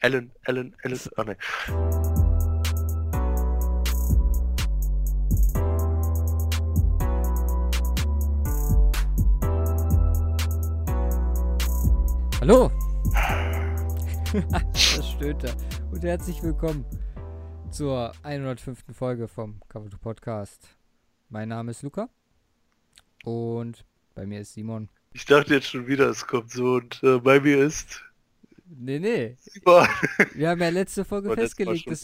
Allen, Allen, Allen. Ah, nee. Hallo! das stöhnt er. Und herzlich willkommen zur 105. Folge vom Cover 2 Podcast. Mein Name ist Luca und bei mir ist Simon. Ich dachte jetzt schon wieder, es kommt so und äh, bei mir ist. Nee, nee. Simon. Wir haben ja letzte Folge festgelegt, dass,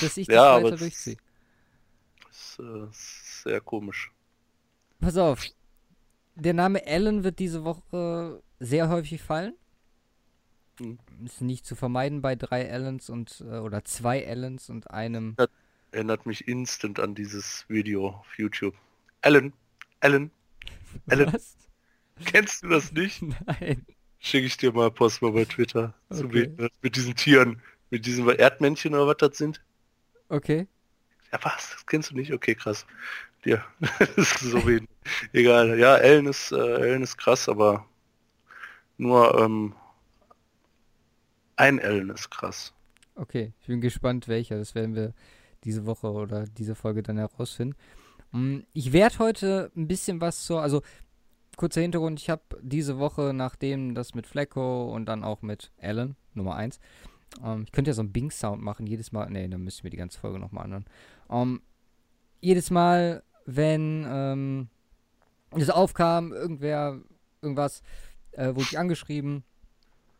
dass ich Ja, das aber weiter durchziehe. Das ist äh, sehr komisch. Pass auf. Der Name Alan wird diese Woche sehr häufig fallen. Hm. Ist nicht zu vermeiden bei drei Allens und äh, oder zwei Allens und einem. Erinnert mich instant an dieses Video auf YouTube. Alan, Alan, Alan. Was? kennst du das nicht? Nein. Schicke ich dir mal, post mal bei Twitter. Zu Okay. behindert. Mit diesen Tieren. Mit diesen Erdmännchen oder was das sind. Okay. Ja, was? Das kennst du nicht? Okay, krass. Ja, das ist so wenig. Egal. Ja, Ellen ist, äh, Ellen ist krass, aber nur ähm, ein Ellen ist krass. Okay, ich bin gespannt, welcher. Das werden wir diese Woche oder diese Folge dann herausfinden. Mm, Ich werde heute ein bisschen was zur, also kurzer Hintergrund, ich habe diese Woche, nachdem das mit Flecko und dann auch mit Alan, Nummer 1, ähm, ich könnte ja so einen Bing-Sound machen, jedes Mal, nee, dann müsste ich mir die ganze Folge nochmal anhören. Ähm, jedes Mal, wenn ähm, das aufkam, irgendwer, irgendwas, äh, wurde ich angeschrieben,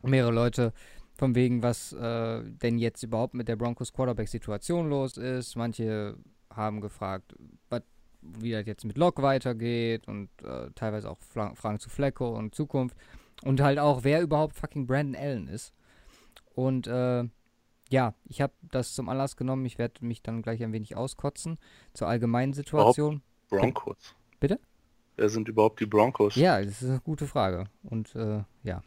mehrere Leute, von wegen, was äh, denn jetzt überhaupt mit der Broncos Quarterback-Situation los ist. Manche haben gefragt, wat, wie das jetzt mit Locke weitergeht und äh, teilweise auch Fra Fragen zu Flecko und Zukunft. Und halt auch, wer überhaupt fucking Brandon Allen ist. Und äh, ja, ich habe das zum Anlass genommen. Ich werde mich dann gleich ein wenig auskotzen zur allgemeinen Situation. Broncos. Bitte? Wer sind überhaupt die Broncos? Ja, das ist eine gute Frage. Und äh, ja.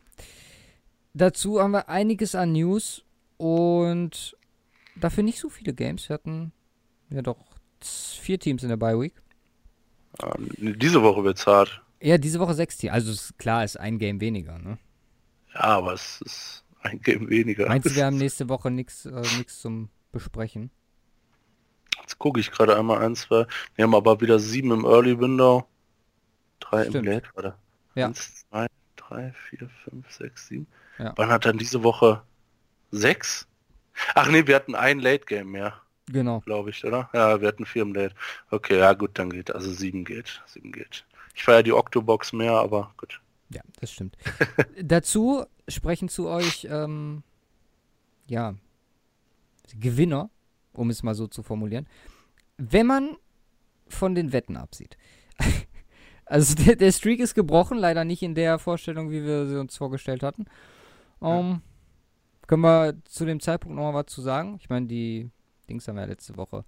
Dazu haben wir einiges an News und dafür nicht so viele Games. Wir hatten ja doch vier Teams in der Bye Week. Ähm, diese Woche wird's hart. Ja, diese Woche sechs Teams. Also ist, klar, ist ein Game weniger. Ne? Ja, aber es ist ein Game weniger. Meinst du, wir haben nächste Woche nichts äh, nix zum Besprechen? Jetzt gucke ich gerade einmal eins, zwei. Wir haben aber wieder sieben im Early Window. Drei Stimmt. im Late, oder? Ja. Eins, zwei, drei, vier, fünf, sechs, sieben. Ja. Wann hat dann diese Woche sechs? Ach nee, wir hatten ein Late Game mehr, Genau. glaube ich, oder? Ja, wir hatten vier im Late. Okay, ja gut, dann geht. Also sieben geht. Sieben geht. Ich feiere die Octobox mehr, aber gut. Ja, das stimmt. Dazu sprechen zu euch, ähm, ja, Gewinner, um es mal so zu formulieren. Wenn man von den Wetten absieht. also der, der Streak ist gebrochen, leider nicht in der Vorstellung, wie wir sie uns vorgestellt hatten. Ähm, Können wir zu dem Zeitpunkt noch mal was zu sagen? Ich meine, die Dings haben wir ja letzte Woche.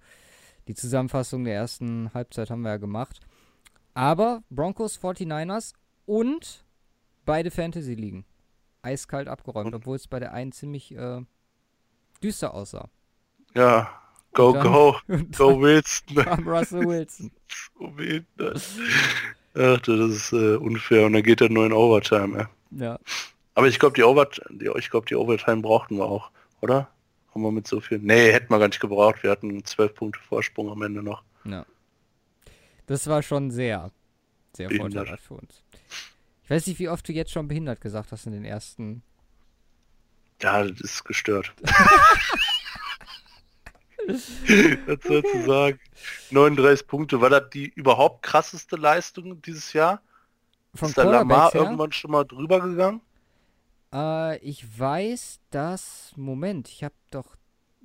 Die Zusammenfassung der ersten Halbzeit haben wir ja gemacht. Aber Broncos, 49ers und beide Fantasy-Ligen. Eiskalt abgeräumt, obwohl es bei der einen ziemlich äh, düster aussah. Ja, go, dann- go, go Wilson. kam Russell Wilson. So behindert. Ach, das ist äh, unfair und dann geht er nur in Overtime, ja. Ja. Aber ich glaube, die, Overt die, ich glaub, die Overtime brauchten wir auch, oder? Haben wir mit so viel? Nee, hätten wir gar nicht gebraucht. Wir hatten zwölf Punkte Vorsprung am Ende noch. ja. Das war schon sehr, sehr vorteilhaft für uns. Ich weiß nicht, wie oft du jetzt schon behindert gesagt hast in den ersten. Ja, das ist gestört. Was soll zu sagen? 39 Punkte. War das die überhaupt krasseste Leistung dieses Jahr? Von ist der Lamar irgendwann schon mal drüber gegangen? Äh, ich weiß, dass. Moment, ich habe doch.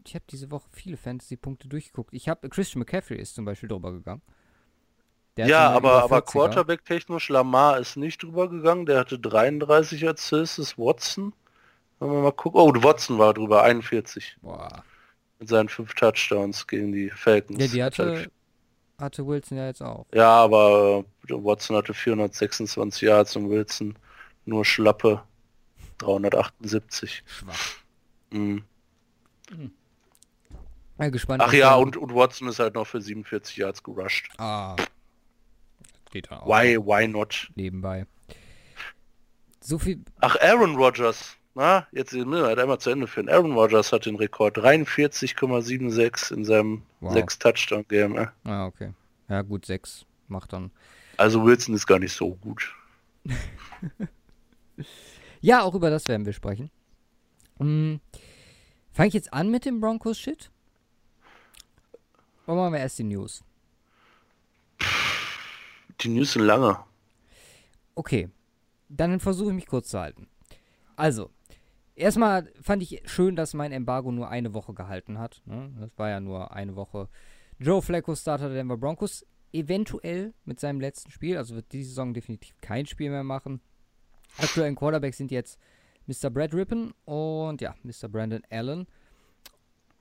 Ich habe diese Woche viele Fantasy-Punkte durchgeguckt. Ich habe. Christian McCaffrey ist zum Beispiel drüber gegangen. Der Ja, aber, aber 40er. Quarterback-technisch, Lamar ist nicht drüber gegangen. Der hatte 33 Assists, Watson. Wenn wir mal gucken. Oh, Watson war drüber, 41. Boah. Mit seinen fünf Touchdowns gegen die Falcons. Ja, die Hat hatte. Hatte Wilson ja jetzt auch. Ja, aber äh, Watson hatte 426 Yards und Wilson nur schlappe 378. Schwach. Mhm. Ja, gespannt. Ach ja, und, und Watson ist halt noch für 47 Yards gerusht. Ah. Geht auch. Why, why not? Nebenbei. So viel. Ach, Aaron Rodgers. Na, jetzt ne, halt einmal zu Ende führen. Aaron Rodgers hat den Rekord 43,76 in seinem wow. 6 Touchdown Game. Ja. Ah, okay. Ja, gut, 6 macht dann. Also Wilson ist gar nicht so gut. ja, auch über das werden wir sprechen. Hm, Fange ich jetzt an mit dem Broncos-Shit? Oder machen wir erst die News? Die News sind lange. Okay, dann versuche ich mich kurz zu halten. Also, erstmal fand ich schön, dass mein Embargo nur eine Woche gehalten hat. Ne? Das war ja nur eine Woche. Joe Flacco Starter der Denver Broncos. Eventuell mit seinem letzten Spiel. Also wird diese Saison definitiv kein Spiel mehr machen. Aktuellen Quarterbacks sind jetzt Mr. Brad Rippon und ja, Mr. Brandon Allen.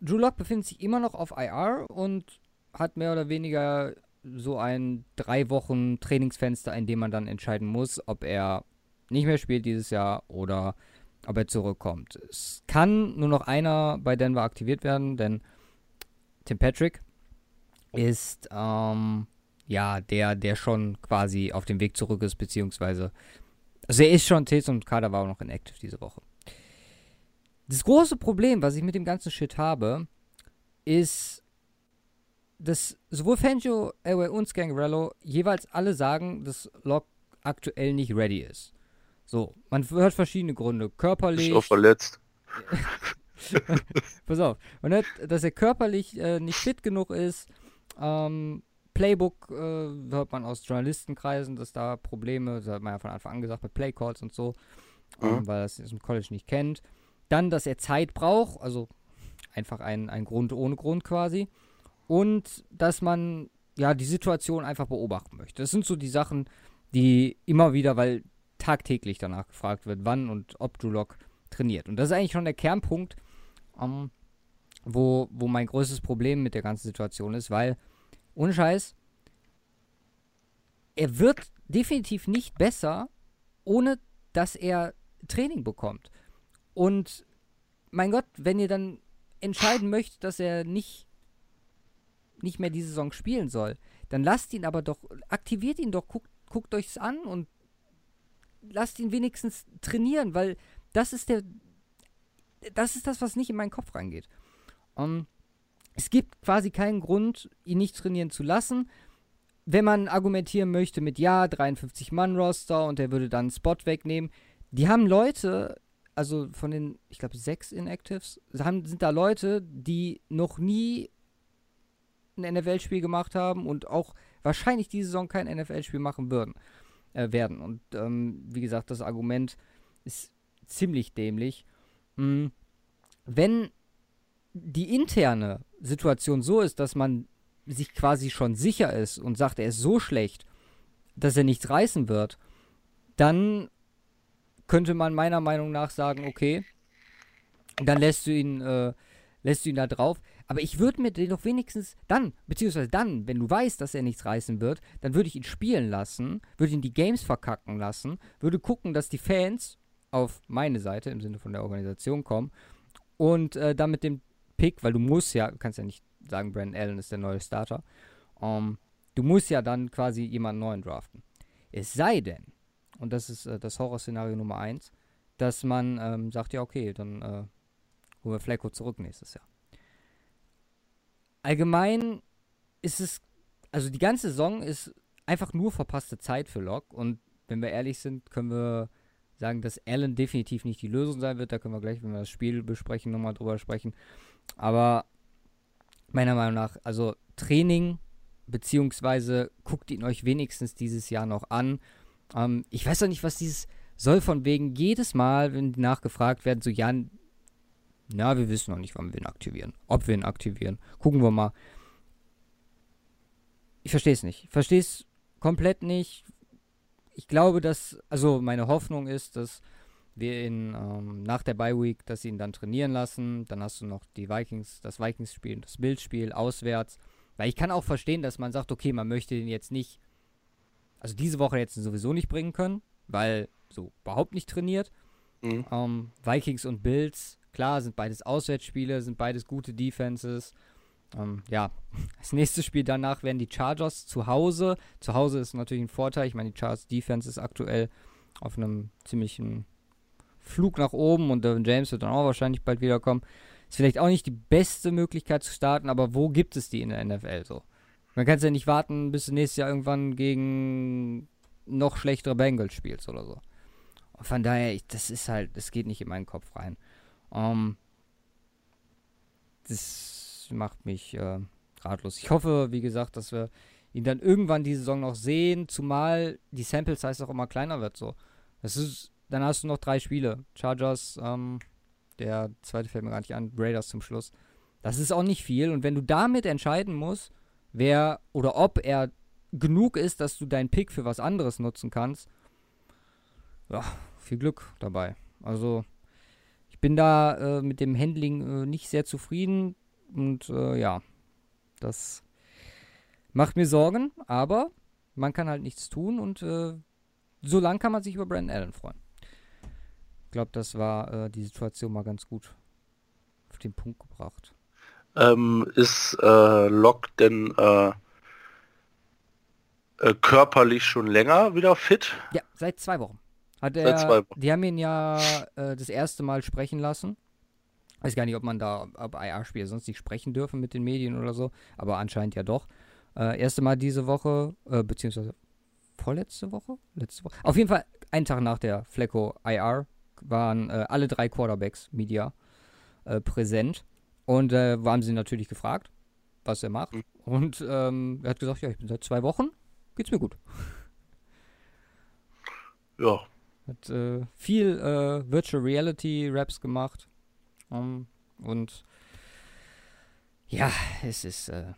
Drew Lock befindet sich immer noch auf IR und hat mehr oder weniger so ein drei Wochen Trainingsfenster, in dem man dann entscheiden muss, ob er nicht mehr spielt dieses Jahr oder ob er zurückkommt. Es kann nur noch einer bei Denver aktiviert werden, denn Tim Patrick ist ähm, ja der, der schon quasi auf dem Weg zurück ist, beziehungsweise also er ist schon Tils und Kader war auch noch inactive diese Woche. Das große Problem, was ich mit dem ganzen Shit habe, ist, dass sowohl Fangio, Elway und Scangarello jeweils alle sagen, dass Locke aktuell nicht ready ist. So, man hört verschiedene Gründe. Körperlich. Ist auch verletzt. Pass auf. Man hört, dass er körperlich äh, nicht fit genug ist. Ähm, Playbook äh, hört man aus Journalistenkreisen, dass da Probleme, das hat man ja von Anfang an gesagt, bei Playcalls und so, mhm. ähm, weil er es im College nicht kennt. Dann, dass er Zeit braucht, also einfach ein, ein Grund ohne Grund quasi. Und dass man ja die Situation einfach beobachten möchte. Das sind so die Sachen, die immer wieder, weil tagtäglich danach gefragt wird, wann und ob Dulok trainiert. Und das ist eigentlich schon der Kernpunkt, ähm, wo, wo mein größtes Problem mit der ganzen Situation ist, weil ohne Scheiß, er wird definitiv nicht besser, ohne dass er Training bekommt. Und mein Gott, wenn ihr dann entscheiden möchtet, dass er nicht, nicht mehr diese Saison spielen soll, dann lasst ihn aber doch, aktiviert ihn doch, guckt, guckt euch's an und lasst ihn wenigstens trainieren, weil das ist der, das ist das, was nicht in meinen Kopf reingeht. Um, es gibt quasi keinen Grund, ihn nicht trainieren zu lassen. Wenn man argumentieren möchte mit ja, 53-Mann-Roster und er würde dann einen Spot wegnehmen, die haben Leute, also von den, ich glaube, sechs Inactives, haben, sind da Leute, die noch nie ein NFL-Spiel gemacht haben und auch wahrscheinlich diese Saison kein NFL-Spiel machen würden, äh, werden. Und ähm, wie gesagt, das Argument ist ziemlich dämlich. Hm. Wenn die interne Situation so ist, dass man sich quasi schon sicher ist und sagt, er ist so schlecht, dass er nichts reißen wird, dann könnte man meiner Meinung nach sagen, okay, dann lässt du ihn, äh, lässt du ihn da drauf. Aber ich würde mir den doch wenigstens dann, beziehungsweise dann, wenn du weißt, dass er nichts reißen wird, dann würde ich ihn spielen lassen, würde ihn die Games verkacken lassen, würde gucken, dass die Fans auf meine Seite im Sinne von der Organisation kommen und äh, mit dem Pick, weil du musst ja, du kannst ja nicht sagen, Brandon Allen ist der neue Starter. Um, ähm, du musst ja dann quasi jemanden neuen draften. Es sei denn, und das ist äh, das Horrorszenario Nummer 1, dass man ähm, sagt, ja, okay, dann äh, holen wir Flecko zurück nächstes Jahr. Allgemein ist es, also die ganze Saison ist einfach nur verpasste Zeit für Locke und wenn wir ehrlich sind, können wir sagen, dass Allen definitiv nicht die Lösung sein wird. Da können wir gleich, wenn wir das Spiel besprechen, nochmal drüber sprechen. Aber meiner Meinung nach, also Training, beziehungsweise guckt ihn euch wenigstens dieses Jahr noch an. Ähm, ich weiß doch nicht, was dieses soll, von wegen jedes Mal, wenn die nachgefragt werden, so, ja, na, wir wissen noch nicht, wann wir ihn aktivieren. Ob wir ihn aktivieren. Gucken wir mal. Ich verstehe es nicht. Ich verstehe es komplett nicht. Ich glaube, dass, also meine Hoffnung ist, dass wir ihn ähm, nach der Bye Week, dass sie ihn dann trainieren lassen. Dann hast du noch die Vikings, das Vikings-Spiel, das Bildspiel auswärts. Weil ich kann auch verstehen, dass man sagt, okay, man möchte den jetzt nicht, also diese Woche jetzt sowieso nicht bringen können, weil so überhaupt nicht trainiert. Mhm. Ähm, Vikings und Bills, klar, sind beides Auswärtsspiele, sind beides gute Defenses. Ähm, ja, das nächste Spiel danach werden die Chargers zu Hause. Zu Hause ist natürlich ein Vorteil. Ich meine, die Chargers Defense ist aktuell auf einem ziemlichen Flug nach oben und Devin James wird dann auch wahrscheinlich bald wiederkommen. Ist vielleicht auch nicht die beste Möglichkeit zu starten, aber wo gibt es die in der NFL so? Man kann ja nicht warten, bis du nächstes Jahr irgendwann gegen noch schlechtere Bengals spielst oder so. Und von daher, ich, das ist halt, das geht nicht in meinen Kopf rein. Um, ähm, das macht mich äh, ratlos. Ich hoffe, wie gesagt, dass wir ihn dann irgendwann die Saison noch sehen, zumal die Sample Size auch immer kleiner wird. So. Das ist, dann hast du noch drei Spiele. Chargers, ähm, der zweite fällt mir gar nicht an, Raiders zum Schluss. Das ist auch nicht viel. Und wenn du damit entscheiden musst, wer oder ob er genug ist, dass du deinen Pick für was anderes nutzen kannst, ja, viel Glück dabei. Also, ich bin da äh, mit dem Handling äh, nicht sehr zufrieden und äh, ja, das macht mir Sorgen, aber man kann halt nichts tun und äh, so lang kann man sich über Brandon Allen freuen. Ich glaube, das war äh, die Situation mal ganz gut auf den Punkt gebracht. Ähm, ist äh, Locke denn äh, äh, körperlich schon länger wieder fit? Ja, seit zwei Wochen. Hat er, seit zwei Wochen. Die haben ihn ja äh, das erste Mal sprechen lassen. Weiß gar nicht, ob man da ab IR-Spieler sonst nicht sprechen dürfen mit den Medien oder so, aber anscheinend ja doch. Äh, erste Mal diese Woche, äh, beziehungsweise vorletzte Woche? Letzte Woche. Auf jeden Fall, einen Tag nach der Flecko IR waren äh, alle drei Quarterbacks Media äh, präsent. Und äh, haben sie natürlich gefragt, was er macht. Mhm. Und ähm, er hat gesagt, ja, ich bin seit zwei Wochen, geht's mir gut. Ja. Hat äh, viel äh, Virtual Reality Raps gemacht. Um, und ja, es ist äh,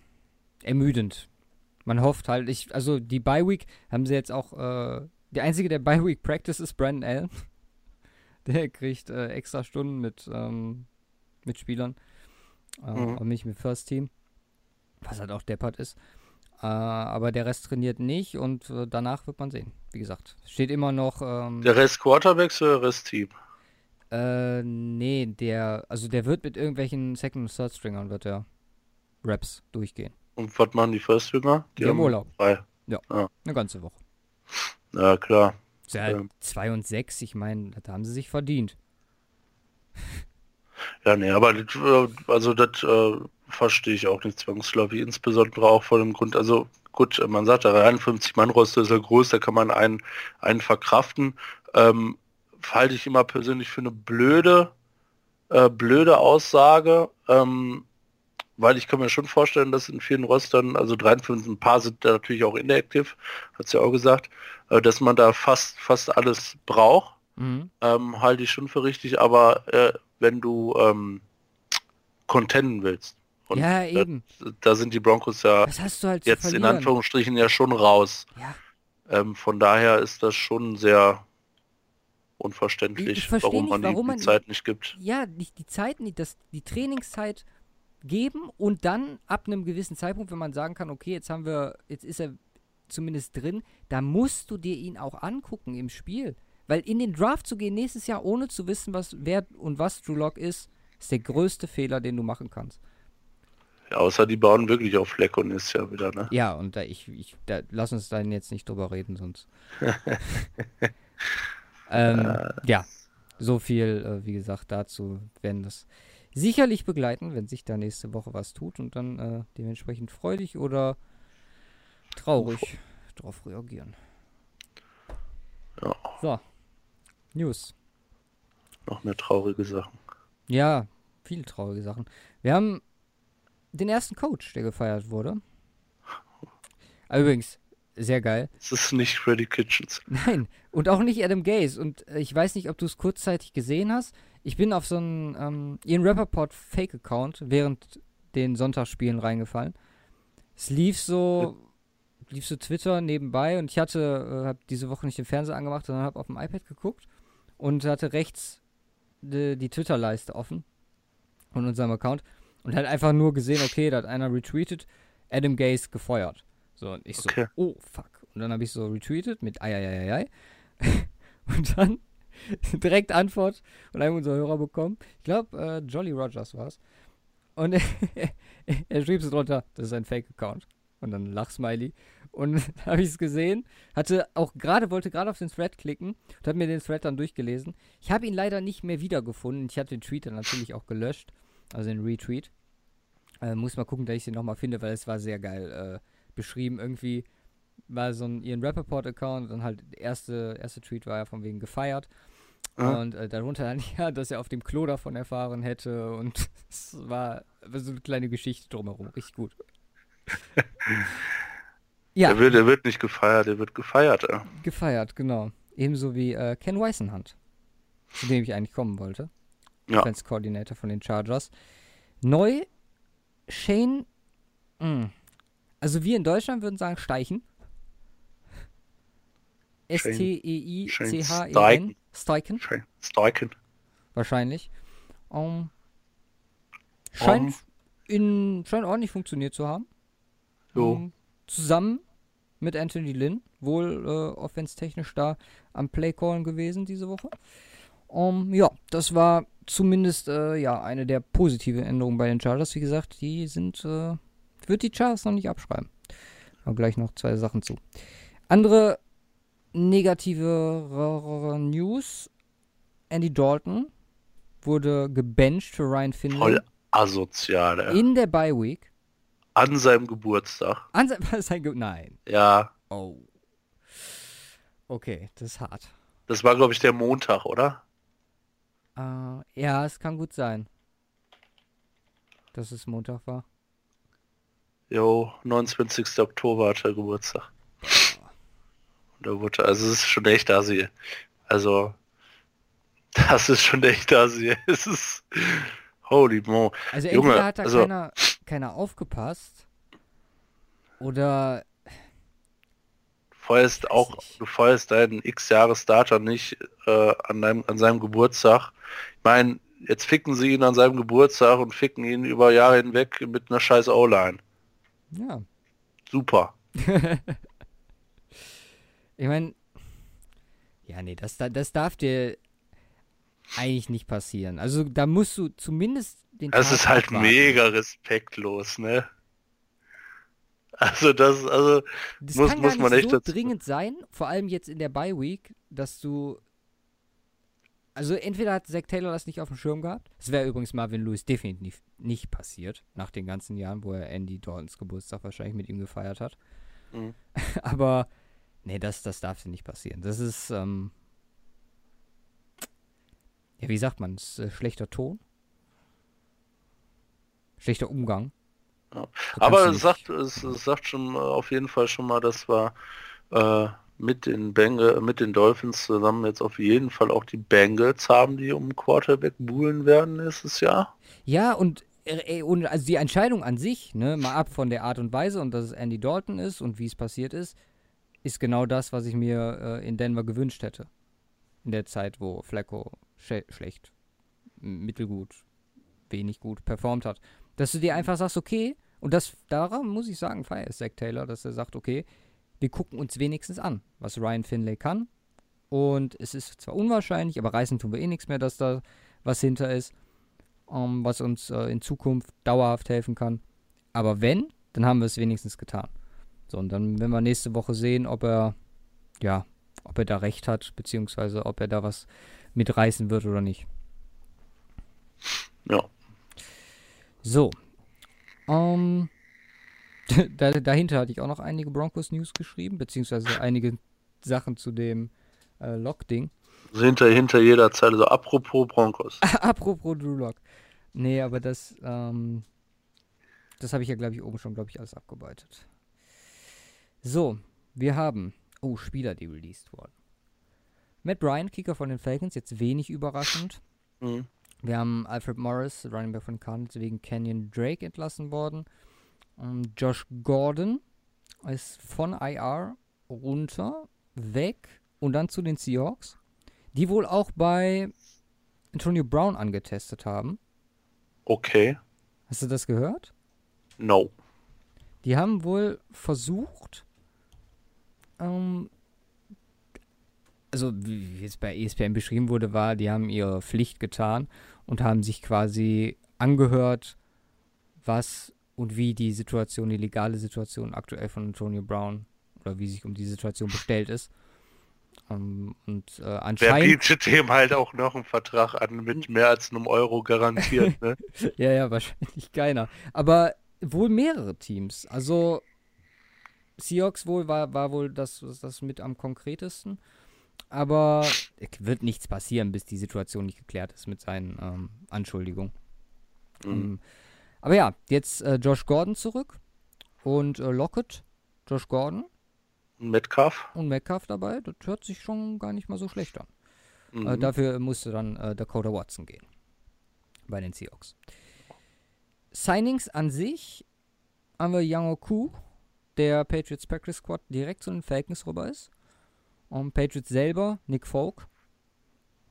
ermüdend. Man hofft halt, ich, also die Bye Week haben sie jetzt auch, äh, der einzige, der Bye Week Practice ist Brandon Allen. Der kriegt äh, extra Stunden mit, ähm, mit Spielern. Äh, mhm. Und nicht mit First Team. Was halt auch deppert ist. Äh, aber der Rest trainiert nicht und äh, danach wird man sehen. Wie gesagt, steht immer noch. Ähm, der Rest Quarterbacks oder der Rest Team? Äh, nee, der, also der wird mit irgendwelchen Second- und Third-Stringern wird der Raps durchgehen. Und was machen die First-Stringer? Die, die haben Urlaub. Frei. Ja, ah. eine ganze Woche. Ja, klar. Ja, 2 und 6, ich meine, da haben sie sich verdient. Ja, nee, aber das, äh, also das äh, verstehe ich auch nicht zwangsläufig, insbesondere auch vor dem Grund, also gut, man sagt, der 51 Mann Roster ist ja groß, da kann man einen, einen verkraften. Ähm, halte ich immer persönlich für eine blöde, äh, blöde Aussage, ähm, weil ich kann mir schon vorstellen, dass in vielen Rostern, also 53, ein paar sind da natürlich auch inactive, hat sie ja auch gesagt, äh, dass man da fast, fast alles braucht. Mhm. Ähm, halte ich schon für richtig, aber äh, wenn du ähm, contenten willst. Und ja, eben. Da, da, sind die Broncos ja halt jetzt in Anführungsstrichen ja schon raus. Ja. Ähm, von daher ist das schon sehr unverständlich, warum nicht, man warum die, man, Zeit nicht gibt. Ja, nicht die Zeit, nicht das, die Trainingszeit geben und dann ab einem gewissen Zeitpunkt, wenn man sagen kann, okay, jetzt haben wir, jetzt ist er zumindest drin, da musst du dir ihn auch angucken im Spiel. Weil in den Draft zu gehen nächstes Jahr, ohne zu wissen, was wer und was Drew Lock ist, ist der größte Fehler, den du machen kannst. Ja, außer die bauen wirklich auf Fleck und ist ja wieder, ne? Ja, und da ich, ich da, lass uns da jetzt nicht drüber reden, sonst. ähm, äh. Ja, so viel, äh, wie gesagt, dazu werden das sicherlich begleiten, wenn sich da nächste Woche was tut und dann äh, dementsprechend freudig oder traurig darauf reagieren. Ja. So, News. Noch mehr traurige Sachen. Ja, viele traurige Sachen. Wir haben den ersten Coach, der gefeiert wurde. Übrigens, sehr geil. Es ist nicht Freddy Kitchens. Nein, und auch nicht Adam Gaze. Und äh, ich weiß nicht, ob du es kurzzeitig gesehen hast. Ich bin auf so einen ähm, Ian Rappaport Fake-Account während den Sonntagsspielen reingefallen. Es lief so, lief so Twitter nebenbei und ich hatte, äh, habe diese Woche nicht den Fernseher angemacht, sondern habe auf dem iPad geguckt und hatte rechts die, die Twitter-Leiste offen von unserem Account und hat einfach nur gesehen, okay, da hat einer retweetet, Adam Gaze gefeuert. So, und ich so, okay. oh, fuck. Und dann habe ich so retweetet mit Eieieiei. und dann direkt Antwort von einem unserer Hörer bekommen. Ich glaube, äh, Jolly Rogers war es. Und er schrieb so drunter, das ist ein Fake-Account. Und dann Lachsmiley. Und habe ich es gesehen, hatte auch gerade, wollte gerade auf den Thread klicken und habe mir den Thread dann durchgelesen. Ich habe ihn leider nicht mehr wiedergefunden. Ich habe den Tweet dann natürlich auch gelöscht, also den Retweet. Äh, muss mal gucken, dass ich den nochmal finde, weil es war sehr geil äh, beschrieben. Irgendwie war so ein ihren Rappaport-Account und halt der erste, erste Tweet war ja von wegen gefeiert. Ja. Und äh, darunter dann ja, dass er auf dem Klo davon erfahren hätte und es war, so eine kleine Geschichte drumherum. Richtig gut. Ja. Er wird, er wird nicht gefeiert, er wird gefeiert. Ja. Gefeiert, genau. Ebenso wie äh, Ken Weisenhunt, zu dem ich eigentlich kommen wollte. Ja. Defense Coordinator von den Chargers. Neu Shane, mh. Hm. also wir in Deutschland würden sagen Steichen. S-T-E-I-C-H-E-N. Steichen. Steichen. Wahrscheinlich. Um, scheint, um. in, scheint ordentlich funktioniert zu haben. So. Um, zusammen mit Anthony Lynn, wohl äh, offenstechnisch da am Playcallen gewesen diese Woche. Um, ja, das war zumindest äh, ja eine der positiven Änderungen bei den Chargers. Wie gesagt, die sind, äh, wird die Chargers noch nicht abschreiben. Aber gleich noch zwei Sachen zu. Andere negative News: Andy Dalton wurde gebencht für Ryan Finley. Voll asozial, ey. In der Bye Week. An seinem Geburtstag. An se sein Ge Nein. Ja. Oh. Okay, das ist hart. Das war, glaube ich, der Montag, oder? Uh, ja, es kann gut sein. Dass es Montag war. Jo, 29. Oktober hat er Geburtstag. Da wurde, also es ist schon echt Asi. Also, das ist schon echt Asi. Es ist, holy mo. Also entweder Junge, hat da also, keiner keiner aufgepasst. Oder. Feuerst auch, du feuerst deinen X-Jahres-Starter nicht äh, an, deinem, an seinem Geburtstag. Ich meine, jetzt ficken sie ihn an seinem Geburtstag und ficken ihn über Jahre hinweg mit einer scheiß O-Line. Ja. Super. ich meine, ja, nee, das, das darf dir eigentlich nicht passieren. Also da musst du zumindest den Das Tag ist halt abwarten. mega respektlos, ne? Also das, also das muss, kann muss man echt so dringend sein, vor allem jetzt in der Bye Week, dass du also entweder hat Zack Taylor das nicht auf dem Schirm gehabt. Das wäre übrigens Marvin Lewis definitiv nicht passiert, nach den ganzen Jahren, wo er Andy Daltons Geburtstag wahrscheinlich mit ihm gefeiert hat. Mhm. Aber nee, das, das darf nicht passieren. Das ist, ähm, ja, wie sagt man, ist, äh, schlechter Ton? Schlechter Umgang. Ja. Aber es sagt, es, sagt schon auf jeden Fall schon mal, dass wir äh, mit den Bengals, mit den Dolphins zusammen jetzt auf jeden Fall auch die Bengals haben, die um Quarterback buhlen werden nächstes Jahr. Ja, und, äh, und also die Entscheidung an sich, ne, mal ab von der Art und Weise und dass es Andy Dalton ist und wie es passiert ist, ist genau das, was ich mir äh, in Denver gewünscht hätte. In der Zeit, wo Flacco schlecht, mittelgut, wenig gut performt hat. Dass du dir einfach sagst, okay, und das daran muss ich sagen, feier Zach Taylor, dass er sagt, okay, wir gucken uns wenigstens an, was Ryan Finlay kann. Und es ist zwar unwahrscheinlich, aber reißen tun wir eh nichts mehr, dass da was hinter ist, um, ähm, was uns äh, in Zukunft dauerhaft helfen kann. Aber wenn, dann haben wir es wenigstens getan. So, und dann werden wir nächste Woche sehen, ob er, ja, ob er da recht hat, beziehungsweise ob er da was mitreißen wird oder nicht. Ja. So. Ähm, da, dahinter hatte ich auch noch einige Broncos News geschrieben, beziehungsweise einige Sachen zu dem äh, Lock-Ding. Also hinter, hinter jeder Zeile so apropos Broncos. apropos Drew Lock. Nee, aber das, ähm, das habe ich ja, glaube ich, oben schon, glaube ich, alles abgearbeitet. So, wir haben, oh, Spieler, die released wurden. Matt Bryan, Kicker von den Falcons, jetzt wenig überraschend. Mhm. Wir haben Alfred Morris, Running Back von Cardinals, wegen Canyon Drake entlassen worden. Ähm, Josh Gordon ist von IR runter, weg und dann zu den Seahawks, die wohl auch bei Antonio Brown angetestet haben. Okay. Hast du das gehört? No. Die haben wohl versucht, ähm, also wie es bei ESPN beschrieben wurde, war, die haben ihre Pflicht getan und haben sich quasi angehört, was und wie die Situation, die legale Situation aktuell von Antonio Brown oder wie sich um die Situation bestellt ist. Um, und äh, Wer anscheinend. bietet dem halt auch noch einen Vertrag an mit mehr als einem Euro garantiert, ne? ja, ja, wahrscheinlich keiner. Aber wohl mehrere Teams. Also Seahawks wohl war, war wohl das, das mit am konkretesten. Aber es wird nichts passieren, bis die Situation nicht geklärt ist mit seinen ähm, Anschuldigungen. Mhm. Ähm, aber ja, jetzt äh, Josh Gordon zurück und äh, Lockett, Josh Gordon Metcalf. und Metcalf dabei. Das hört sich schon gar nicht mal so schlecht an. Mhm. Äh, dafür musste dann äh, Dakota Watson gehen. Bei den Seahawks. Signings an sich haben wir Yang Oku, der Patriots Practice Squad direkt zu den Falcons rüber ist. Und Patriots selber, Nick Folk.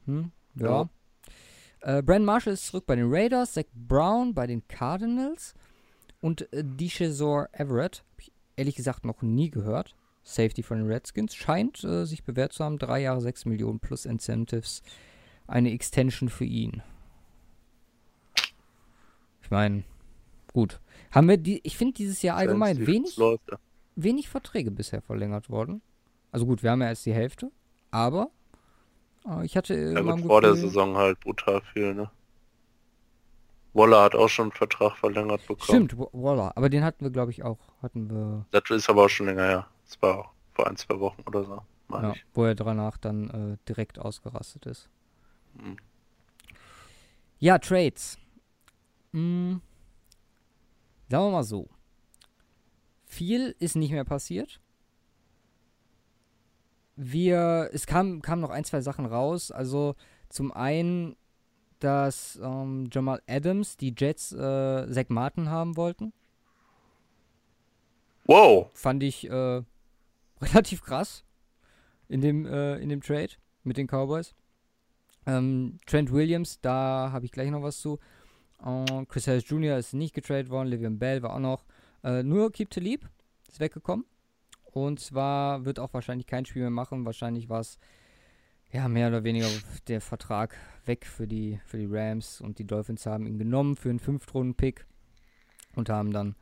Hm, ja. Äh, Brandon Marshall ist zurück bei den Raiders, Zach Brown bei den Cardinals und äh, Deshazor Everett, hab ich ehrlich gesagt noch nie gehört. Safety von den Redskins, scheint äh, sich bewährt zu haben. Drei Jahre, sechs Millionen plus Incentives. Eine Extension für ihn. Ich meine, gut. Haben wir die, ich finde dieses Jahr allgemein wenig, ja. wenig Verträge bisher verlängert worden. Also gut, wir haben ja erst die Hälfte, aber äh, ich hatte Ja, gut, vor der Saison halt brutal viel, ne? Waller hat auch schon einen Vertrag verlängert bekommen. Stimmt, Wa- Waller, aber den hatten wir, glaube ich, auch. Hatten wir, Das ist aber auch schon länger her. Das war auch vor ein, zwei Wochen oder so, ja, wo er danach dann äh, direkt ausgerastet ist. Mhm. Ja, Trades. Hm, sagen wir mal so. Viel ist nicht mehr passiert. Wir, es kam, kamen noch ein, zwei Sachen raus. Also zum einen, dass ähm, Jamal Adams die Jets äh, Zach Martin haben wollten. Wow! Fand ich äh, relativ krass in dem, äh, in dem Trade mit den Cowboys. Ähm, Trent Williams, da habe ich gleich noch was zu. Äh, Chris Harris Jr. ist nicht getradet worden, Livian Bell war auch noch. Äh, nur Keep Leap ist weggekommen. Und zwar wird auch wahrscheinlich kein Spiel mehr machen. Wahrscheinlich war es ja mehr oder weniger der Vertrag weg für die, für die Rams und die Dolphins haben ihn genommen für einen Fünftrunden-Pick und haben dann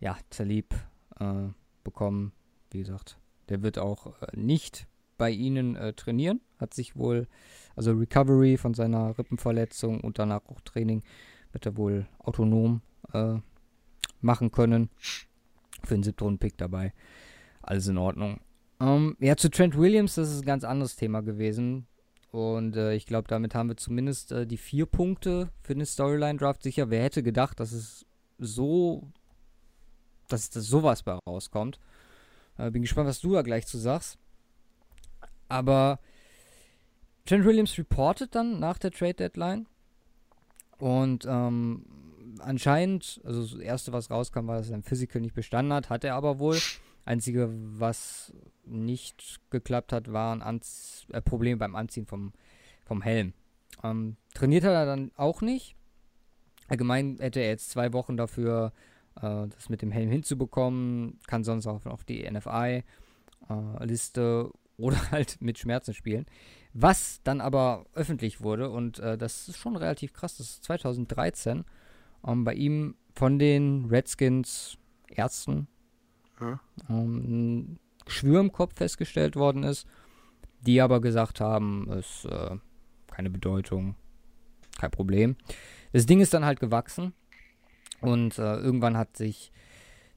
ja Talib äh, bekommen. Wie gesagt, der wird auch äh, nicht bei ihnen äh, trainieren. Hat sich wohl, also Recovery von seiner Rippenverletzung und danach auch Training, wird er wohl autonom äh, machen können. Für den siebten Pick dabei. Alles in Ordnung. Ähm, ja, zu Trent Williams, das ist ein ganz anderes Thema gewesen. Und äh, ich glaube, damit haben wir zumindest äh, die vier Punkte für den Storyline-Draft sicher. Wer hätte gedacht, dass es so, dass das sowas bei rauskommt. Äh, bin gespannt, was du da gleich zu sagst. Aber Trent Williams reportet dann nach der Trade Deadline. Und ähm, anscheinend, also das erste, was rauskam, war, dass er ein Physical nicht bestanden hat, hat er aber wohl. Einzige, was nicht geklappt hat, war ein Anz äh, Problem beim Anziehen vom, vom Helm. Ähm, trainiert hat er dann auch nicht. Allgemein hätte er jetzt zwei Wochen dafür, äh, das mit dem Helm hinzubekommen. Kann sonst auch auf die NFI-Liste oder halt mit Schmerzen spielen. Was dann aber öffentlich wurde, und äh, das ist schon relativ krass, das ist 2013, ähm, bei ihm von den Redskins Ärzten Ja. ähm, ein Geschwür im Kopf festgestellt worden ist, die aber gesagt haben, es äh, keine Bedeutung, kein Problem. Das Ding ist dann halt gewachsen und äh, irgendwann hat sich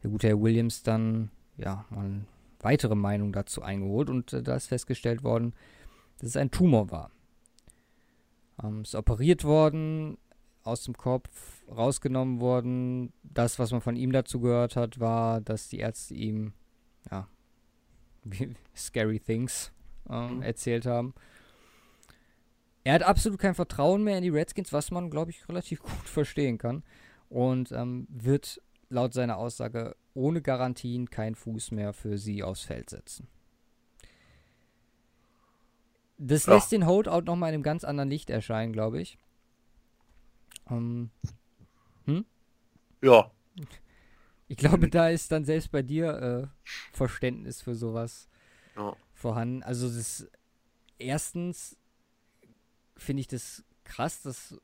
der gute Herr Williams dann ja mal eine weitere Meinung dazu eingeholt und äh, da ist festgestellt worden, dass es ein Tumor war. Ähm, ist operiert worden, aus dem Kopf rausgenommen worden. Das, was man von ihm dazu gehört hat, war, dass die Ärzte ihm, ja, scary things ähm, Mhm. erzählt haben. Er hat absolut kein Vertrauen mehr in die Redskins, was man, glaube ich, relativ gut verstehen kann. Und ähm, wird laut seiner Aussage ohne Garantien keinen Fuß mehr für sie aufs Feld setzen. Das Ja. lässt den Holdout nochmal in einem ganz anderen Licht erscheinen, glaube ich. Ähm, Ja, ich glaube, da ist dann selbst bei dir äh, Verständnis für sowas ja. vorhanden. Also das erstens finde ich das krass, dass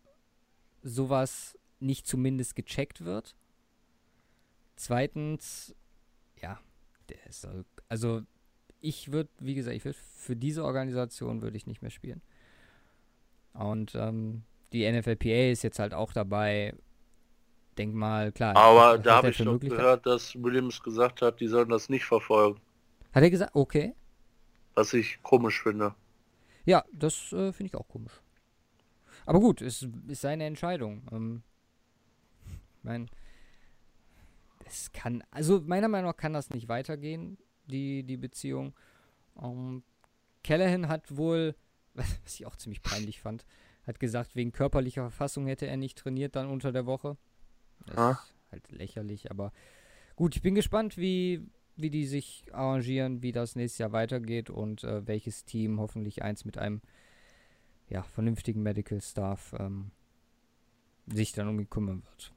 sowas nicht zumindest gecheckt wird. Zweitens, ja, der ist, äh, Also ich würde, wie gesagt, ich würde für diese Organisation würde ich nicht mehr spielen. Und ähm, die NFLPA ist jetzt halt auch dabei. Denk mal, klar. Aber da habe ich doch gehört, dass Williams gesagt hat, die sollen das nicht verfolgen. Hat er gesagt? Okay. Was ich komisch finde. Ja, das äh, finde ich auch komisch. Aber gut, es ist seine Entscheidung. Ähm, ich meine, es kann, also meiner Meinung nach kann das nicht weitergehen, die, die Beziehung. Ähm, Callahan hat wohl, was ich auch ziemlich peinlich fand, hat gesagt, wegen körperlicher Verfassung hätte er nicht trainiert dann unter der Woche. Das ah. ist halt lächerlich, aber gut, ich bin gespannt, wie, wie die sich arrangieren, wie das nächstes Jahr weitergeht und äh, welches Team hoffentlich eins mit einem ja, vernünftigen Medical Staff ähm, sich dann um ihn kümmern wird.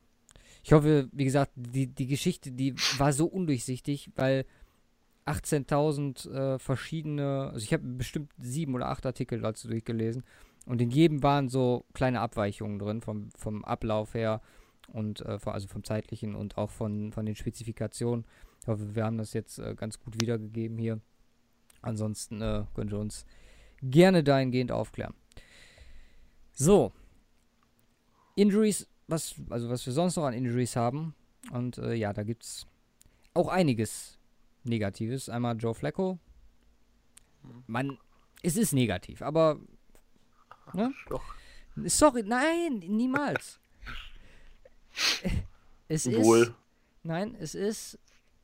Ich hoffe, wie gesagt, die, die Geschichte, die war so undurchsichtig, weil 18.000 äh, verschiedene, also ich habe bestimmt sieben oder acht Artikel dazu durchgelesen und in jedem waren so kleine Abweichungen drin vom, vom Ablauf her und äh, also vom zeitlichen und auch von, von den Spezifikationen. Ich hoffe, wir haben das jetzt äh, ganz gut wiedergegeben hier. Ansonsten äh, könnt ihr uns gerne dahingehend aufklären. So. Injuries, was, also was wir sonst noch an Injuries haben. Und äh, ja, da gibt es auch einiges Negatives. Einmal Joe Flacco. Man, es ist negativ, aber. Ne? Sorry, nein, niemals. Es Wohl. ist. Nein, es ist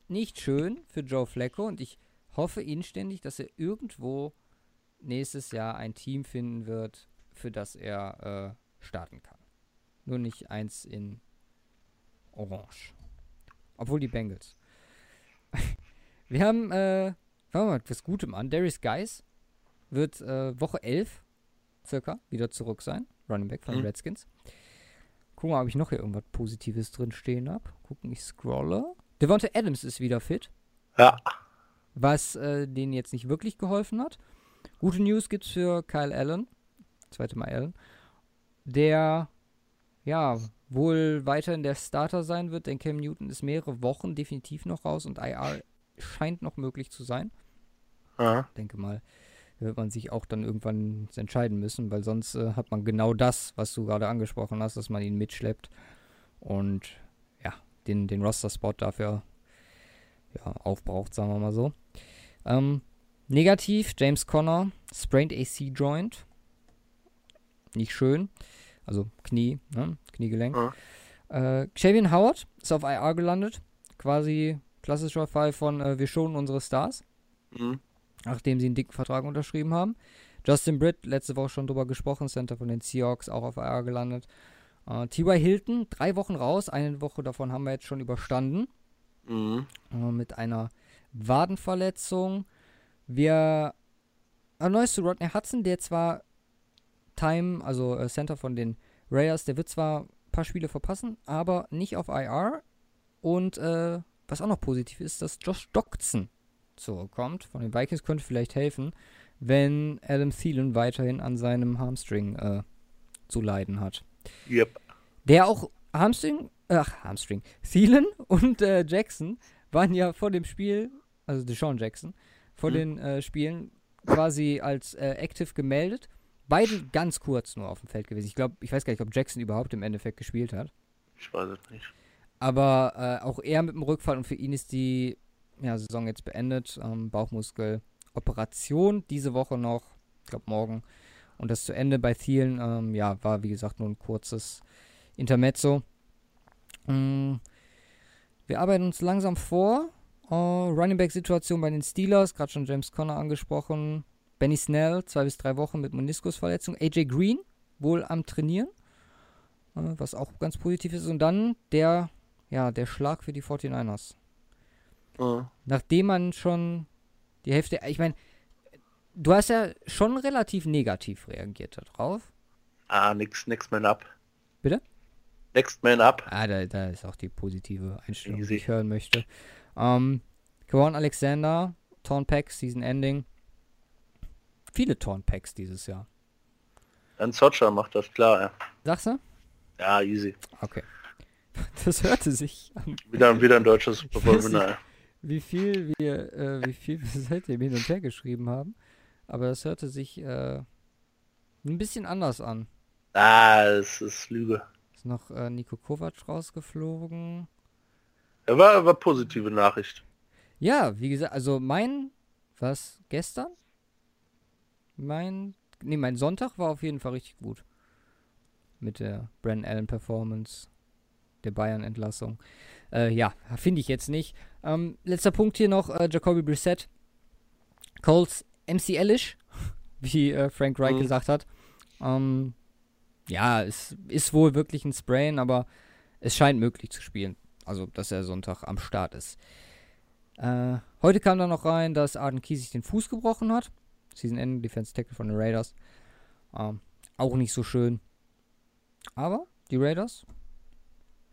nicht schön für Joe Flacco und ich hoffe inständig, dass er irgendwo nächstes Jahr ein Team finden wird, für das er äh, starten kann. Nur nicht eins in Orange. Obwohl die Bengals. Wir haben, äh, fangen wir mal mit was Gutem an. Darius Guys wird äh, Woche 11 circa wieder zurück sein. Running Back von den mhm. Redskins. Gucken wir mal, ob ich noch hier irgendwas Positives drin stehen habe. Gucken, ich scrolle. Devonta Adams ist wieder fit. Ja. Was äh, denen jetzt nicht wirklich geholfen hat. Gute News gibt's für Kyle Allen. Zweite Mal Allen. Der, ja, wohl weiterhin der Starter sein wird, denn Cam Newton ist mehrere Wochen definitiv noch raus und IR scheint noch möglich zu sein. Ja. Ich denke mal, wird man sich auch dann irgendwann entscheiden müssen, weil sonst äh, hat man genau das, was du gerade angesprochen hast, dass man ihn mitschleppt und ja, den, den Roster-Spot dafür ja, aufbraucht, sagen wir mal so. Ähm, negativ, James Conner, sprained AC Joint. Nicht schön. Also Knie, ne? Kniegelenk. Ja. Äh, Xavier Howard ist auf IR gelandet. Quasi klassischer Fall von äh, wir schonen unsere Stars. Mhm. Nachdem sie einen dicken Vertrag unterschrieben haben. Justin Britt, letzte Woche schon drüber gesprochen, Center von den Seahawks, auch auf IR gelandet. Äh, T.Y. Hilton, drei Wochen raus. Eine Woche davon haben wir jetzt schon überstanden. Mhm. Äh, mit einer Wadenverletzung. Wir. Ein neues zu Rodney Hudson, der zwar Time, also äh, Center von den Raiders, der wird zwar ein paar Spiele verpassen, aber nicht auf IR. Und äh, was auch noch positiv ist, dass Josh Doxson zurückkommt. Von den Vikings könnte vielleicht helfen, wenn Adam Thielen weiterhin an seinem Hamstring äh, zu leiden hat. Yep. Der auch Hamstring, ach, Hamstring, Thielen und äh, Jackson waren ja vor dem Spiel, also Deshaun Jackson, vor hm. den äh, Spielen quasi als äh, active gemeldet Beide ganz kurz nur auf dem Feld gewesen. Ich glaube, ich weiß gar nicht, ob Jackson überhaupt im Endeffekt gespielt hat. Ich weiß es nicht. Aber äh, auch er mit dem Rückfall und für ihn ist die ja, Saison jetzt beendet. Ähm, Bauchmuskeloperation diese Woche noch, ich glaube morgen. Und das zu Ende bei Thielen, ähm, ja, war wie gesagt nur ein kurzes Intermezzo. Ähm, wir arbeiten uns langsam vor. Uh, Running Back Situation bei den Steelers, gerade schon James Conner angesprochen. Benny Snell, zwei bis drei Wochen mit Meniskusverletzung. AJ Green, wohl am Trainieren, äh, was auch ganz positiv ist. Und dann der, ja, der Schlag für die 49ers. Mhm. Nachdem man schon die Hälfte, ich meine, du hast ja schon relativ negativ reagiert darauf. Ah, nix, next man up. Bitte? Next man up. Ah, da, da ist auch die positive Einstellung, Easy. die ich hören möchte. Ähm, Kawan Alexander, Torn Pack, Season Ending viele Torn-Packs dieses Jahr. Ein Socha macht das klar, ja. Sagst du? Ja, easy. Okay. Das hörte sich an. Wieder, wieder ein deutsches Superbowl-Winner. wie viel wir, äh, wie viel wir seitdem hin und her geschrieben haben. Aber das hörte sich äh, ein bisschen anders an. Ah, es ist Lüge. Ist noch äh, Nico Kovac rausgeflogen. Ja, war, war positive Nachricht. Ja, wie gesagt, also mein, was, gestern? Mein, nee, mein Sonntag war auf jeden Fall richtig gut. Mit der Brandon Allen Performance, der Bayern-Entlassung. Äh, ja, finde ich jetzt nicht. Ähm, letzter Punkt hier noch, äh, Jacoby Brissett. Coles MCL-ish, wie äh, Frank Wright Mhm. gesagt hat. Ähm, ja, es ist wohl wirklich ein Sprain, aber es scheint möglich zu spielen. Also, dass er Sonntag am Start ist. Äh, heute kam dann noch rein, dass Arden Key sich den Fuß gebrochen hat. Season End Defense Tackle von den Raiders. Ähm, auch nicht so schön. Aber die Raiders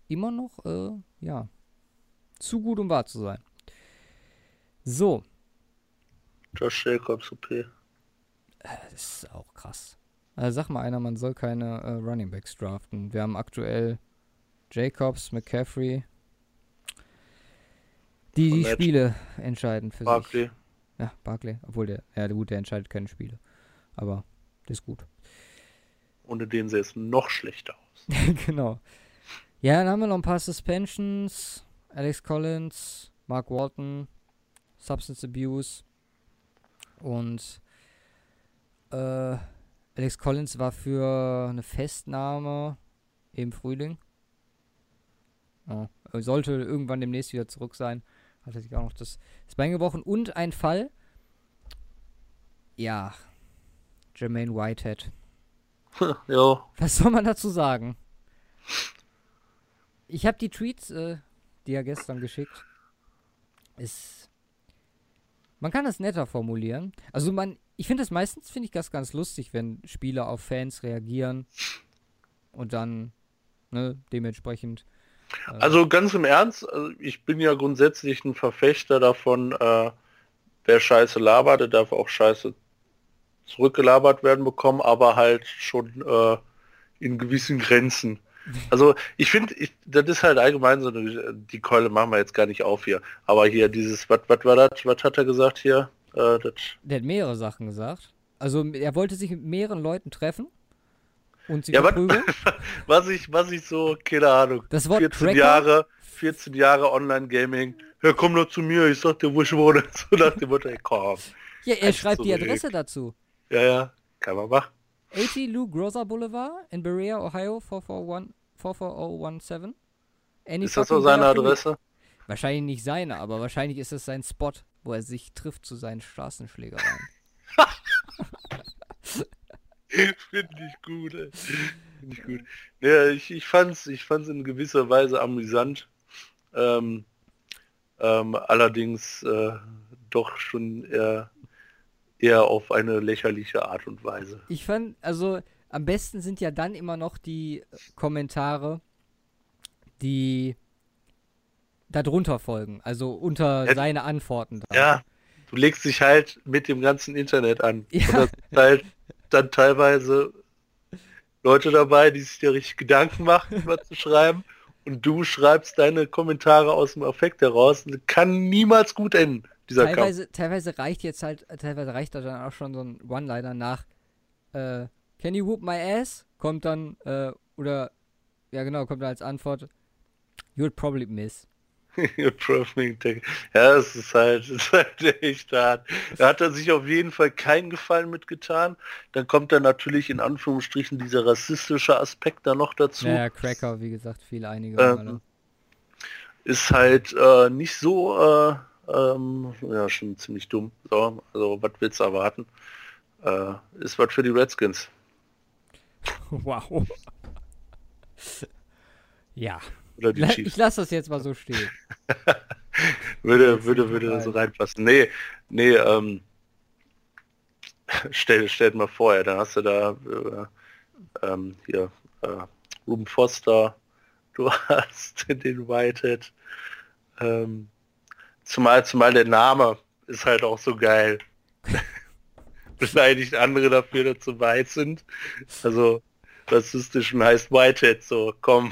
immer noch, äh, ja, zu gut, um wahr zu sein. So, Josh Jacobs, OP. das ist auch krass. Also sag mal einer, man soll keine äh, Running Backs draften. Wir haben aktuell Jacobs, McCaffrey, die die. Spiele entscheiden für sich. Barkley. Ja, Barkley. Obwohl der, ja gut, der entscheidet keine Spiele. Aber der ist gut. Ohne den sähe es noch schlechter aus. genau. Ja, dann haben wir noch ein paar Suspensions. Alex Collins, Mark Walton, Substance Abuse. Und äh, Alex Collins war für eine Festnahme im Frühling. Er sollte irgendwann demnächst wieder zurück sein. Hat er sich auch noch das, das Bein gebrochen. Und ein Fall. Ja. Jermaine Whitehead. ja, Was soll man dazu sagen? Ich habe die Tweets, äh, die er gestern geschickt. Ist. Man kann das netter formulieren. Also man, ich finde das meistens finde ich das ganz lustig, wenn Spieler auf Fans reagieren und dann ne, dementsprechend. äh, also ganz im Ernst, also ich bin ja grundsätzlich ein Verfechter davon, äh, wer Scheiße labert, der darf auch Scheiße zurückgelabert werden bekommen, aber halt schon äh, in gewissen Grenzen. Also ich finde, das ist halt allgemein so eine, die Keule machen wir jetzt gar nicht auf hier. Aber hier dieses, was was war das? Was hat er gesagt hier? Äh, der hat mehrere Sachen gesagt. Also er wollte sich mit mehreren Leuten treffen und sie Ja, was- verprügeln. was ich, was ich so, keine Ahnung, Das Wort 14 Cracker? Jahre, 14 Jahre Online-Gaming. Hör, komm doch zu mir, ich sag dir, wo ich wohne. So nach dem Motto, ey, komm. Ja, er schreibt die. Adresse dazu. Ja, ja, kann man machen. 80 Lou Groza Boulevard in Berea, Ohio 441 44017. Any Ist das so seine Adresse? Wahrscheinlich nicht seine, aber wahrscheinlich ist es sein Spot, wo er sich trifft zu seinen Straßenschlägereien. Finde ich gut, ey. Finde ich gut. Ja, ich, ich fand's, ich fand's in gewisser Weise amüsant. Ähm, ähm, allerdings äh, doch schon eher, eher auf eine lächerliche Art und Weise. Ich fand, also am besten sind ja dann immer noch die äh, Kommentare, die darunter folgen, also unter Ja. seine Antworten. Dann. Ja, du legst dich halt mit dem ganzen Internet an. Ja. Und das sind halt dann teilweise Leute dabei, die sich dir richtig Gedanken machen, was zu schreiben. Und du schreibst deine Kommentare aus dem Affekt heraus. Kann niemals gut enden, dieser Kampf. teilweise, teilweise reicht jetzt halt, teilweise reicht da dann auch schon so ein One-Liner nach, äh, can you whoop my ass? Kommt dann, äh, oder, ja genau, kommt dann als Antwort, you'd probably miss. Profiling Tech. Ja, es ist halt, es ist halt echt hart. Da hat er sich auf jeden Fall keinen Gefallen mitgetan. Dann kommt dann natürlich in Anführungsstrichen dieser rassistische Aspekt da noch dazu. Naja, Cracker, wie gesagt, viele einige Ähm, ist halt äh, nicht so, äh, ähm, ja, schon ziemlich dumm. So, also, was willst du erwarten? Äh, ist was für die Redskins. Wow. ja. Ich lasse das jetzt mal so stehen. Würde, würde, würde rein. so reinpassen. Nee, nee, ähm, stell, stell mal vor, ja, dann hast du da äh, ähm, hier äh, Ruben Foster, du hast den Whitehead. Ähm, zumal, zumal der Name ist halt auch so geil. Beleidigt andere dafür, dass sie weiß sind. Also rassistisch und heißt Whitehead, so komm.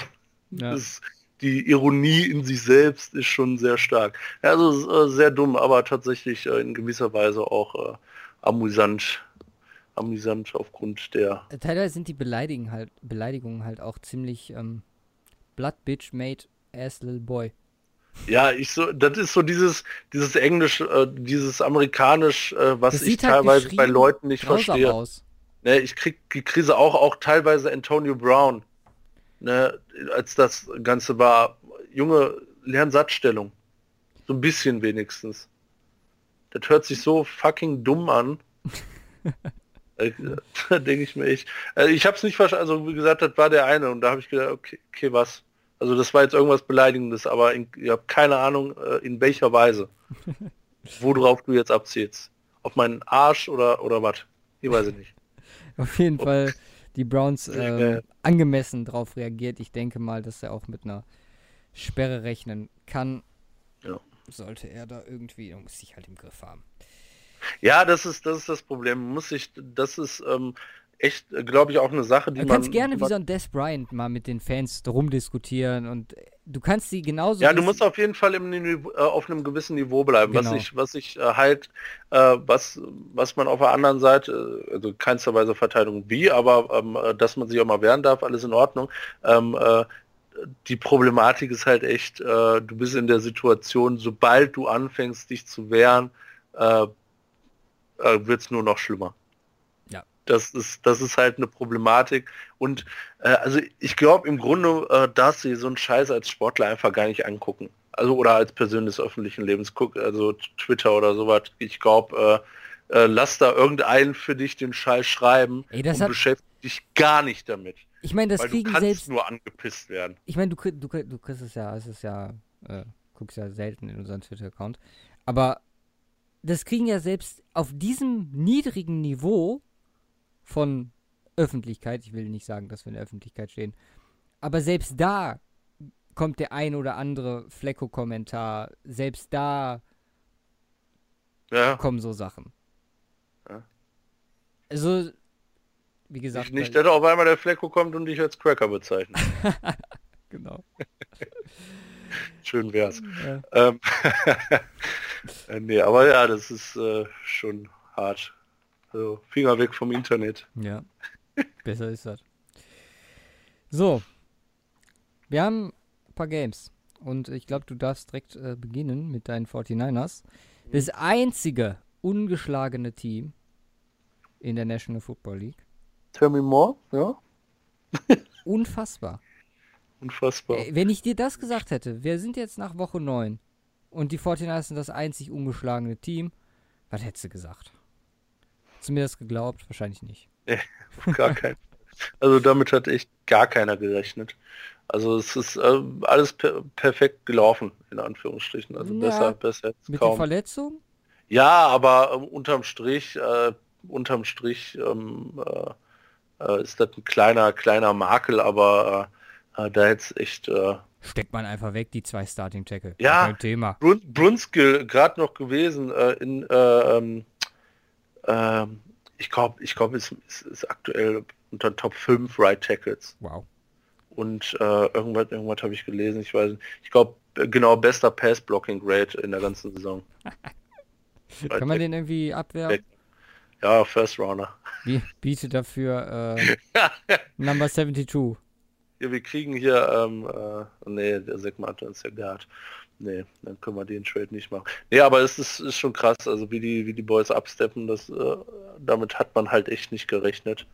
Ja. Das, die Ironie in sich selbst ist schon sehr stark. Also äh, sehr dumm, aber tatsächlich äh, in gewisser Weise auch äh, amüsant. Amüsant aufgrund der. Teilweise sind die Beleidigungen halt, Beleidigungen halt auch ziemlich ähm, Blood Bitch made ass little boy. Ja, ich so, das ist so dieses, dieses Englisch, äh, dieses Amerikanisch, äh, was ich halt teilweise bei Leuten nicht verstehe. Aus. Ne, ich krieg die Krise auch, auch teilweise Antonio Brown, ne, als das Ganze war. Junge, Lernsatzstellung. So ein bisschen wenigstens. Das hört sich so fucking dumm an. Äh, da denke ich mir echt. Also ich habe es nicht verstanden. Also wie gesagt, das war der eine und da habe ich gedacht, okay, okay, was? Also das war jetzt irgendwas Beleidigendes, aber in, ich habe keine Ahnung, äh, in welcher Weise. Worauf du jetzt abziehst. Auf meinen Arsch oder, oder was? Ich weiß es nicht. Auf jeden Fall die Browns äh, angemessen darauf reagiert. Ich denke mal, dass er auch mit einer Sperre rechnen kann. Ja. Sollte er da irgendwie, er muss sich halt im Griff haben. Ja, das ist das ist das Problem. Muss ich, das ist ähm, echt, glaube ich, auch eine Sache, die du man. Du kannst gerne wie so ein Des Bryant mal mit den Fans rumdiskutieren und du kannst sie genauso. Ja, du musst auf jeden Fall im, äh, auf einem gewissen Niveau bleiben. Genau. Was ich, was ich äh, halt, äh, was, was man auf der anderen Seite, äh, also keinster Weise Verteidigung wie, aber ähm, äh, dass man sich auch mal wehren darf, alles in Ordnung. Ähm, äh, die Problematik ist halt echt, du bist in der Situation, sobald du anfängst, dich zu wehren, wird es nur noch schlimmer. Das ist, das ist halt eine Problematik. Und äh, also ich glaube im Grunde äh, darfst du so einen Scheiß als Sportler einfach gar nicht angucken. Also oder als Person des öffentlichen Lebens, guck, also Twitter oder sowas. Ich glaube, äh, äh, lass da irgendeinen für dich den Scheiß schreiben Ey, und hat... beschäftige dich gar nicht damit. Ich meine, das Weil kriegen du kannst selbst nur angepisst werden. Ich meine, du, du, du kriegst es ja, es ist ja, äh, guckst ja selten in unseren Twitter-Account. Aber das kriegen ja selbst auf diesem niedrigen Niveau von Öffentlichkeit. Ich will nicht sagen, dass wir in der Öffentlichkeit stehen. Aber selbst da kommt der ein oder andere Flecko-Kommentar. Selbst da ja. kommen so Sachen. Ja. Also, wie gesagt. Ich nicht, dass auf einmal der Flecko kommt und dich als Cracker bezeichnet. genau. Schön wär's. Ja. Ähm, nee, aber ja, das ist äh, schon hart. Also Finger weg vom Internet. Ja, besser ist das. So, wir haben ein paar Games. Und ich glaube, du darfst direkt äh, beginnen mit deinen 49ers. Das einzige ungeschlagene Team in der National Football League. Tell me more, ja. Unfassbar. Unfassbar. Äh, wenn ich dir das gesagt hätte, wir sind jetzt nach Woche 9 und die 49ers sind das einzig ungeschlagene Team, was hättest du gesagt? Du mir das geglaubt? Wahrscheinlich nicht. Nee, gar kein. Also damit hat echt gar keiner gerechnet. Also es ist äh, alles per perfekt gelaufen, in Anführungsstrichen. Also ja, besser, besser jetzt Mit kaum. der Verletzung? Ja, aber ähm, unterm Strich, äh, unterm Strich ähm, äh, äh ist das ein kleiner, kleiner Makel, aber äh, äh, da jetzt echt Steckt man einfach weg, die zwei Starting Tackle. Ja, Thema. Brun Brunskill gerade noch gewesen in ähm, ähm, ich glaube, ich glaube, es, es, ist aktuell unter Top 5 Right Tackles. Wow. Und äh, irgendwas, irgendwas habe ich gelesen, ich weiß nicht. Ich glaube, genau bester Pass Blocking Rate in der ganzen Saison. Kann man den irgendwie abwehren? Ja, First Runner. Wie bietet dafür äh, Number 72? Ja, wir kriegen hier, ähm, äh, nee, der Segment ist ja Guard. Nee, dann können wir den Trade nicht machen. Nee, aber es ist, ist schon krass, also wie die, wie die Boys absteppen, das, äh, damit hat man halt echt nicht gerechnet.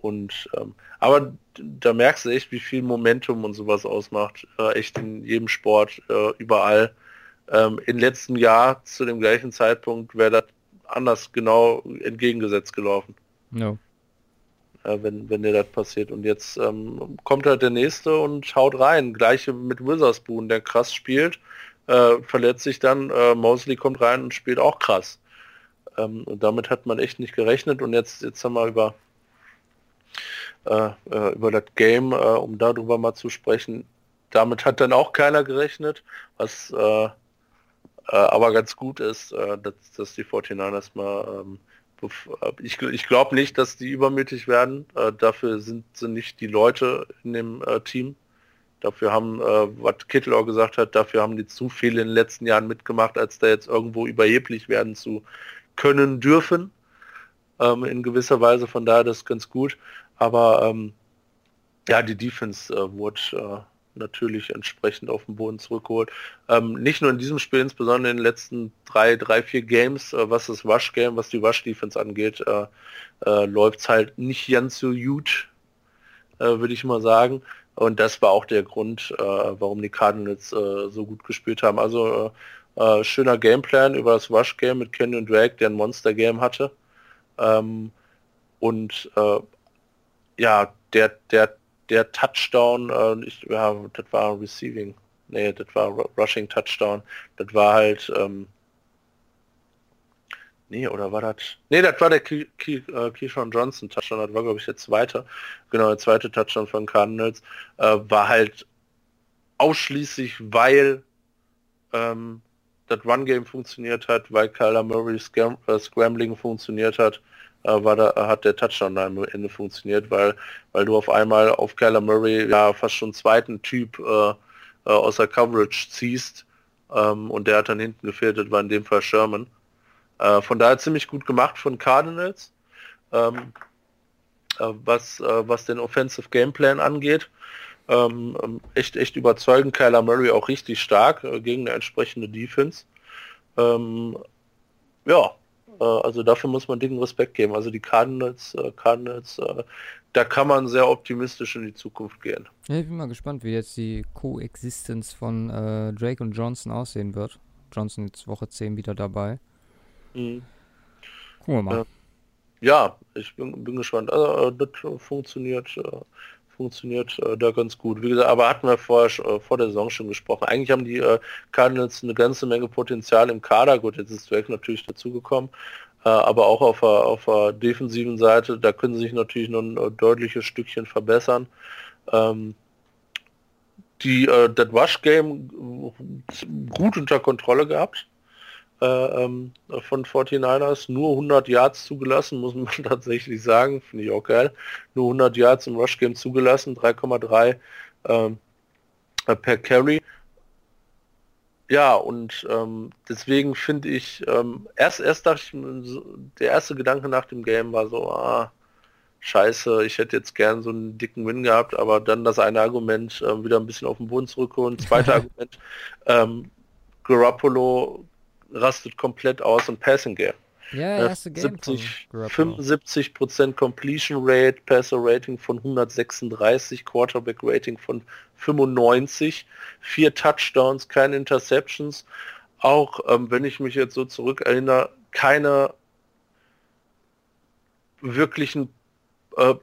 Und ähm, aber da merkst du echt, wie viel Momentum und sowas ausmacht. Äh, echt in jedem Sport, äh, überall. Ähm, Im letzten Jahr zu dem gleichen Zeitpunkt wäre das anders genau entgegengesetzt gelaufen. No. Äh, wenn, wenn dir das passiert. Und jetzt ähm, kommt halt der nächste und haut rein. Gleiche mit Witherspoon, der krass spielt äh, verletzt sich dann, äh, Mosley kommt rein und spielt auch krass. Ähm, und damit hat man echt nicht gerechnet und jetzt, jetzt haben wir über, äh, äh über das Game, äh, um darüber mal zu sprechen, damit hat dann auch keiner gerechnet, was aber ganz gut ist, dass, dass die 49ers mal ähm, ich, ich glaube nicht, dass die übermütig werden. dafür sind sie nicht die Leute in dem Team Dafür haben, äh, was Kittel auch gesagt hat, dafür haben die zu viel in den letzten Jahren mitgemacht, als da jetzt irgendwo überheblich werden zu können dürfen. Ähm, in gewisser Weise, von daher das ist ganz gut. Aber ähm, ja, die Defense äh, wurde äh, natürlich entsprechend auf den Boden zurückgeholt. Ähm, nicht nur in diesem Spiel, insbesondere in den letzten drei, drei, vier Games, äh, was das Wash-Game, was die Wash-Defense angeht, äh, äh, läuft es halt nicht ganz so gut, äh, würde ich mal sagen. Und das war auch der Grund, äh, warum die Cardinals äh, so gut gespielt haben. Also schöner Gameplan über das Wash-Game mit Kenyon Drake, der ein Monster-Game hatte. Ähm, und ja, der, der der Touchdown, äh, ich, ja, das war Receiving, nee, das war Rushing Touchdown, das war halt, ähm, nee, oder war das, nee, das war der Key, äh, Keyshawn Johnson Touchdown, das war glaube ich der zweite, genau, der zweite Touchdown von Cardinals, äh, war halt ausschließlich, weil ähm, das Run-Game funktioniert hat, weil Kyler Murray Scram äh, Scrambling funktioniert hat war da, hat der Touchdown am Ende funktioniert, weil, weil du auf einmal auf Kyler Murray ja fast schon zweiten Typ äh, äh, aus der Coverage ziehst ähm, und der hat dann hinten gefehlt, das war in dem Fall Sherman. Äh, von daher ziemlich gut gemacht von Cardinals, ähm, äh, was, äh, was den Offensive Gameplan angeht. Ähm, ähm echt, echt überzeugend. Kyler Murray auch richtig stark gegen eine entsprechende Defense. Ähm, ja, äh, also dafür muss man dicken Respekt geben. Also die Cardinals, äh, Cardinals, äh, da kann man sehr optimistisch in die Zukunft gehen. Ja, ich bin mal gespannt, wie jetzt die Koexistenz von äh, Drake und Johnson aussehen wird. Johnson jetzt Woche 10 wieder dabei. Mhm. Gucken wir mal. Ja, ich bin, bin gespannt. Also das funktioniert funktioniert äh, da ganz gut. Wie gesagt, aber hatten wir vorher äh, vor der Saison schon gesprochen. Eigentlich haben die äh, Cardinals eine ganze Menge Potenzial im Kader. Gut, jetzt ist Drake natürlich dazugekommen. Äh, aber auch auf der, auf der defensiven Seite, da können sie sich natürlich noch ein äh, deutliches Stückchen verbessern. Ähm, die äh, das Rush Game gut unter Kontrolle gehabt äh, ähm, von 49ers. Nur 100 Yards zugelassen, muss man tatsächlich sagen. Finde ich auch geil. Nur 100 Yards im Rush Game zugelassen, 3,3 ähm, äh, per Carry. Ja, und ähm, deswegen finde ich, ähm, erst, erst dachte ich, der erste Gedanke nach dem Game war so, ah, scheiße, ich hätte jetzt gern so einen dicken Win gehabt, aber dann das eine Argument äh, wieder ein bisschen auf den Boden zurückholen. Zweite Argument, ähm, Garoppolo rastet komplett aus im Passing Game. Ja, erste Game 70, 75% Completion Rate, Passer Rating von 136, Quarterback Rating von 95, vier Touchdowns, keine Interceptions. Auch ähm, wenn ich mich jetzt so zurückerinnere, keine wirklichen äh,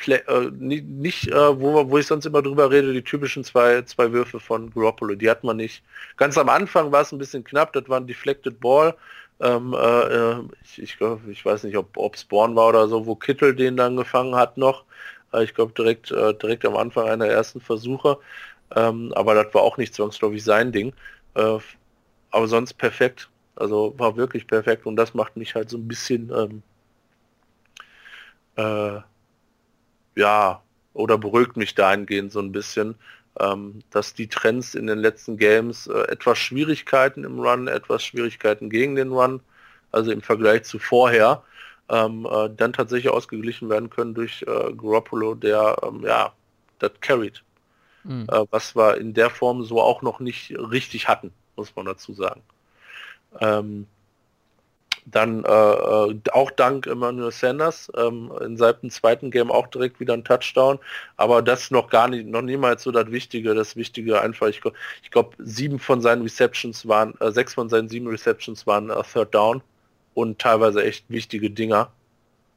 Play, äh, nicht, äh, wo, wo ich sonst immer drüber rede, die typischen zwei, zwei Würfe von Garoppolo, die hat man nicht. Ganz am Anfang war es ein bisschen knapp, das war ein Deflected Ball. Ähm, äh, äh ich, ich, ich weiß nicht, ob es Born war oder so, wo Kittel den dann gefangen hat noch. Äh, ich glaube direkt, äh, direkt am Anfang einer ersten Versuche. Ähm, aber das war auch nicht zwangsläufig sein Ding. aber sonst perfekt. Also war wirklich perfekt und das macht mich halt so ein bisschen ähm, ja, oder beruhigt mich dahingehend so ein bisschen, ähm, dass die Trends in den letzten Games äh, etwas Schwierigkeiten im Run, etwas Schwierigkeiten gegen den Run, also im Vergleich zu vorher, ähm, äh, dann tatsächlich ausgeglichen werden können durch äh, Garoppolo, der ähm, ja das carried. Mhm. Äh, was wir in der Form so auch noch nicht richtig hatten, muss man dazu sagen. Ähm, dann äh, äh, auch dank Emmanuel Sanders ähm, in seinem zweiten Game auch direkt wieder ein Touchdown, aber das noch gar nicht, noch niemals so das Wichtige. Das Wichtige einfach, ich, ich glaube, sieben von seinen Receptions waren, äh, sechs von seinen sieben Receptions waren äh, Third Down und teilweise echt wichtige Dinger.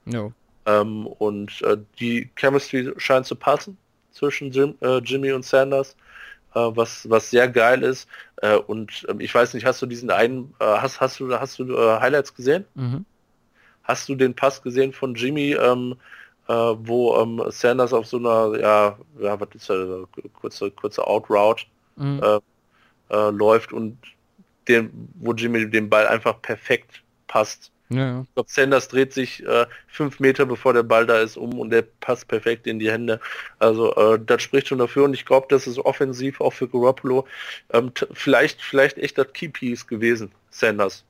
No. Ähm, und äh, die Chemistry scheint zu passen zwischen Jim, äh, Jimmy und Sanders. Äh, was, was sehr geil ist. Äh, und ähm, ich weiß nicht, hast du diesen einen, äh, hast, hast du, hast du Highlights gesehen? Mhm. Hast du den Pass gesehen von Jimmy, ähm, äh, wo ähm, Sanders auf so einer, ja, ja was ist das, kurze, kurze Outroute mhm. äh, äh, läuft und den, wo Jimmy den Ball einfach perfekt passt. Ja. Ich glaube, Sanders dreht sich äh, fünf Meter bevor der Ball da ist um und der passt perfekt in die Hände. Also äh, das spricht schon dafür und ich glaube, das ist offensiv auch für Garoppolo ähm, vielleicht vielleicht echt das Key Piece gewesen, Sanders.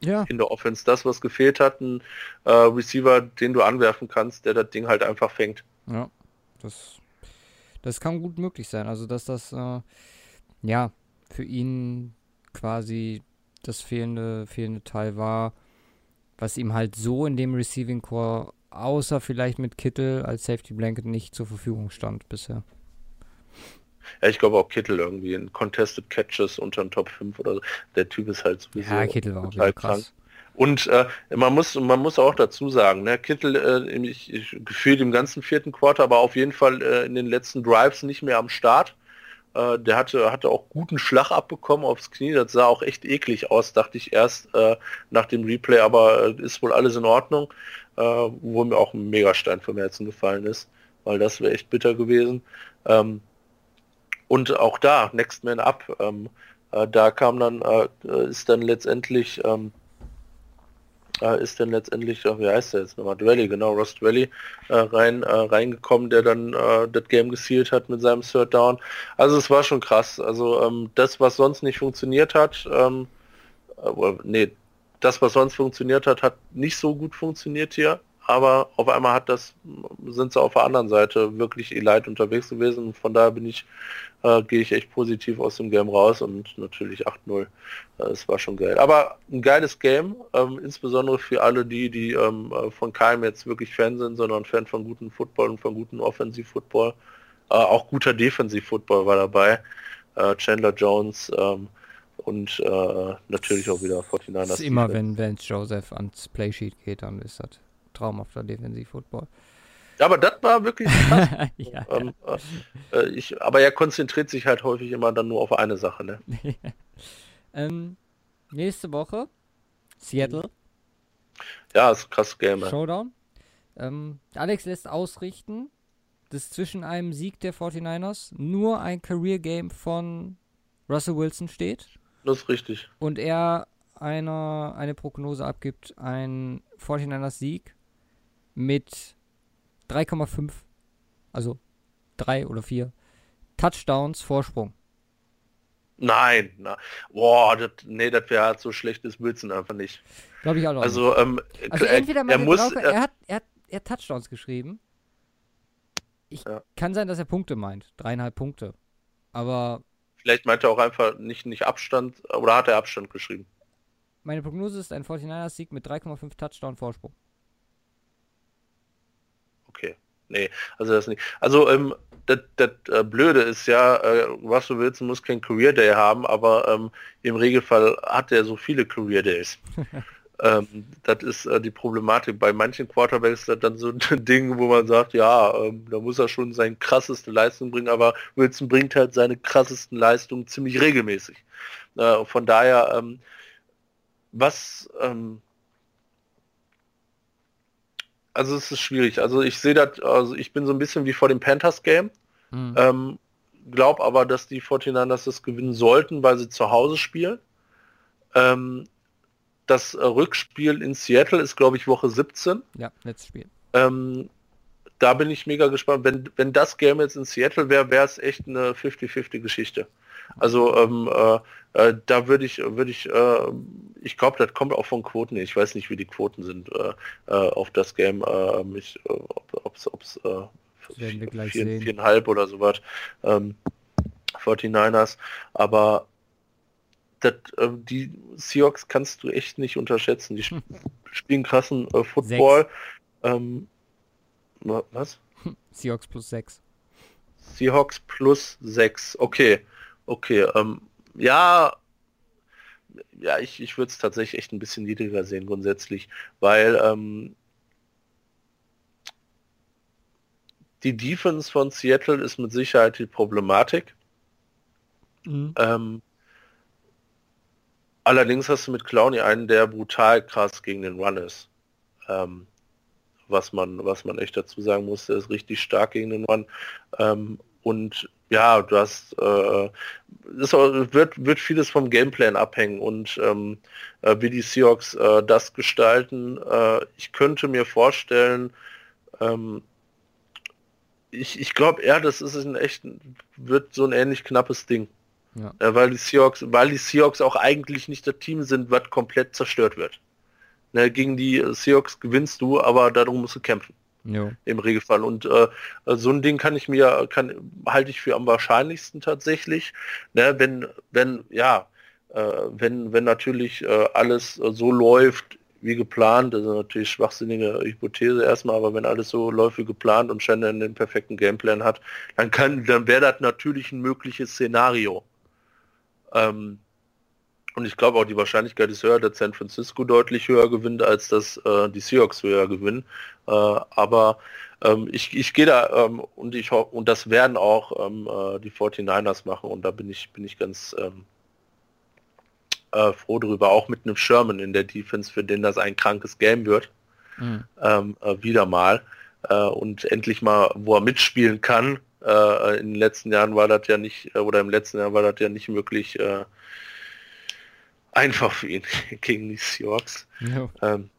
Ja. In der Offense. Das, was gefehlt hat, ein äh, Receiver, den du anwerfen kannst, der das Ding halt einfach fängt. Ja, das, das kann gut möglich sein. Also, dass das, äh, ja, für ihn quasi das fehlende, fehlende Teil war, was ihm halt so in dem Receiving Core, außer vielleicht mit Kittel als Safety Blanket, nicht zur Verfügung stand bisher. Ja, ich glaube auch Kittel irgendwie in Contested Catches unter den Top 5 oder so. Der Typ ist halt sowieso ja, Kittel war auch halt krass. Und äh, man muss man muss auch dazu sagen, ne, Kittel äh, ich, ich, gefühlt im ganzen vierten Quarter, aber auf jeden Fall äh, in den letzten Drives nicht mehr am Start. Äh, der hatte hatte auch guten Schlag abbekommen aufs Knie. Das sah auch echt eklig aus, dachte ich erst äh, nach dem Replay, aber äh, ist wohl alles in Ordnung. wo mir auch ein Megastein vom Herzen gefallen ist, weil das wäre echt bitter gewesen. Ähm, und auch da, Next Man Up, ähm, äh, da kam dann, äh, ist dann letztendlich, ähm, äh, ist dann letztendlich, wie heißt der jetzt nochmal, Dwelly, genau, Ross Dwelly äh, rein, äh, reingekommen, der dann äh, das Game gesealt hat mit seinem Third Down. Also es war schon krass. Also ähm, das, was sonst nicht funktioniert hat, ähm, nee, das, was sonst funktioniert hat, hat nicht so gut funktioniert hier aber auf einmal hat das, sind sie auf der anderen Seite wirklich Elite unterwegs gewesen. Von daher bin ich, äh, gehe ich echt positiv aus dem Game raus und natürlich 8-0. Äh, es war schon geil. Aber ein geiles Game, ähm, insbesondere für alle die, die ähm, äh, von keinem jetzt wirklich Fan sind, sondern Fan von guten Football und von guten Offensiv-Football. Äh, auch guter Defensiv-Football war dabei. Äh, Chandler Jones, ähm, und äh, natürlich auch wieder 49ers. Das ist immer, wenn Vance Joseph ans Playsheet geht, dann ist das traumhafter Defensiv-Football. Ja, aber das war wirklich krass. ja, ähm, äh, ich, aber er konzentriert sich halt häufig immer dann nur auf eine Sache. Ne? ähm, nächste Woche Seattle. Ja, ist ein krasses Game. Showdown. Ähm, Alex lässt ausrichten, dass zwischen einem Sieg der 49ers nur ein Career Game von Russell Wilson steht. Das ist richtig. Und er eine, eine Prognose abgibt, ein 49ers Sieg mit 3,5, also 3 oder 4 Touchdowns Vorsprung. Nein, na, boah, das, nee, das wäre halt so schlecht, ist Wilson einfach nicht. Glaube ich auch noch. Also, ähm, also entweder er, muss, Brauche, er, hat, er, hat, er hat Touchdowns geschrieben. Ich ja. kann sein, dass er Punkte meint, dreieinhalb Punkte. Aber vielleicht meint er auch einfach nicht, nicht Abstand oder hat er Abstand geschrieben? Meine Prognose ist ein 49ers-Sieg mit 3,5 Touchdown Vorsprung. Okay. Nee, also das nicht. Also, ähm, das, das äh, Blöde ist ja, äh, was du willst, muss kein Career Day haben, aber ähm, im Regelfall hat er so viele Career Days. ähm, das ist äh, die Problematik. Bei manchen Quarterbacks ist das dann so ein Ding, wo man sagt, ja, ähm, da muss er schon seine krasseste Leistung bringen, aber Wilson bringt halt seine krassesten Leistungen ziemlich regelmäßig. Äh, von daher, ähm, was, ähm, also es ist schwierig. Also ich sehe das, also ich bin so ein bisschen wie vor dem Panthers Game. Mhm. Ähm, glaub aber, dass die 49ers das gewinnen sollten, weil sie zu Hause spielen. Ähm, das Rückspiel in Seattle ist, glaube ich, Woche 17. Ja, letztes Spiel. Ähm, da bin ich mega gespannt. Wenn, wenn das Game jetzt in Seattle wäre, wäre es echt eine 50-50 Geschichte. Also ähm, äh, äh, da würde ich, würde ich, äh, ich glaube, das kommt auch von Quoten. Ich weiß nicht, wie die Quoten sind äh, äh auf das Game. Äh, mich, ob es ob's, äh, vier, viereinhalb oder sowas. Ähm, 49ers. Aber das, äh, die Seahawks kannst du echt nicht unterschätzen. Die sp spielen krassen Football. Ähm, was? Seahawks plus 6. Seahawks plus 6. Okay. Okay. Ähm, ja, ja, ich, ich würde es tatsächlich echt ein bisschen niedriger sehen grundsätzlich, weil ähm, die Defense von Seattle ist mit Sicherheit die Problematik. Mhm. Ähm, allerdings hast du mit Clowney einen, der brutal krass gegen den Run ist. Ähm, was man, was man echt dazu sagen muss, der ist richtig stark gegen den Run. Ähm, und ja, du hast, äh, es wird, wird vieles vom Gameplan abhängen und ähm, äh, wie die Seahawks äh, das gestalten. Äh, ich könnte mir vorstellen, ähm, ich, ich glaube eher, das ist ein echt, wird so ein ähnlich knappes Ding. Ja. Äh, weil die Seahawks, weil die Seahawks auch eigentlich nicht das Team sind, was komplett zerstört wird. Ne, gegen die Seahawks gewinnst du, aber darum musst du kämpfen. Jo. Im Regelfall. Und äh, so ein Ding kann ich mir, kann, halte ich für am wahrscheinlichsten tatsächlich. Ne, wenn, wenn, ja, äh, wenn, wenn natürlich äh, alles so läuft wie geplant, ist natürlich schwachsinnige Hypothese erstmal, aber wenn alles so läuft wie geplant und Shannon den perfekten Gameplan hat, dann kann, dann wäre das natürlich ein mögliches Szenario. Ähm, und ich glaube auch die Wahrscheinlichkeit ist höher, dass San Francisco deutlich höher gewinnt, als dass äh, die Seahawks höher gewinnen. Äh, aber ähm, ich, ich gehe da ähm, und ich und das werden auch ähm, äh, die 49ers machen und da bin ich bin ich ganz ähm, äh, froh darüber, auch mit einem Sherman in der Defense, für den das ein krankes Game wird. Mhm. Ähm, äh, wieder mal. Und endlich mal, wo er mitspielen kann. in den letzten Jahren war das ja nicht, oder im letzten Jahr war das ja nicht möglich, einfach für ihn gegen die Seahawks. Ja. Ähm,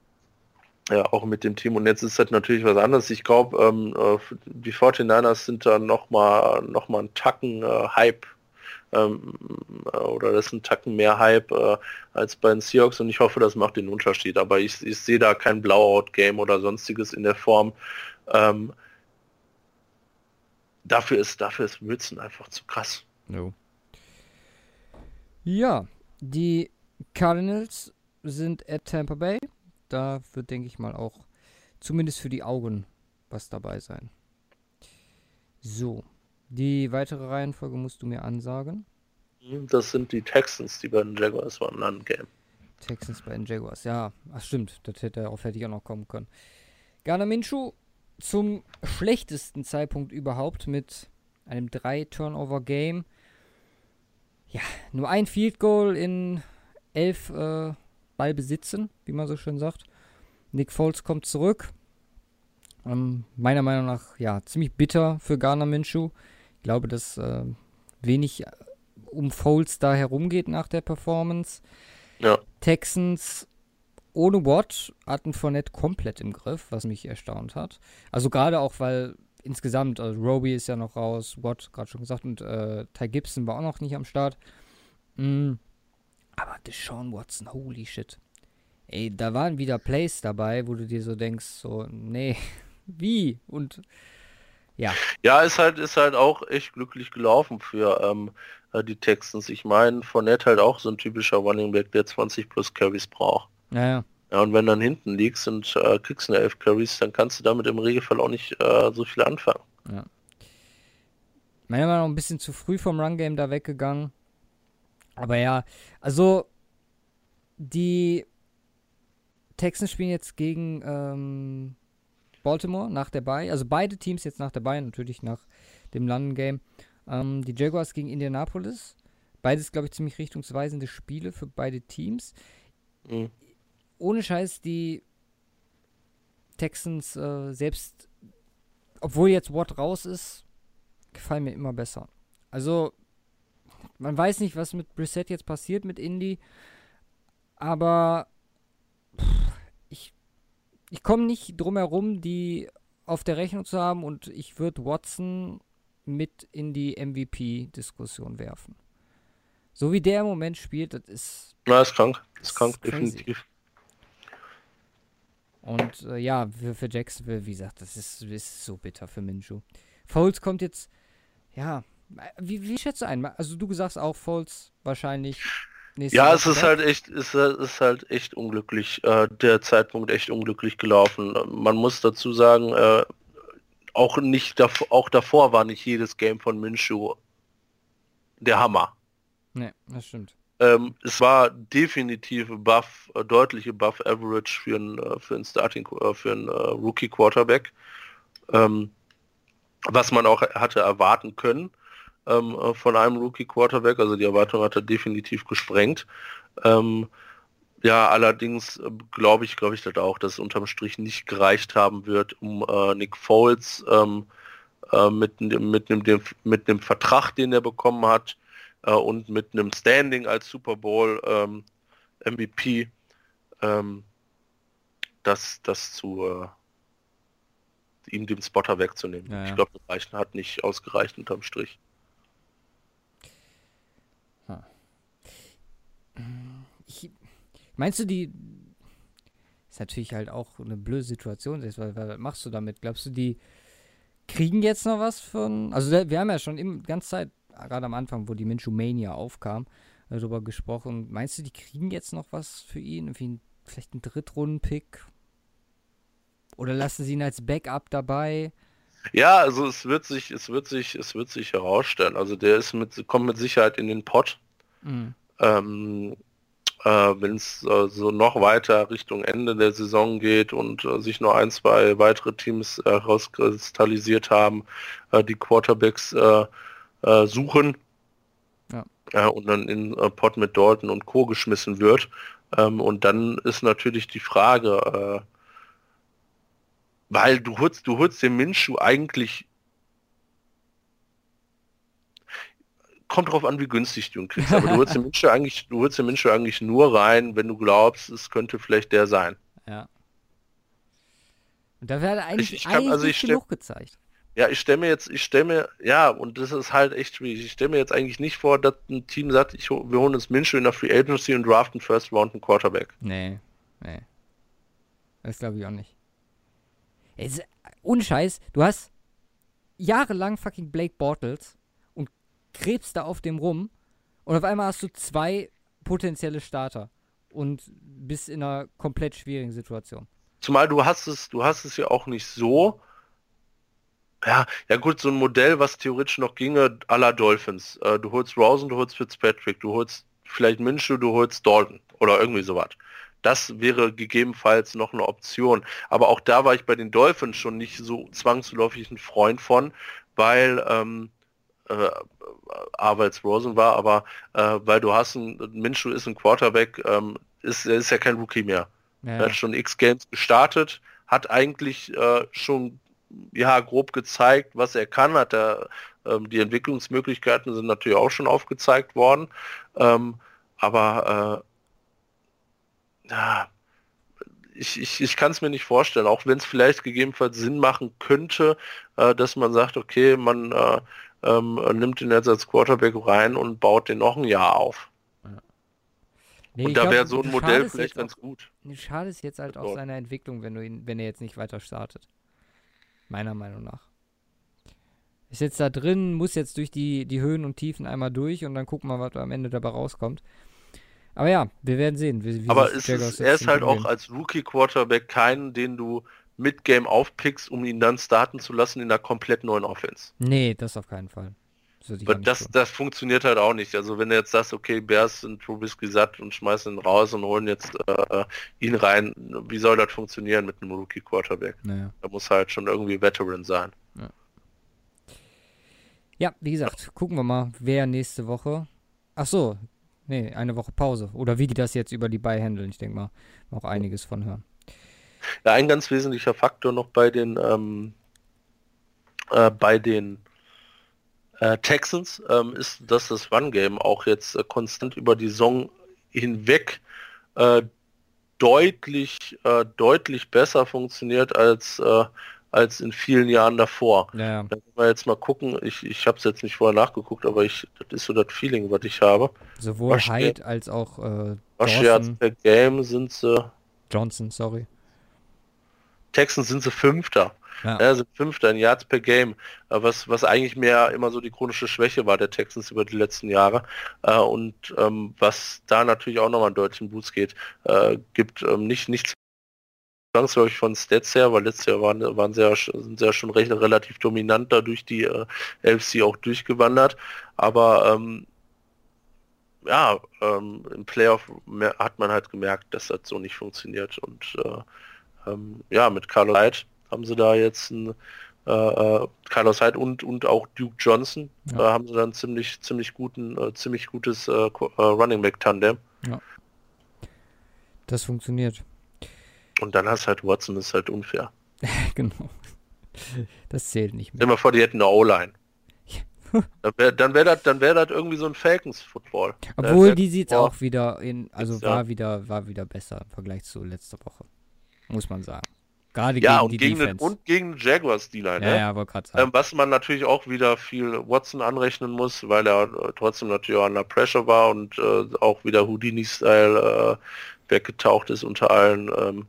ja, auch mit dem Team. Und jetzt ist das natürlich was anderes. Ich glaube, ähm, äh, die 49ers sind da nochmal noch mal ein Tacken äh, Hype ähm, äh, oder das ist ein Tacken mehr Hype äh, als bei den Seahawks und ich hoffe, das macht den Unterschied. Aber ich, ich sehe da kein Blowout-Game oder sonstiges in der Form. Ähm, dafür ist dafür ist Mützen einfach zu krass. No. Ja, die Cardinals sind at Tampa Bay. Da wird, denke ich mal, auch zumindest für die Augen was dabei sein. So, die weitere Reihenfolge musst du mir ansagen. Das sind die Texans, die bei den Jaguars waren dann Game. Texans bei den Jaguars, ja. Ach stimmt, das hätte, darauf hätte ich auch noch kommen können. Garner Minshew zum schlechtesten Zeitpunkt überhaupt mit einem 3-Turnover-Game. Ja, nur ein Field Goal in elf äh, Ball besitzen, wie man so schön sagt. Nick Foles kommt zurück. Ähm, meiner Meinung nach, ja, ziemlich bitter für Garner Minshew. Ich glaube, dass äh, wenig äh, um Foles da herumgeht nach der Performance. Ja. Texans ohne Watt hatten Fournette komplett im Griff, was mich erstaunt hat. Also gerade auch, weil insgesamt, also Roby ist ja noch raus, Watt gerade schon gesagt und äh, Ty Gibson war auch noch nicht am Start. Mm. Aber Deshaun Watson, holy shit. Ey, da waren wieder Plays dabei, wo du dir so denkst, so, nee, wie? Und ja. Ja, ist halt, ist halt auch echt glücklich gelaufen für ähm, äh, die Texans. Ich meine, Fournette halt auch so ein typischer Running Back, der 20 plus Carries braucht. Ja, ja. Ja, und wenn dann hinten liegst und äh, kriegst eine 11 Carries, dann kannst du damit im Regelfall auch nicht äh, so viel anfangen. Ja. Meiner Meinung nach ein bisschen zu früh vom Run-Game da weggegangen. Aber ja, also die Texans spielen jetzt gegen ähm, Baltimore nach der Bye. Also beide Teams jetzt nach der Bye, natürlich nach dem London-Game. Ähm, die Jaguars gegen Indianapolis. Beides, glaube ich, ziemlich richtungsweisende Spiele für beide Teams. Mhm. Ohne Scheiß, die Texans äh, selbst, obwohl jetzt Watt raus ist, gefallen mir immer besser. Also man weiß nicht, was mit Brissett jetzt passiert mit Indy, aber pff, ich, ich komme nicht drum herum, die auf der Rechnung zu haben und ich würde Watson mit in die MVP-Diskussion werfen. So wie der im Moment spielt, das ist. Na, ist krank. Ist, ist krank, crazy. definitiv. Und äh, ja, für, für Jacksonville, wie gesagt, das ist, ist so bitter für Minshew. Foles kommt jetzt, ja, wie, wie schätzt du ein? Also du sagst auch Foles wahrscheinlich. Ja, Woche es ist halt echt, es ist halt echt unglücklich, äh, der Zeitpunkt echt unglücklich gelaufen. Man muss dazu sagen, äh, auch nicht davor, auch davor war nicht jedes Game von Minshew der Hammer. Ne, das stimmt. Ähm, es war definitiv Buff, äh, deutliche Buff Average für ein, äh, für ein Starting, äh, für ein äh, Rookie Quarterback. Ähm, was man auch hatte erwarten können ähm, äh, von einem Rookie Quarterback. Also die Erwartung hat er definitiv gesprengt. Ähm, ja, allerdings äh, glaube ich, glaube ich das auch, dass es unterm Strich nicht gereicht haben wird, um äh, Nick Foles ähm, äh, mit, mit, dem, mit dem Vertrag, den er bekommen hat äh, und mit einem Standing als Super Bowl ähm, MVP, ähm, das, das zu äh, ihm den Spotter wegzunehmen. Ja, ja. Ich glaube, das reicht, hat nicht ausgereicht unterm Strich. Ich, meinst du, die ist natürlich halt auch eine blöde Situation, weil, was machst du damit? Glaubst du, die kriegen jetzt noch was von. Also, wir haben ja schon die ganze Zeit, gerade am Anfang, wo die Minshew Mania aufkam, darüber gesprochen. Meinst du, die kriegen jetzt noch was für ihn? Irgendwie vielleicht einen Drittrunden-Pick? Oder lassen sie ihn als Backup dabei? Ja, also es wird sich, es wird sich, es wird sich herausstellen. Also der ist mit, kommt mit Sicherheit in den Pot. Mhm. Ähm, äh, Wenn es äh, so noch weiter Richtung Ende der Saison geht und äh, sich nur ein, zwei weitere Teams herauskristallisiert haben, äh, die Quarterbacks äh, äh, suchen ja. und dann in Pot mit Dalton und Co. geschmissen wird. Ähm, und dann ist natürlich die Frage, weil du holst, du holst den Minshu eigentlich kommt drauf an, wie günstig du ihn kriegst. Aber du holst den Minshu eigentlich, du holst den Minshu eigentlich nur rein, wenn du glaubst, es könnte vielleicht der sein. Ja. Und da wäre eigentlich, ich, ich kann, also ich genug gezeigt. Ja, ich stelle mir jetzt, ich stelle mir, ja, und das ist halt echt schwierig. Ich stelle mir jetzt eigentlich nicht vor, dass ein Team sagt, ich, wir holen uns Minshu in der Free Agency und draften First Round einen Quarterback. Nee, nee. Das glaube ich auch nicht. Es, ohne Scheiß, du hast jahrelang fucking Blake Bortles krebst da auf dem rum und auf einmal hast du zwei potenzielle Starter und bist in einer komplett schwierigen Situation. Zumal du hast es, du hast es ja auch nicht so. Ja, ja gut, so ein Modell, was theoretisch noch ginge, aller Dolphins. Äh, du holst Rosen, du holst Fitzpatrick, du holst vielleicht Minshew, du holst Dalton oder irgendwie sowas. Das wäre gegebenenfalls noch eine Option. Aber auch da war ich bei den Dolphins schon nicht so zwangsläufig ein Freund von, weil ähm, äh, A, weil es Rosen war, aber äh, weil du hast ein, Minshew ist ein Quarterback, ähm, ist, er ist ja kein Rookie mehr. Ja. Er hat schon X Games gestartet, hat eigentlich äh, schon ja grob gezeigt, was er kann, hat er ähm, die Entwicklungsmöglichkeiten sind natürlich auch schon aufgezeigt worden, ähm, aber äh, ja, ich, ich, ich kann es mir nicht vorstellen, auch wenn es vielleicht gegebenenfalls Sinn machen könnte, äh, dass man sagt, okay, man äh, ähm, nimmt ihn jetzt als Quarterback rein und baut den noch ein Jahr auf. Nee, und da wäre so ein Modell vielleicht ganz auch, gut. Schade ist jetzt halt auch seine Entwicklung, wenn du ihn, wenn er jetzt nicht weiter startet. Meiner Meinung nach. Ist jetzt da drin, muss jetzt durch die, die Höhen und Tiefen einmal durch und dann gucken wir, was am Ende dabei rauskommt. Aber ja, wir werden sehen. Wie, wie Aber ist, er ist halt auch als Rookie-Quarterback keinen, den du mit Game aufpickst, um ihn dann starten zu lassen in einer komplett neuen Offense. Nee, das auf keinen Fall. Das, das, das, funktioniert halt auch nicht. Also wenn du jetzt sagst, okay, Bears sind Trubisky satt und schmeißen ihn raus und holen jetzt äh, ihn rein, wie soll das funktionieren mit einem Rookie Quarterback? Naja. Da muss halt schon irgendwie Veteran sein. Ja. ja, wie gesagt, gucken wir mal, wer nächste Woche. Ach so, nee, eine Woche Pause. Oder wie die das jetzt über die Bye handeln. Ich denke mal, auch einiges von hören. Ja, ein ganz wesentlicher Faktor noch bei den ähm, äh, bei den äh, Texans ähm, ist, dass das Run-Game auch jetzt äh, konstant über die Saison hinweg äh, deutlich, äh, deutlich besser funktioniert als, äh, als in vielen Jahren davor. Ja. Da können wir jetzt mal gucken, ich, ich habe es jetzt nicht vorher nachgeguckt, aber ich, das ist so das Feeling, was ich habe. Sowohl Hyde als auch äh, Johnson. per Game sind sie. Johnson, sorry. Texans sind sie Fünfter. Ja. ja. sind Fünfter in Yards per Game, äh, was, was eigentlich mehr immer so die chronische Schwäche war der Texans über die letzten Jahre. Äh, und ähm, was da natürlich auch nochmal einen deutlichen Boost geht, äh, gibt ähm, nicht nichts zwangsläufig von Stats her, weil letztes Jahr waren, waren sie ja, sind sie ja schon recht relativ dominant da durch die äh, LFC auch durchgewandert. Aber ähm, ja, ähm, im Playoff hat man halt gemerkt, dass das so nicht funktioniert. Und äh, ähm, ja, mit Carlo Light haben sie da jetzt ein äh, äh, Carlos Hyde und, und auch Duke Johnson ja. äh, haben sie dann ziemlich ziemlich guten äh, ziemlich gutes äh, äh, Running Back Tandem. Ja. Das funktioniert. Und dann hast halt Watson ist halt unfair. genau. Das zählt nicht Stell mehr. dir mal vor, die hätten eine O-Line. dann wäre dann wär das wär irgendwie so ein Falcons-Football. Obwohl die sieht auch wieder in, also war wieder, war wieder besser im Vergleich zu letzter Woche. Muss man sagen. Gerade Ja, gegen und die gegen, den, Defense. und gegen den Jaguars D-Line, ja, ne? ja, wollte gerade sagen. Ähm, was man natürlich auch wieder viel Watson anrechnen muss, weil er äh, trotzdem natürlich auch under Pressure war und äh, auch wieder Houdini-Style äh, weggetaucht ist unter allen, ähm,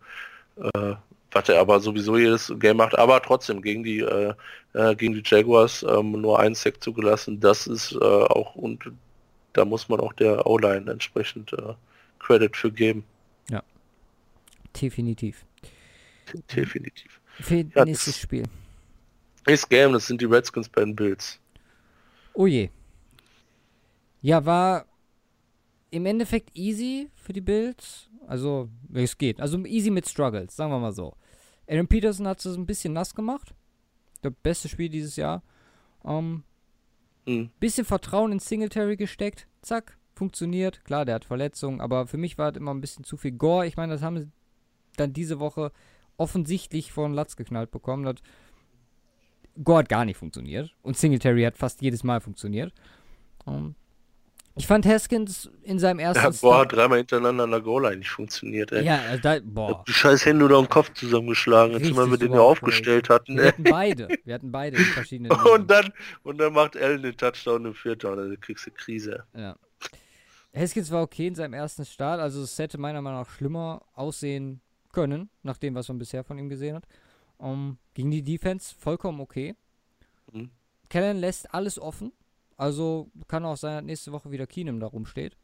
äh, was er aber sowieso jedes Game macht, aber trotzdem gegen die äh, äh, gegen die Jaguars ähm, nur ein Sack zugelassen, das ist auch und da muss man auch der O-Line entsprechend Credit für geben, Definitiv. definitiv. Für Ja, nächstes das- Spiel. Nächstes Game, das sind die Redskins bei den Bills. Oh je. Ja, war im Endeffekt easy für die Bills. Also, es geht. Also easy mit Struggles, sagen wir mal so. Aaron Peterson hat es ein bisschen nass gemacht. Der beste Spiel dieses Jahr. Ähm, Hm. bisschen Vertrauen in Singletary gesteckt. Zack, funktioniert. Klar, der hat Verletzungen, aber für mich war es immer ein bisschen zu viel Gore. Ich meine, das haben sie dann diese Woche offensichtlich von Latz geknallt bekommen. Das Gore hat gar nicht funktioniert. Und Singletary hat fast jedes Mal funktioniert. Ähm, ich fand Haskins in seinem ersten Ja, boah, hat dreimal hintereinander an der Goal-Line nicht funktioniert, ey. Ja, also da, boah. die scheiß Hände oder am Kopf zusammengeschlagen, mal wir den ja aufgestellt hatten. Wir ey. hatten beide. Wir hatten beide in verschiedenen Und dann, und dann macht Allen den Touchdown im vierten, und dann kriegst du Krise. Ja. Haskins war okay in seinem ersten Start, also es hätte meiner Meinung nach schlimmer aussehen können, nach dem, was man bisher von ihm gesehen hat. Um, gegen die Defense vollkommen okay. Mhm. Kellen lässt alles offen, also kann auch sein, dass nächste Woche wieder Keenum da rumsteht.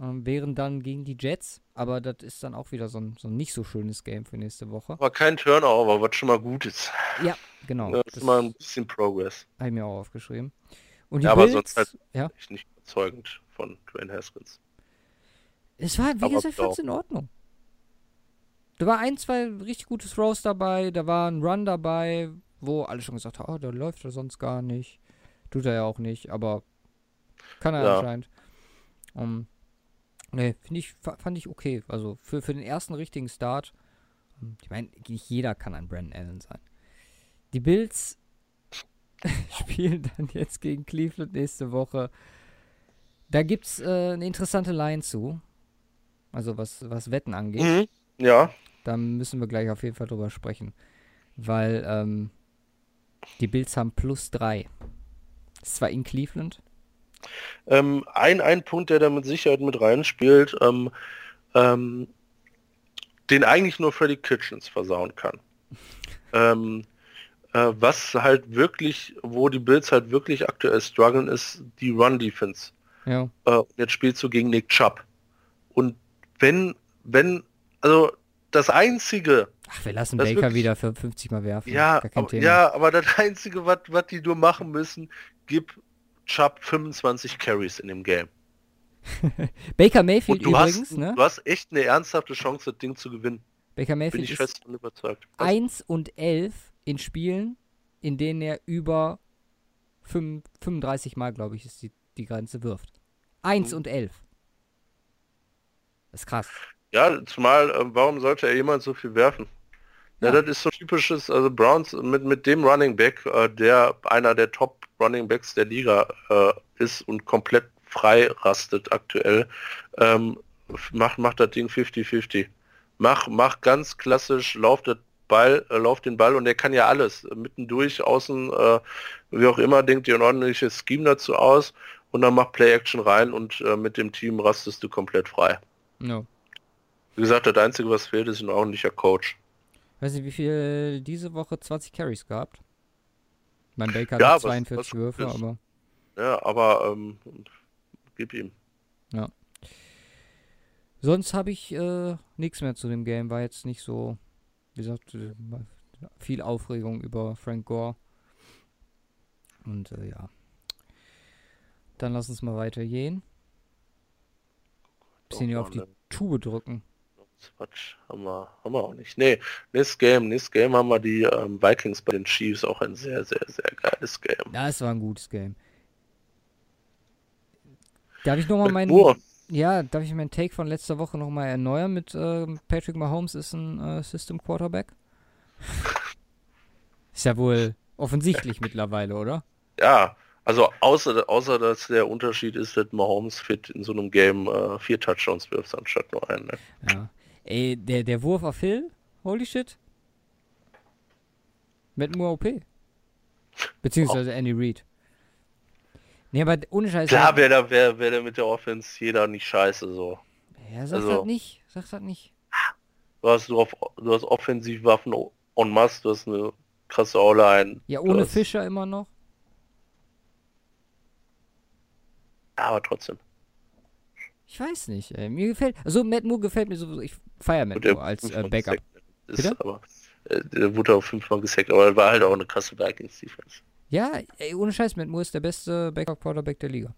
Ähm, wären dann gegen die Jets, aber das ist dann auch wieder so ein, so ein nicht so schönes Game für nächste Woche. Aber kein Turnover, was schon mal gut ist. Ja, genau. Das Das ist mal ein bisschen Progress. habe ich mir auch aufgeschrieben. Und die Ja, aber Bills, sonst halt- ja, nicht überzeugend von Dwayne Haskins. Es war, wie Aber gesagt, auch. in Ordnung. Da war ein, zwei richtig gute Throws dabei, da war ein Run dabei, wo alle schon gesagt haben, oh, der läuft er sonst gar nicht. Tut er ja auch nicht, aber kann er Ja. anscheinend. Um, ne, finde ich, fa- fand ich okay. Also für, für den ersten richtigen Start. ähm, Ich meine, nicht jeder kann ein Brandon Allen sein. Die Bills spielen dann jetzt gegen Cleveland nächste Woche. Da gibt's äh, eine interessante Line zu. Also was, was Wetten angeht. Mhm. Ja, Da müssen wir gleich auf jeden Fall drüber sprechen. Weil ähm, die Bills haben plus drei. Ist zwar in Cleveland. ähm, ein, ein Punkt, der da mit Sicherheit mit reinspielt, ähm, ähm, den eigentlich nur Freddy Kitchens versauen kann. ähm, äh, was halt wirklich, wo die Bills halt wirklich aktuell strugglen, ist die Run-Defense. Ja. Äh, jetzt spielst du gegen Nick Chubb. Und wenn, wenn, also das einzige, Ach, wir lassen Baker wirklich- wieder für 50 Mal werfen. ja, aber, ja, aber das einzige, was die nur machen müssen, gib Chubb 25 Carries in dem Game. Baker Mayfield du übrigens, hast, ne? du hast echt eine ernsthafte Chance, das Ding zu gewinnen. Baker Bin Mayfield ich ist fest von überzeugt. Was? 1 und 11 in Spielen, in denen er über fünf- 35 Mal, glaube ich, ist die, die Grenze wirft. 1 Mhm. und 11. Das ist krass. Ja, zumal, äh, warum sollte er jemand so viel werfen? Ja, Ja. das ist so typisches, also Browns mit, mit dem Running Back, äh, der einer der Top Running Backs der Liga äh, ist und komplett frei rastet aktuell, ähm, macht, macht das Ding 50-50. Mach, mach ganz klassisch, lauf das Ball, äh, lauf den Ball und der kann ja alles. Mittendurch, außen, äh, wie auch immer, denkt dir ein ordentliches Scheme dazu aus und dann mach Play-Action rein und äh, mit dem Team rastest du komplett frei. No. Wie gesagt, das Einzige, was fehlt, ist ein ordentlicher Coach. Weiß nicht, wie viel diese Woche 20 Carries gehabt? Mein Baker Ja, hat was- 42 was Würfe, ist- aber Ja, aber ähm, gib ihm. sonst habe ich äh, nichts mehr zu dem Game. War jetzt nicht so, wie gesagt, äh, viel Aufregung über Frank Gore. Und äh, ja. Dann lass uns mal weitergehen. Bisschen hier auf die Tube drücken. Quatsch, haben wir, haben wir auch nicht. Nee, nächstes Game, nächstes Game haben wir die ähm, Vikings bei den Chiefs, auch ein sehr, sehr, sehr geiles Game. Ja, es war ein gutes Game. Darf ich nochmal meinen. Moore. Ja, darf ich meinen Take von letzter Woche nochmal erneuern mit ähm, Patrick Mahomes ist ein äh, System Quarterback? Ist ja wohl offensichtlich mittlerweile, oder? Ja, also außer, außer dass der Unterschied ist, dass Mahomes fit in so einem Game äh, vier Touchdowns wirft anstatt nur einen. Ne? Ja. Ey, der, der Wurf auf Hill, holy shit. Mit Moore OP. Beziehungsweise Andy Reid. Nee, aber ohne Scheiß. Klar wäre da wär, wär der mit der Offense jeder nicht scheiße so. Ja, sag also- das nicht. Sag das nicht. Du hast, du, auf, du hast Offensivwaffen en masse, du hast eine krasse O-Line. Ja, ohne hast- Fischer immer noch. Ja, aber trotzdem. Ich weiß nicht, ey. Mir gefällt. Also Matt Moore gefällt mir sowieso. Ich feiere Matt Moore als äh, Backup. Ist Bitte? aber, äh, der wurde auch fünfmal gesackt, aber er war halt auch eine krasse Vikings-Defense. Ja, ey, ohne Scheiß, Matt Moore ist der beste Backup-Quarterback der Liga.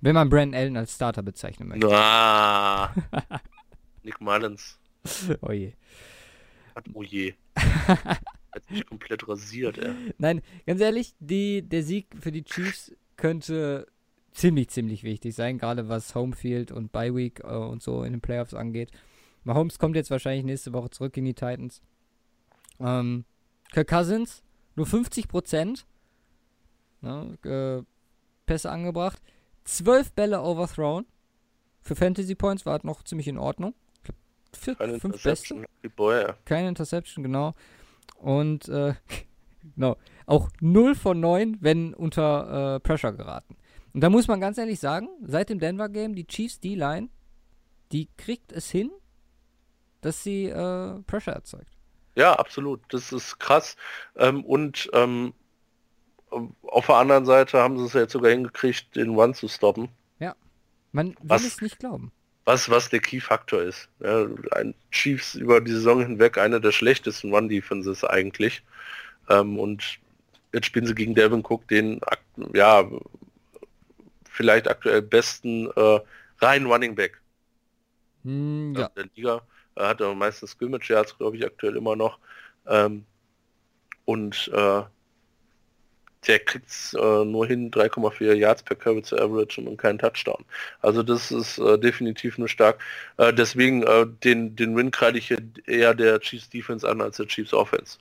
Wenn man Brandon Allen als Starter bezeichnen möchte. Na, Nick Mullins Oh je. hat, oh je, hat sich komplett rasiert, ey. Nein, ganz ehrlich, die, der Sieg für die Chiefs könnte ziemlich, ziemlich wichtig sein, gerade was Homefield und Bye Week äh, und so in den Playoffs angeht. Mahomes kommt jetzt wahrscheinlich nächste Woche zurück in die Titans. Ähm, Kirk Cousins, nur 50 Prozent ne, äh, Pässe angebracht. 12 Bälle overthrown. Für Fantasy Points war es noch ziemlich in Ordnung. Vier, Keine fünf Beste. Keine Interception, genau. Und äh, genau, auch 0 von 9, wenn unter äh, Pressure geraten. Und da muss man ganz ehrlich sagen, seit dem Denver Game, die Chiefs D-Line, die kriegt es hin, dass sie äh, Pressure erzeugt. Ja, absolut. Das ist krass. Ähm, und ähm, auf der anderen Seite haben sie es jetzt sogar hingekriegt, den One zu stoppen. Man will Was? es nicht glauben. Was, was der Key-Faktor ist. Ja, ein Chiefs über die Saison hinweg eine der schlechtesten One-Defenses eigentlich. Ähm, und jetzt spielen sie gegen Devin Cook, den ja vielleicht aktuell besten äh, reinen Running Back Hm, ja. der Liga. Er hat aber meistens Scrimmage Yards, glaube ich, aktuell immer noch. Ähm, und äh, der kriegt äh, nur hin 3,4 Yards per Carry zu Average und keinen Touchdown. Also das ist äh, definitiv nur stark. Äh, deswegen äh, den, den Win kreide ich hier eher der Chiefs Defense an als der Chiefs Offense.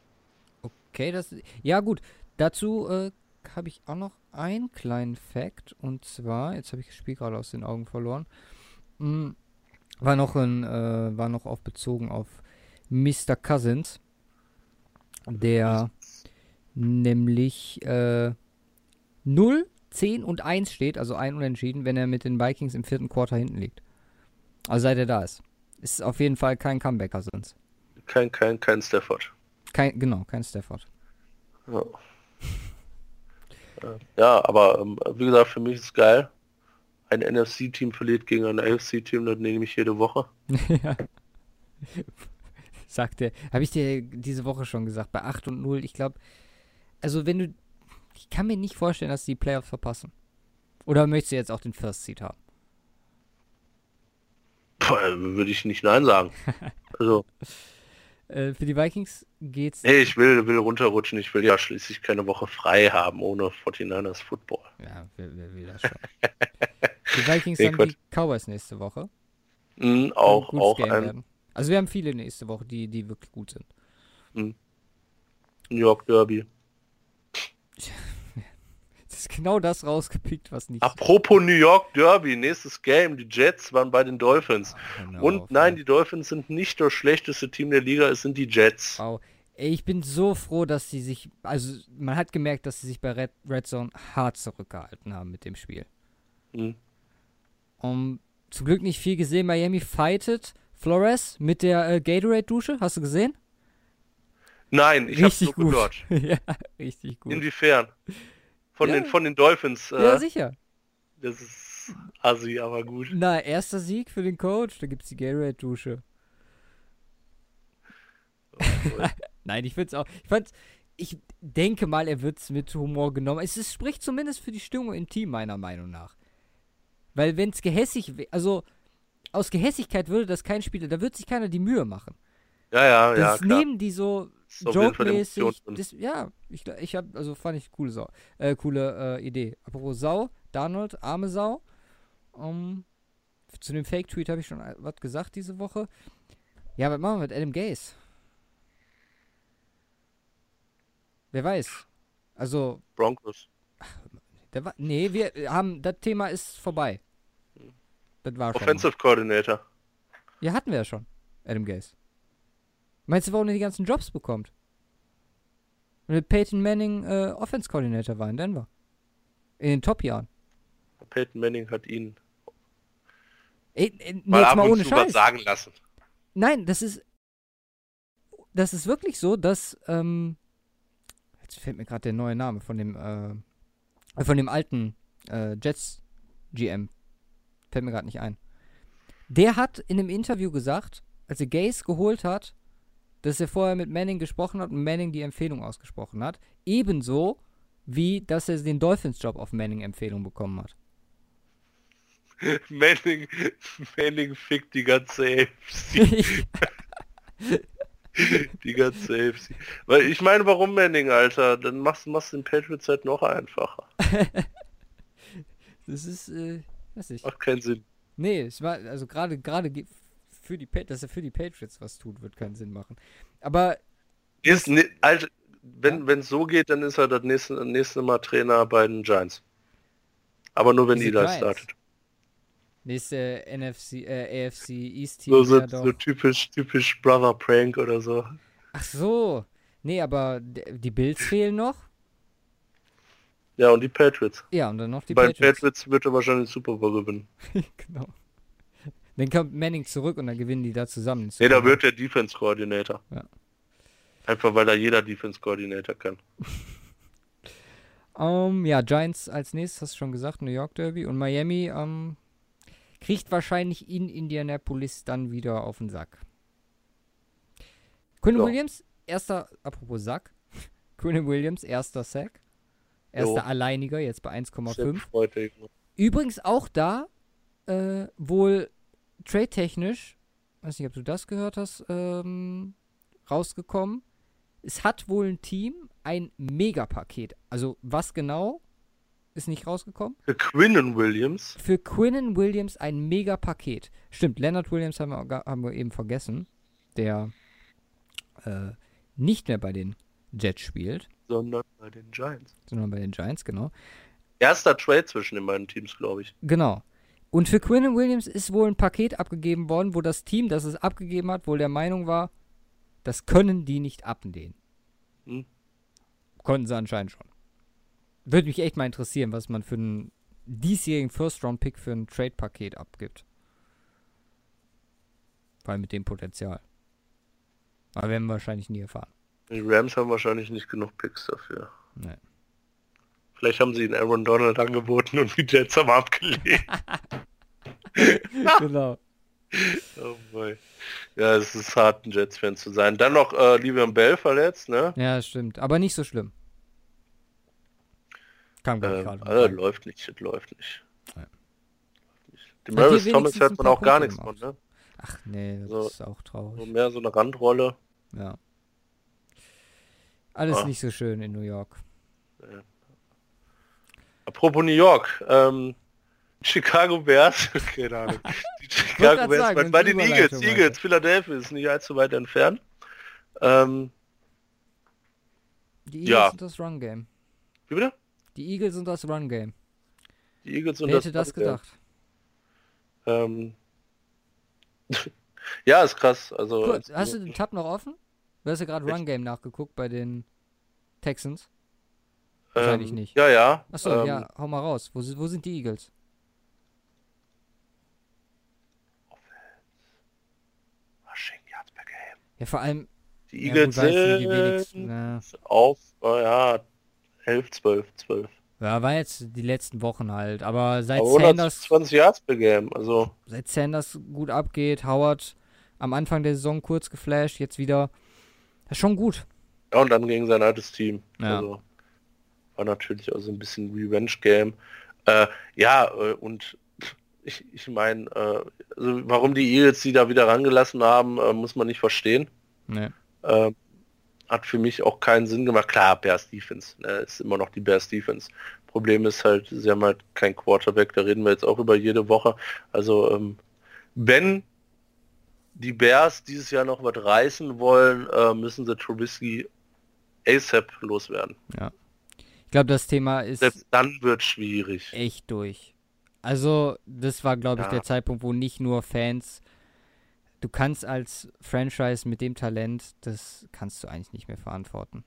Okay, das. Ja, gut. Dazu äh, habe ich auch noch einen kleinen Fact. Und zwar, jetzt habe ich das Spiel gerade aus den Augen verloren. Hm, war noch ein, äh, war noch auf bezogen auf Mr. Cousins. Der nämlich äh, 0, 10 und 1 steht, also ein Unentschieden, wenn er mit den Vikings im vierten Quarter hinten liegt. Also seit er da ist. Ist auf jeden Fall kein Comeback Cousins. Kein, kein, kein Stafford. Kein, genau, kein Stafford. Äh, ja aber ähm, wie gesagt, für mich ist es geil. Ein NFC-Team verliert gegen ein AFC-Team, das nehme ich jede Woche. ja. Sagt er. Habe ich dir diese Woche schon gesagt, bei 8 und 0, ich glaube, also wenn du, ich kann mir nicht vorstellen, dass die Playoffs verpassen. Oder möchtest du jetzt auch den First Seed haben? Boah, würde ich nicht Nein sagen. Also, Äh, für die Vikings geht's. nee, ich will, will runterrutschen. Ich will ja schließlich keine Woche frei haben ohne 49ers Football. Ja, wer, wer will das schon? die Vikings Nee, haben Quatsch. die Cowboys nächste Woche. Mhm, auch, auch ein. Also wir haben viele nächste Woche, die, die wirklich gut sind. New York Derby. Genau das rausgepickt, was nicht. Apropos New York Derby, nächstes Game. Die Jets waren bei den Dolphins. Genau, Und nein, die Dolphins sind nicht das schlechteste Team der Liga, es sind die Jets. Wow. Ey, ich bin so froh, dass sie sich, also man hat gemerkt, dass sie sich bei Red, Red Zone hart zurückgehalten haben mit dem Spiel. Mhm. Um, zum Glück nicht viel gesehen. Miami fightet Flores mit der äh, Gatorade-Dusche. Hast du gesehen? Nein, ich hab's nur gut. gehört. ja, richtig gut. Inwiefern? Von, Ja. den, von den Dolphins. Äh, ja, sicher. das ist assi, aber gut. Na, erster Sieg für den Coach. Da gibt's die Gatorade-Dusche. Nein, ich find's auch. Ich fand, ich denke mal, er wird's mit Humor genommen. Es ist, spricht zumindest für die Stimmung im Team, meiner Meinung nach. Weil wenn's gehässig, wär- also aus Gehässigkeit würde das kein Spieler, da wird sich keiner die Mühe machen. Ja, ja, ja, Das nehmen die so Joke-mäßig. Ja, ich, ich hab, also fand ich coole Sau, äh, coole äh, Idee. Apropos Sau, Donald, arme Sau. Um, zu dem Fake-Tweet habe ich schon äh, was gesagt diese Woche. Ja, was machen wir mit Adam Gaze? Wer weiß. Also, Broncos. der war, nee, wir haben, das Thema ist vorbei. Das war schon. Offensive Coordinator. Ja, hatten wir ja schon. Adam Gase. Meinst du, warum er die ganzen Jobs bekommt? Weil Peyton Manning äh, Offense Coordinator war in Denver. In den Top-Jahren. Peyton Manning hat ihn Ey, ey, nee, mal jetzt ab mal und ohne zu was Scheiß. sagen lassen. Nein, das ist. Das ist wirklich so, dass. Ähm, jetzt fällt mir gerade der neue Name von dem. Äh, von dem alten äh, Jets GM. Fällt mir gerade nicht ein. Der hat in einem Interview gesagt, als er Gaze geholt hat, dass er vorher mit Manning gesprochen hat und Manning die Empfehlung ausgesprochen hat. Ebenso wie, dass er den Dolphins-Job auf Manning-Empfehlung bekommen hat. Manning, Manning fickt die ganze AFC. die ganze AFC. Weil ich meine, warum Manning, Alter? Dann machst machst du den Patriots halt noch einfacher. das ist, äh, weiß ich. Macht keinen Sinn. Nee, es war, also gerade, gerade ge- für die, Pa- dass er für die Patriots was tut, wird keinen Sinn machen. Aber, Ist, ne, Alter, wenn wenn es so geht, dann ist er das nächste, nächste Mal Trainer bei den Giants. Aber nur wenn Eli Giants? startet. nächste NFC, äh, AFC East Team So, so, doch- so typisch, typisch Brother Prank oder so. Ach so. Nee, aber die Bills fehlen noch. Ja, und die Patriots. Ja, und dann noch die Bei den Patriots. Patriots wird er wahrscheinlich Super Bowl gewinnen. genau. Dann kommt Manning zurück und dann gewinnen die da zusammen. Nee, da wird der Defense Coordinator. Ja. Einfach weil da jeder Defense Coordinator kann. Ähm, ja, Giants als nächstes, hast du schon gesagt, New York Derby. Und Miami ähm, kriegt wahrscheinlich in Indianapolis dann wieder auf den Sack. Quinn Ja. Williams, erster, apropos Sack. Quinn Williams, erster Sack. Erster Jo. Alleiniger, jetzt bei Sehr 1,5. gefreut, ey. Übrigens auch da äh, wohl trade-technisch, weiß nicht, ob du das gehört hast, ähm, rausgekommen. Es hat wohl ein Team ein Megapaket. Also was genau ist nicht rausgekommen? Für Quinnen Williams. Für Quinnen Williams ein Megapaket. Stimmt, Leonard Williams haben wir, haben wir eben vergessen, der äh, nicht mehr bei den Jets spielt, sondern bei den Giants. sondern bei den Giants, genau. Erster Trade zwischen den beiden Teams, glaube ich. Genau. Und für Quinnen Williams ist wohl ein Paket abgegeben worden, wo das Team, das es abgegeben hat, wohl der Meinung war, das können die nicht ablehnen. Hm. Konnten sie anscheinend schon. Würde mich echt mal interessieren, was man für einen diesjährigen First-Round-Pick für ein Trade-Paket abgibt. Vor allem mit dem Potenzial. Aber werden wir wahrscheinlich nie erfahren. Die Rams haben wahrscheinlich nicht genug Picks dafür. Nee. Vielleicht haben sie ihn Aaron Donald angeboten und die Jets haben abgelehnt. genau. oh boy. Ja, es ist hart, ein Jets-Fan zu sein. Dann noch äh, Livian Bell verletzt, ne? Ja, stimmt. Aber nicht so schlimm. Kam glaub ich, Ähm, gerade. also, läuft nicht, das läuft nicht. Ja. Hier Maris Thomas hört man auch gar nichts von, ne? Ach nee, das So- ist auch So traurig. mehr so eine Randrolle. Ja. Alles Ah. nicht so schön in New York. Apropos New York, ähm, Chicago Bears, keine Ahnung. Die Chicago Bears, sagen, bei, den Eagles, Eagles. Philadelphia ist nicht allzu weit entfernt. Ähm, Die Eagles Ja. und das Run Game. wie bitte? Die Eagles und das Run Game. Die Eagles und Wer hätte das gedacht? Ähm, ja, ist krass. Also Kurz, als- hast du den Tab noch offen? Du hast ja gerade Run Game nachgeguckt bei den Texans. Wahrscheinlich ähm, nicht. Ja, ja. Achso, ähm, ja, hau mal raus. Wo, wo sind die Eagles? Ja, vor allem, Die ja, Eagles gut, die wenigsten, sind na, auf, oh, ja, 11, 12, 12. ja, war jetzt die letzten Wochen halt. Aber seit Aber Sanders 120 Yards per Game, also seit Sanders gut abgeht, Howard am Anfang der Saison kurz geflasht, jetzt wieder. Das ist schon gut. Ja, und dann gegen sein altes Team. Ja. Also war natürlich auch so ein bisschen Revenge-Game. Äh, ja, äh, und ich, ich meine, äh, also warum die Eagles die da wieder rangelassen haben, äh, muss man nicht verstehen. Ne. Äh, hat für mich auch keinen Sinn gemacht. Klar, Bears Defense, ne, ist immer noch die Bears Defense. Problem ist halt, sie haben halt kein Quarterback, da reden wir jetzt auch über jede Woche. Also ähm, wenn die Bears dieses Jahr noch was reißen wollen, äh, müssen sie Trubisky ASAP loswerden. Ja. Ich glaube, das Thema ist Selbst dann wird schwierig. echt durch. Also, das war, glaube ich, Ja. der Zeitpunkt, wo nicht nur Fans. Du kannst als Franchise mit dem Talent, das kannst du eigentlich nicht mehr verantworten.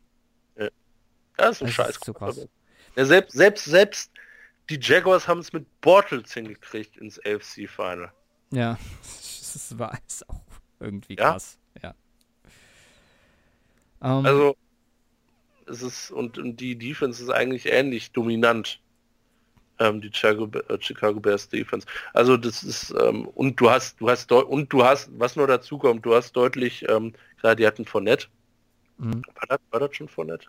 Das ist ein Das Scheiß. ist zu krass. Ja, selbst, selbst, selbst die Jaguars haben es mit Bortles hingekriegt ins AFC Final. Ja, das war ist auch irgendwie Ja. krass. Ja. Ähm, Also, es ist, und, und die Defense ist eigentlich ähnlich dominant. Ähm, die Chicago, äh, Chicago Bears Defense. Also das ist, ähm, und du hast, du hast und du hast, was nur dazu kommt, du hast deutlich, ähm, gerade die hatten Fournette. mhm. War das, war das schon Fournette?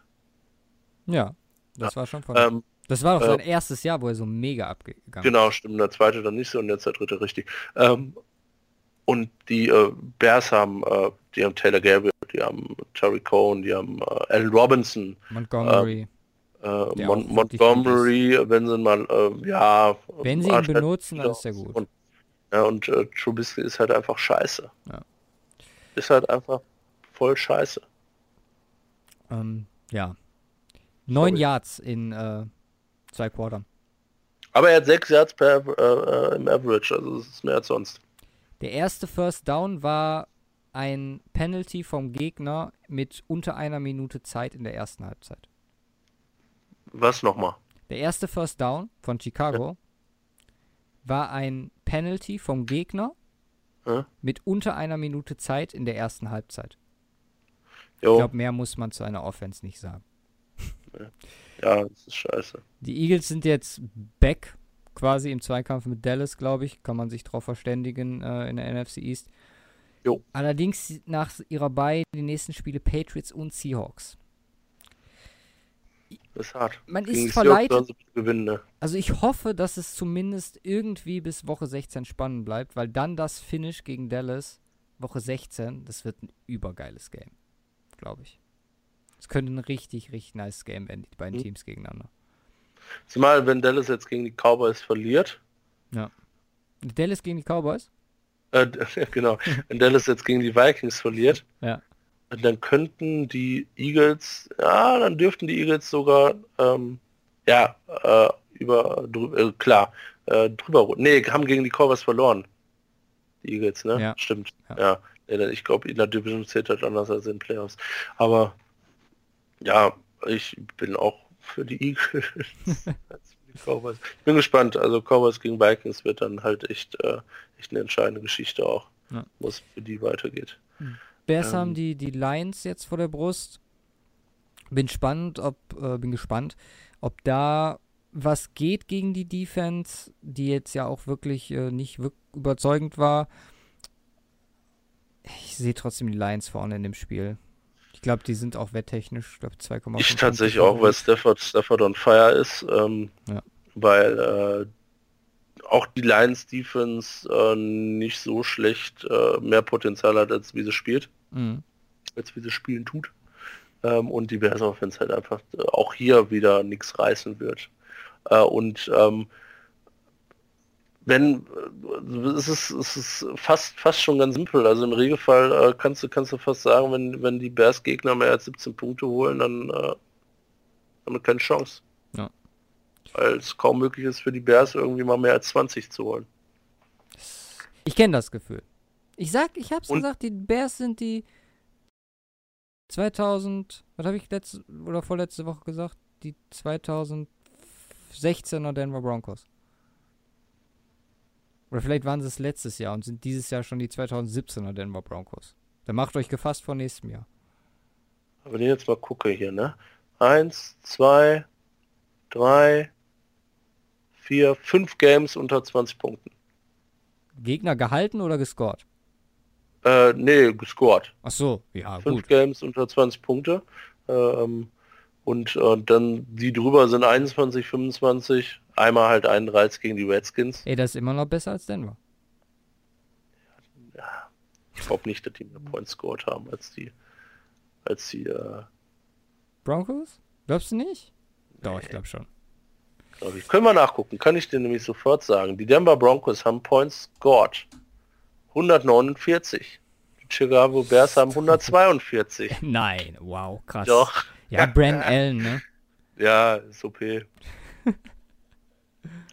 ja, das war schon von. Ähm, das war doch äh, sein erstes Jahr, wo er so mega abgegangen ist. Genau, stimmt. Der zweite dann nicht so und jetzt der dritte richtig. Ähm, und die äh, Bears haben, äh, die haben Taylor Gabriel, die haben Terry Cohn, die haben äh, Allen Robinson, Montgomery. äh, Der Mon Montgomery, wenn sie mal, äh, ja. Wenn sie ihn benutzen, dann ist er gut. Und, ja, und äh, Trubisky ist halt einfach scheiße. Ja. Ist halt einfach voll scheiße. Ähm, ja. Neun Sorry. Yards in äh, zwei Quartern. Aber er hat sechs Yards per, äh, äh, im Average, also das ist mehr als sonst. Der erste First Down war ein Penalty vom Gegner mit unter einer Minute Zeit in der ersten Halbzeit. Was nochmal? Der erste First Down von Chicago war ein Penalty vom Gegner Ja. mit unter einer Minute Zeit in der ersten Halbzeit. Ich Jo, glaube, mehr muss man zu einer Offense nicht sagen. ja, das ist scheiße. Die Eagles sind jetzt back quasi im Zweikampf mit Dallas, glaube ich. Kann man sich drauf verständigen äh, in der NFC East. Jo. Allerdings nach ihrer Bye die nächsten Spiele Patriots und Seahawks. Das ist hart. Man Gegen ist verleitet, gewinnen, ne? also ich hoffe, dass es zumindest irgendwie bis Woche 16 spannend bleibt, weil dann das Finish gegen Dallas, Woche 16, das wird ein übergeiles Game, glaube ich. Es könnte ein richtig, richtig nice Game werden, die beiden Mhm. Teams gegeneinander. Zumal, wenn Dallas jetzt gegen die Cowboys verliert, Dallas gegen die Cowboys? äh, genau, wenn Dallas jetzt gegen die Vikings verliert, Ja. dann könnten die Eagles, ja, dann dürften die Eagles sogar, ähm, ja, äh, über, äh, klar, äh, drüber, nee, haben gegen die Cowboys verloren. Die Eagles, ne? Ja. Stimmt, Ja. ja. Ich glaube, in der Division zählt halt anders als in Playoffs. Aber, ja, ich bin auch für die Eagles. Cowboys. Ich bin gespannt. Also Cowboys gegen Vikings wird dann halt echt, äh, echt eine entscheidende Geschichte auch, Ja. wo es für die weitergeht. Bears Ähm. haben die, die Lions jetzt vor der Brust. Bin spannend, ob, äh, bin gespannt, ob da was geht gegen die Defense, die jetzt ja auch wirklich äh, nicht wirk überzeugend war. Ich sehe trotzdem die Lions vorne in dem Spiel. Ich glaube, die sind auch wetttechnisch, ich glaube 2,5. Ich tatsächlich auch, weil. Stafford, Stafford on fire ist, ähm, Ja. weil äh, auch die Lions Defense äh, nicht so schlecht äh, mehr Potenzial hat, als wie sie spielt, Mhm. als wie sie spielen tut. Ähm, und die Bears Offense halt einfach äh, auch hier wieder nichts reißen wird. Äh, und ähm, wenn äh, es ist, es ist fast fast schon ganz simpel. Also im Regelfall äh, kannst du kannst du fast sagen, wenn wenn die Bears Gegner mehr als 17 Punkte holen, dann äh, haben wir keine Chance. Ja. Weil es kaum möglich ist für die Bears irgendwie mal mehr als 20 zu holen. Ich kenne das Gefühl. Ich sag, ich hab's Und- gesagt, die Bears sind die 2000, was habe ich letzte oder vorletzte Woche gesagt? Die 2016er Denver Broncos. Oder vielleicht waren sie es letztes Jahr und sind dieses Jahr schon die 2017er Denver Broncos. Dann macht euch gefasst vor nächstem Jahr. Aber wenn ich jetzt mal gucke hier, ne? Eins, zwei, drei, vier, fünf Games unter 20 Punkten. Gegner gehalten oder gescored? Äh, nee, gescored. Ach so, ja, Fünf gut. Games unter 20 Punkte. Ähm, und äh, dann die drüber sind 21, 25. Einmal halt 31 gegen die Redskins. Ey, das ist immer noch besser als Denver. Ich glaube nicht, dass die mehr Points scored haben als die als die, äh, Broncos? Glaubst du nicht? Doch, ich glaube schon. glaub ich. Können wir nachgucken, kann ich dir nämlich sofort sagen. Die Denver Broncos haben Points scored. 149. Die Chicago Bears haben 142. Nein, wow, krass. Doch. Ja, Brandon Allen, ne? Ja, ist okay.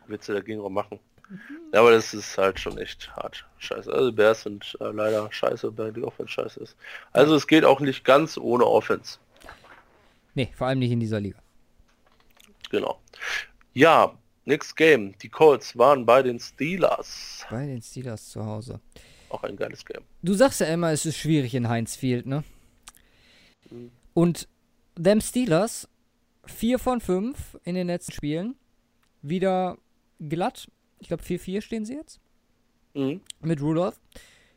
Du dagegen auch machen? Ja, aber das ist halt schon echt hart. Scheiße. Also Bears sind äh, leider scheiße, weil die Offense scheiße ist. Also es geht auch nicht ganz ohne Offense. Nee, vor allem nicht in dieser Liga. Genau. Ja, next game. Die Colts waren bei den Steelers. Bei den Steelers zu Hause. Auch ein geiles Game. Du sagst ja immer, es ist schwierig in Heinz Field, ne? Mhm. Und them Steelers 4 von 5 in den letzten Spielen. Wieder glatt. Ich glaube 4-4 stehen sie jetzt. Mhm. Mit Rudolph.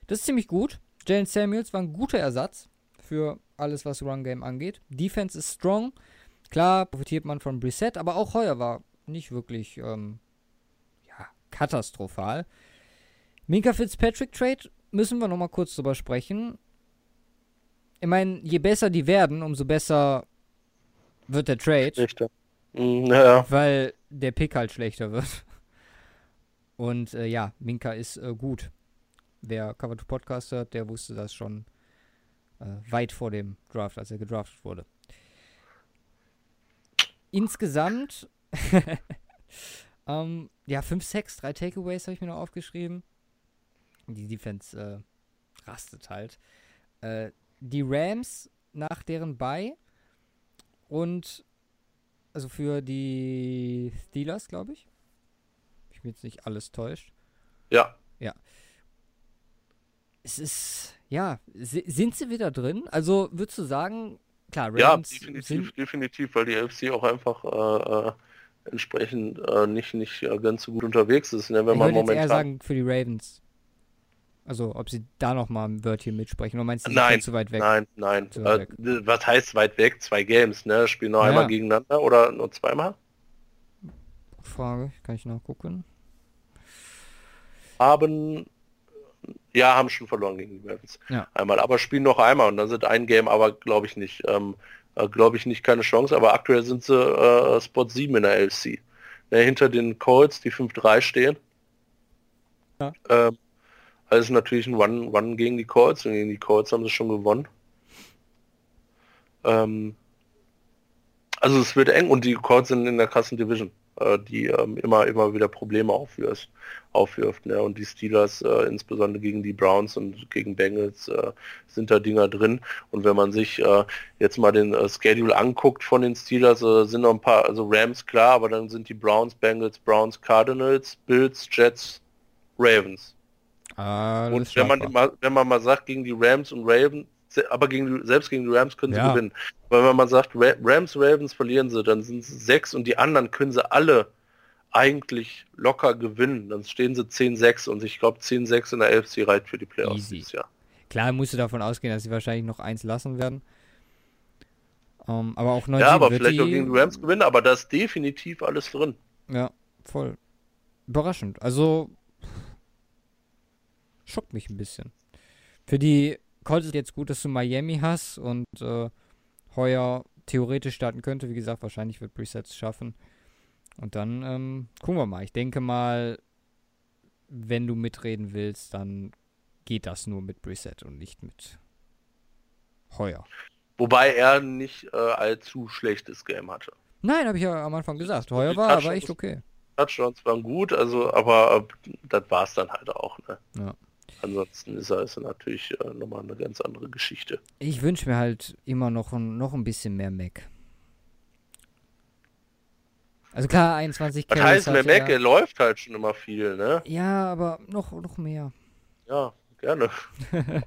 Das ist ziemlich gut. Jalen Samuels war ein guter Ersatz für alles, was Run Game angeht. Defense ist strong. Klar profitiert man von Brissett, aber auch heuer war nicht wirklich ähm, ja, katastrophal. Minka Fitzpatrick Trade müssen wir nochmal kurz drüber sprechen. Ich meine, je besser die werden, umso besser wird der Trade, Schlechter. Mhm, ja, weil der Pick halt schlechter wird. Und äh, ja, Minka ist äh, gut. Wer Cover to Podcast hört, der wusste das schon äh, weit vor dem Draft, als er gedraftet wurde. Insgesamt, ähm, ja, 5 Sacks, 3 Takeaways habe ich mir noch aufgeschrieben. Die Defense äh, rastet halt. Äh, die Rams nach deren Bye und also für die Steelers, glaube ich. Ich bin jetzt nicht alles täuscht. ja. Es ist, ja, si- sind sie wieder drin? Also würdest du sagen, klar, Ja, Ravens definitiv, sind, definitiv, weil die FC auch einfach äh, äh, entsprechend äh, nicht, nicht äh, ganz so gut unterwegs ist, ne, wenn ich man würde jetzt eher momentan. sagen für die Ravens. Also ob sie da nochmal ein Wörtchen mitsprechen. Oder meinst du, Nein, zu weit weg? Nein, nein. Äh, was heißt weit weg? Zwei Games, ne? Spielen noch Ja, einmal ja. gegeneinander oder nur zweimal? Frage, kann ich nachgucken. Haben ja, haben schon verloren gegen die Ravens. Ja. Einmal, aber spielen noch einmal und dann sind ein Game, aber glaube ich nicht. Ähm, äh, glaube ich nicht keine Chance, aber aktuell sind sie äh, Spot 7 in der LC. Ne, hinter den Colts, die 5-3 stehen. Ja. Ähm, also natürlich ein One, One gegen die Colts und gegen die Colts haben sie schon gewonnen. Ähm, also es wird eng und die Colts sind in der krassen Division, die ähm, immer, immer wieder Probleme aufwirft. aufwirft ne? Und die Steelers, äh, insbesondere gegen die Browns und gegen Bengals, äh, sind da Dinger drin. Und wenn man sich äh, jetzt mal den äh, Schedule anguckt von den Steelers, äh, sind noch ein paar, also Rams klar, aber dann sind die Browns, Bengals, Browns, Cardinals, Bills, Jets, Ravens. Ah, das Und wenn man, wenn man mal sagt, gegen die Rams und Ravens, aber gegen selbst gegen die Rams können sie Ja. gewinnen. Weil wenn man sagt, Ra Rams, Ravens verlieren sie, dann sind es sechs und die anderen können sie alle eigentlich locker gewinnen. Dann stehen sie 10-6 und ich glaube 10-6 in der AFC reicht für die Playoffs Easy. dieses Jahr. Klar musst du davon ausgehen, dass sie wahrscheinlich noch eins lassen werden. Ähm, aber auch 9 Ja, aber vielleicht die, auch gegen die Rams gewinnen, aber da ist definitiv alles drin. Ja, voll. Überraschend. Also schockt mich ein bisschen. Für die Ist jetzt gut, dass du Miami hast und äh, Heuer theoretisch starten könnte. Wie gesagt, wahrscheinlich wird Presets schaffen. Und dann ähm, gucken wir mal. Ich denke mal, wenn du mitreden willst, dann geht das nur mit Preset und nicht mit Heuer. Wobei er nicht äh, allzu schlechtes Game hatte. Nein, habe ich ja am Anfang gesagt. Heuer war aber echt okay. Touchdowns waren gut, also aber äh, das war es dann halt auch. Ne? Ja. Ansonsten ist er natürlich äh, nochmal eine ganz andere Geschichte. Ich wünsche mir halt immer noch ein, noch ein bisschen mehr Mac. Also klar, 21 Was Carries heißt, hatte Mac, er. er läuft halt schon immer viel, ne? Ja, aber noch, noch mehr. Ja, gerne.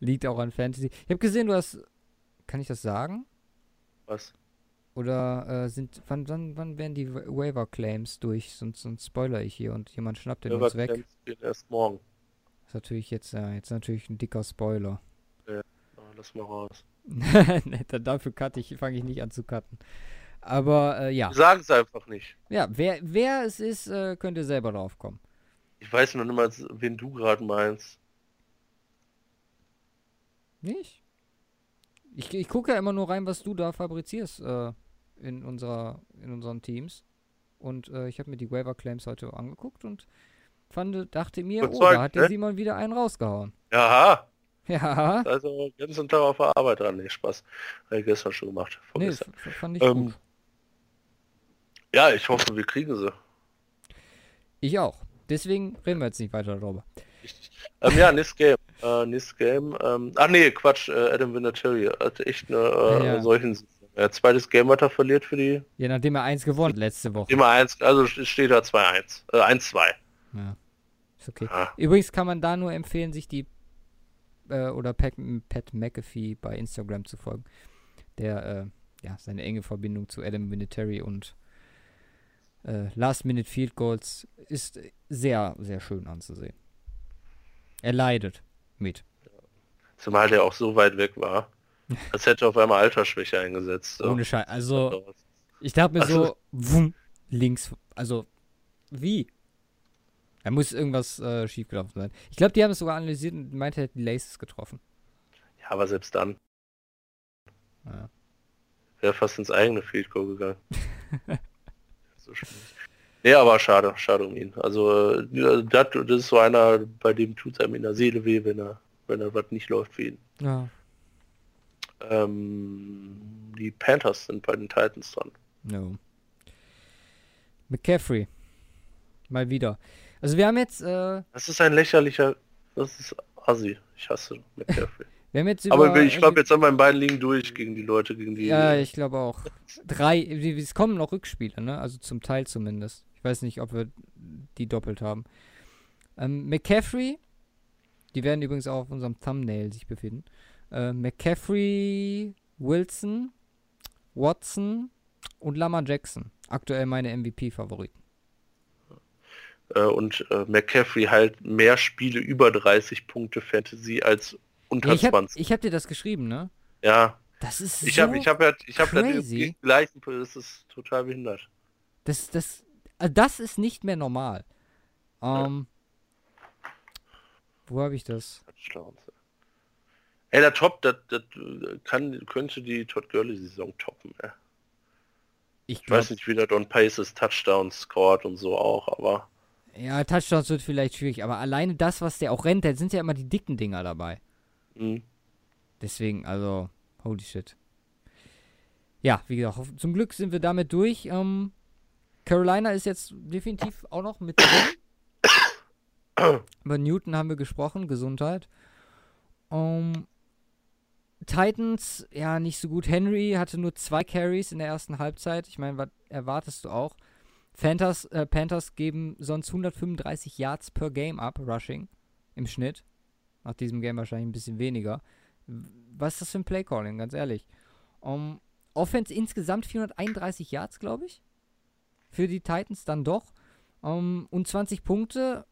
Liegt auch an Fantasy. Ich habe gesehen, du hast. Kann ich das sagen? Was? Oder äh, sind. Wann, wann, wann werden die Wa- Waiver Claims durch? Sonst, sonst spoiler ich hier und jemand schnappt den Der uns weg. geht erst morgen. Ist natürlich jetzt, ja, jetzt natürlich ein dicker Spoiler. Ah, lass mal raus. dafür cutte ich, fange ich nicht an zu cutten. Aber äh, ja. Sagen es einfach nicht. Ja, wer, wer es ist, äh, könnt ihr selber drauf kommen. Ich weiß noch nicht mal, wen du gerade meinst. Nicht? Ich, ich gucke ja immer nur rein, was du da fabrizierst äh, in, unserer, in unseren Teams. Und äh, ich habe mir die Waiver Claims heute angeguckt und fand, dachte mir, oh, Überzeugt, da hat der ne? Simon wieder einen rausgehauen. Ja, Ja. Also den ganzen Tag auf der Arbeit dran. Nee, Spaß. Habe ich gestern schon gemacht. Nee, Vorgestern. f- fand ich Ähm, gut. Ja, ich hoffe, wir kriegen sie. Ich auch. Deswegen reden wir jetzt nicht weiter darüber. Ähm, ja, nächstes Game. Äh, nächstes Game. Ähm, ach nee, Quatsch. Äh, Adam Vinatieri hat echt eine äh, Ja, solchen... Ja, zweites Game, was er verliert für die... Ja, nachdem er eins gewonnen hat letzte Woche. Immer eins, also steht da 2-1. Äh, 1-2. Ja. Ist okay. Ah. Übrigens kann man da nur empfehlen, sich die äh, oder Pat, Pat McAfee bei Instagram zu folgen. Der äh, ja seine enge Verbindung zu Adam Vinatieri und äh, Last Minute Field Goals ist sehr, sehr schön anzusehen. Er leidet mit. Zumal der auch so weit weg war. Als hätte er auf einmal Altersschwäche eingesetzt. So. Ohne Scheiß. Also, ich dachte mir Also- so, wumm, links, also, wie? Da muss irgendwas äh, schiefgelaufen sein. Ich glaube, die haben es sogar analysiert und meinte, er hätte die Laces getroffen. Ja, aber selbst dann Ja. wäre fast ins eigene Field Goal gegangen. so schlimm. Nee, aber schade, schade um ihn. Also äh, das, das ist so einer, bei dem tut es einem in der Seele weh, wenn er, wenn er was nicht läuft für ihn. Ja. Ähm, die Panthers sind bei den Titans dran. No. McCaffrey. Mal wieder. Also wir haben jetzt, äh, Das ist ein lächerlicher, das ist assi. Ich hasse McCaffrey. wir haben jetzt über... aber ich glaube, jetzt haben wir in beiden Ligen durch gegen die Leute, gegen die... Ja, ich glaube auch. Drei, es kommen noch Rückspiele, ne? Also zum Teil zumindest. Ich weiß nicht, ob wir die doppelt haben. Ähm, McCaffrey, die werden übrigens auch auf unserem Thumbnail sich befinden. Äh, McCaffrey, Wilson, Watson und Lamar Jackson. Aktuell meine MVP-Favoriten. Äh, und äh, McCaffrey halt mehr Spiele über 30 Punkte Fantasy als unter Ja, ich habe 20. hab dir das geschrieben, ne? Ja, Das ist ich so, habe ich habe ja ich habe ja den crazy. gleichen das ist total behindert. das, das, also das ist nicht mehr normal. Ähm, wo habe ich das? Touchdowns. Ey, der Top, das, das äh, kann, könnte die Todd Gurley-Saison toppen. Ja. Ich Ich weiß nicht, wie das on Pace ist, Touchdowns scored und so auch, aber ja, Touchdowns wird vielleicht schwierig, aber alleine das, was der auch rennt, da sind ja immer die dicken Dinger dabei. mh, Deswegen, also, holy shit. Ja, wie gesagt, zum Glück sind wir damit durch. Ähm, Carolina ist jetzt definitiv auch noch mit drin. Über Newton haben wir gesprochen, Gesundheit. Ähm, Titans, ja, nicht so gut. Henry hatte nur zwei Carries in der ersten Halbzeit. Ich meine, was erwartest du auch? Panthers, äh, Panthers geben sonst 135 Yards per Game ab, Rushing, im Schnitt. Nach diesem Game wahrscheinlich ein bisschen weniger. Was ist das für ein Playcalling, ganz ehrlich? Um, Offense insgesamt 431 Yards, glaube ich. Für die Titans dann doch. Um, und 20 Punkte.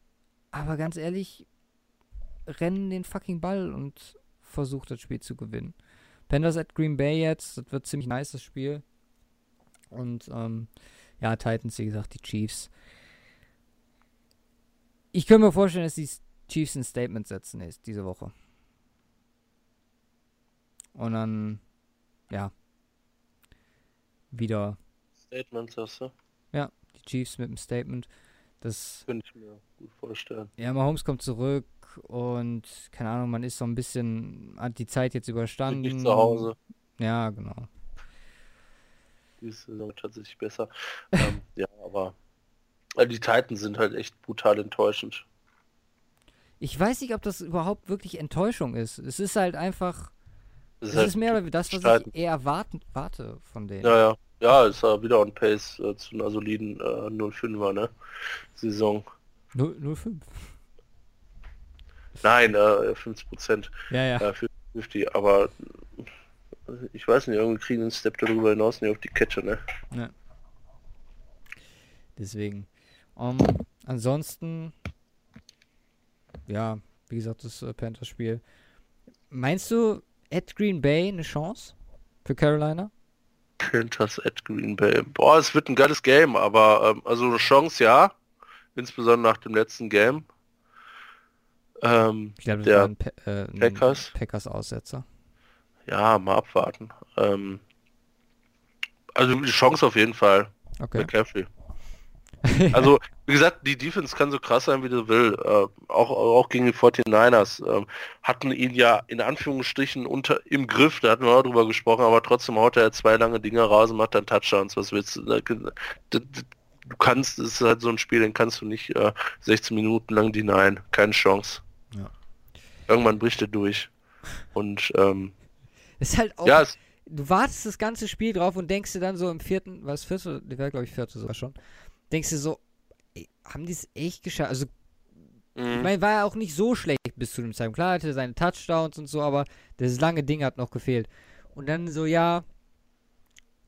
Aber ganz ehrlich, rennen den fucking Ball und versucht das Spiel zu gewinnen. Panthers at Green Bay jetzt. Das wird ziemlich nice, das Spiel. Und ähm, ja, Titans, wie gesagt, die Chiefs. Ich könnte mir vorstellen, dass die Chiefs ein Statement setzen ist diese Woche. Und dann, ja, wieder Statements hast du? die Chiefs mit dem Statement. Das, Könnte ich mir gut vorstellen. ja, Mahomes kommt zurück und, keine Ahnung, man ist so ein bisschen, hat die Zeit jetzt überstanden. nicht zu Hause. Ja, genau. Die Saison tatsächlich besser. ähm, ja, aber äh, die Titans sind halt echt brutal enttäuschend. Ich weiß nicht, ob das überhaupt wirklich Enttäuschung ist. Es ist halt einfach, es halt ist mehr oder das, was Titans. ich eher warten, warte von denen. Ja, ja. Ja, ist ja wieder on pace äh, zu einer soliden äh, 05er, ne? Saison. 0, 05. Nein, äh, 50 Prozent Ja, ja. äh, für 50, aber ich weiß nicht, irgendwie kriegen einen Step darüber hinaus nicht auf die Kette, ne? Deswegen. Um, ansonsten, ja, wie gesagt, das äh, Panthers-Spiel. Meinst du, at Green Bay eine Chance für Carolina? Panthers at Green Bay. Boah, es wird ein geiles Game, aber ähm, also eine Chance ja, insbesondere nach dem letzten Game. Ähm, Ich glaube, das Der ein, Pa- äh, Packers? Packers-Aussetzer. Ja, mal abwarten. Ähm, also die Chance auf jeden Fall. Okay. McCaffrey. Also, wie gesagt, die Defense kann so krass sein, wie du will. Äh, auch, auch gegen die 49ers. Äh, hatten ihn ja in Anführungsstrichen unter im Griff, da hatten wir auch drüber gesprochen, aber trotzdem haut er zwei lange Dinger raus und macht dann Touchdowns. Was willst du? Du kannst, es ist halt so ein Spiel, den kannst du nicht äh, 16 Minuten lang denyen. Keine Chance. Ja. Irgendwann bricht er durch. Und ähm, ist halt auch. Ja, du wartest das ganze Spiel drauf und denkst dir dann so im vierten, was vierte, der wäre glaube ich vierte sogar schon, denkst du so, ey, haben die es echt geschafft? Also, mhm. ich meine, war ja auch nicht so schlecht bis zu dem Zeitpunkt. Klar hatte seine Touchdowns und so, aber das lange Ding hat noch gefehlt. Und dann so, ja,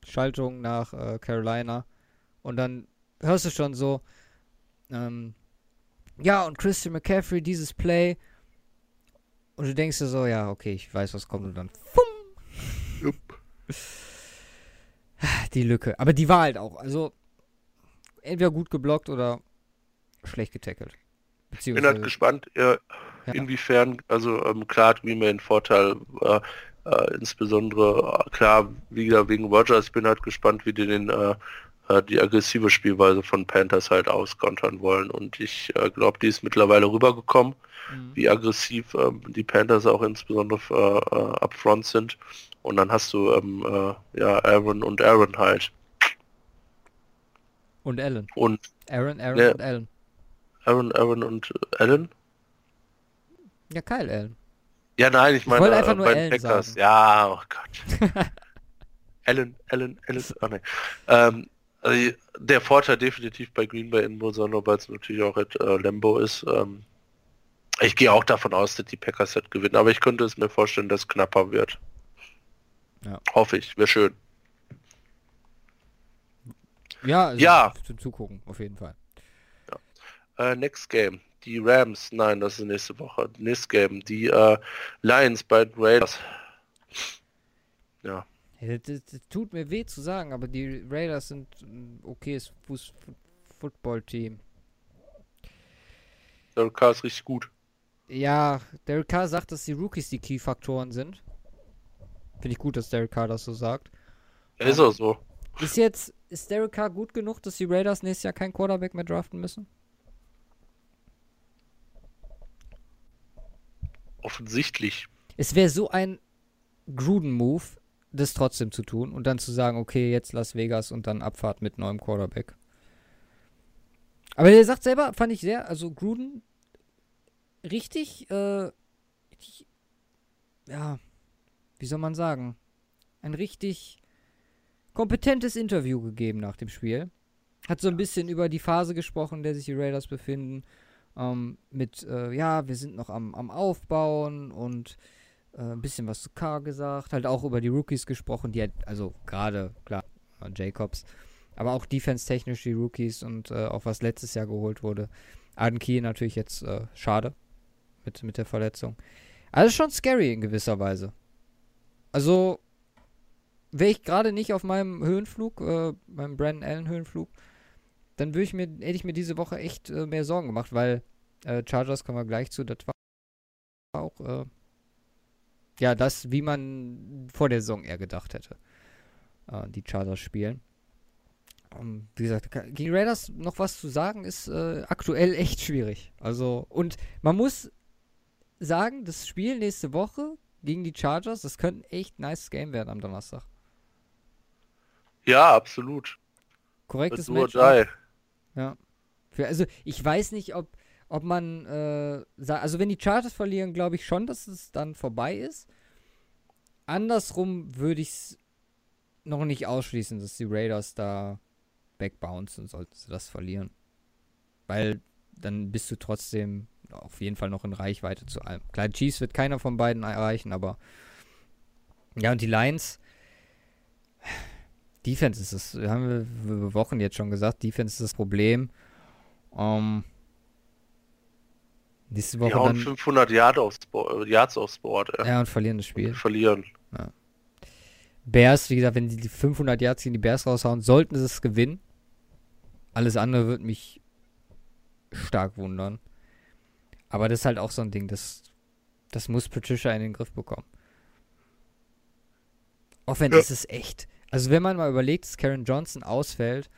Schaltung nach äh, Carolina. Und dann hörst du schon so, ähm, ja, und Christian McCaffrey, dieses Play. Und du denkst dir so, ja, okay, ich weiß, was kommt. Und dann, fumm, Jupp. Die Lücke. Aber die war halt auch. Also, entweder gut geblockt oder schlecht getackelt. Ich bin halt gespannt, äh, ja. inwiefern, also ähm, klar hat Green Bay einen Vorteil, äh, äh, insbesondere, äh, klar, wieder wegen Rogers, ich bin halt gespannt, wie die den, äh, äh, die aggressive Spielweise von Panthers halt auskontern wollen und ich glaube, die ist mittlerweile rübergekommen, mhm. wie aggressiv ähm, die Panthers auch insbesondere upfront sind und dann hast du ähm, äh, ja Aaron und Aaron halt. Und Allen. Und Aaron, Aaron ne, und Allen. Aaron, Aaron und Allen? Ja, Kyle Allen. Ja, nein, ich meine ich einfach äh, nur Allen Packers. Sagen. Ja, oh Gott. Allen, Allen, Allen. Oh, nee. ähm, also der Vorteil definitiv bei Green Bay in Bolsonaro, weil es natürlich auch at äh, Lambo ist. Ähm, ich gehe auch davon aus, dass die Packers halt gewinnen, aber ich könnte es mir vorstellen, dass es knapper wird. Ja. Hoffe ich, wäre schön. Ja, also ja. Zum Zugucken, auf jeden Fall. Ja. Äh, next Game. Die Rams, nein, das ist nächste Woche. Next Game. Die äh, Lions bei den Raiders. Ja. Das, das, das, tut mir weh zu sagen, aber die Raiders sind ein okayes Fuß Football-Team. Derek Carr ist richtig gut. Ja, Derek Carr sagt, dass die Rookies die Key-Faktoren sind. Finde ich gut, dass Derek Carr das so sagt. Ja, ist auch so. Ist jetzt, ist Derek Carr gut genug, dass die Raiders nächstes Jahr keinen Quarterback mehr draften müssen? Offensichtlich. Es wäre so ein Gruden-Move, das trotzdem zu tun und dann zu sagen, okay, jetzt Las Vegas und dann Abfahrt mit neuem Quarterback. Aber der sagt selber, fand ich sehr, also Gruden richtig, äh, richtig, ja, wie soll man sagen, ein richtig kompetentes Interview gegeben nach dem Spiel. Hat so ein bisschen über die Phase gesprochen, in der sich die Raiders befinden. Ähm, mit, äh, ja, wir sind noch am, am Aufbauen und äh, ein bisschen was zu K gesagt. Halt auch über die Rookies gesprochen, die halt, also gerade, klar, Jacobs, aber auch defense-technisch die Rookies und äh, auch was letztes Jahr geholt wurde. Arden Key natürlich jetzt äh, schade mit, mit der Verletzung. Also schon scary in gewisser Weise. Also, wäre ich gerade nicht auf meinem Höhenflug, äh, meinem Brandon Allen Höhenflug, dann würde ich mir, hätte ich mir diese Woche echt äh, mehr Sorgen gemacht, weil äh, Chargers kommen wir gleich zu, das war auch, äh, ja, das, wie man vor der Saison eher gedacht hätte, äh, die Chargers spielen. Um, ähm, wie gesagt, gegen Raiders noch was zu sagen, ist äh, aktuell echt schwierig. Also, und man muss sagen, das Spiel nächste Woche gegen die Chargers. Das könnte ein echt nice Game werden am Donnerstag. Ja, absolut. Korrektes Match. Ja. Für, also ich weiß nicht, ob, ob man äh, also wenn die Chargers verlieren, glaube ich schon, dass es dann vorbei ist. Andersrum würde ich es noch nicht ausschließen, dass die Raiders da backbouncen, sollten sie das verlieren. Weil dann bist du trotzdem auf jeden Fall noch in Reichweite zu allem. Klar, Chiefs wird keiner von beiden erreichen, aber ja, und die Lions. Defense ist das, haben wir Wochen jetzt schon gesagt, Defense ist das Problem. Ähm, nächste Woche ja, dann 500 Yard aufs Board, Yards aufs Board. Ja. ja, und verlieren das Spiel. Und verlieren. Ja. Bears, wie gesagt, wenn die 500 Yards gegen die Bears raushauen, sollten sie es gewinnen. Alles andere würde mich stark wundern. Aber das ist halt auch so ein Ding, das, das muss Patricia in den Griff bekommen. Offense ja. ist es echt. Also wenn man mal überlegt, dass Karen Johnson ausfällt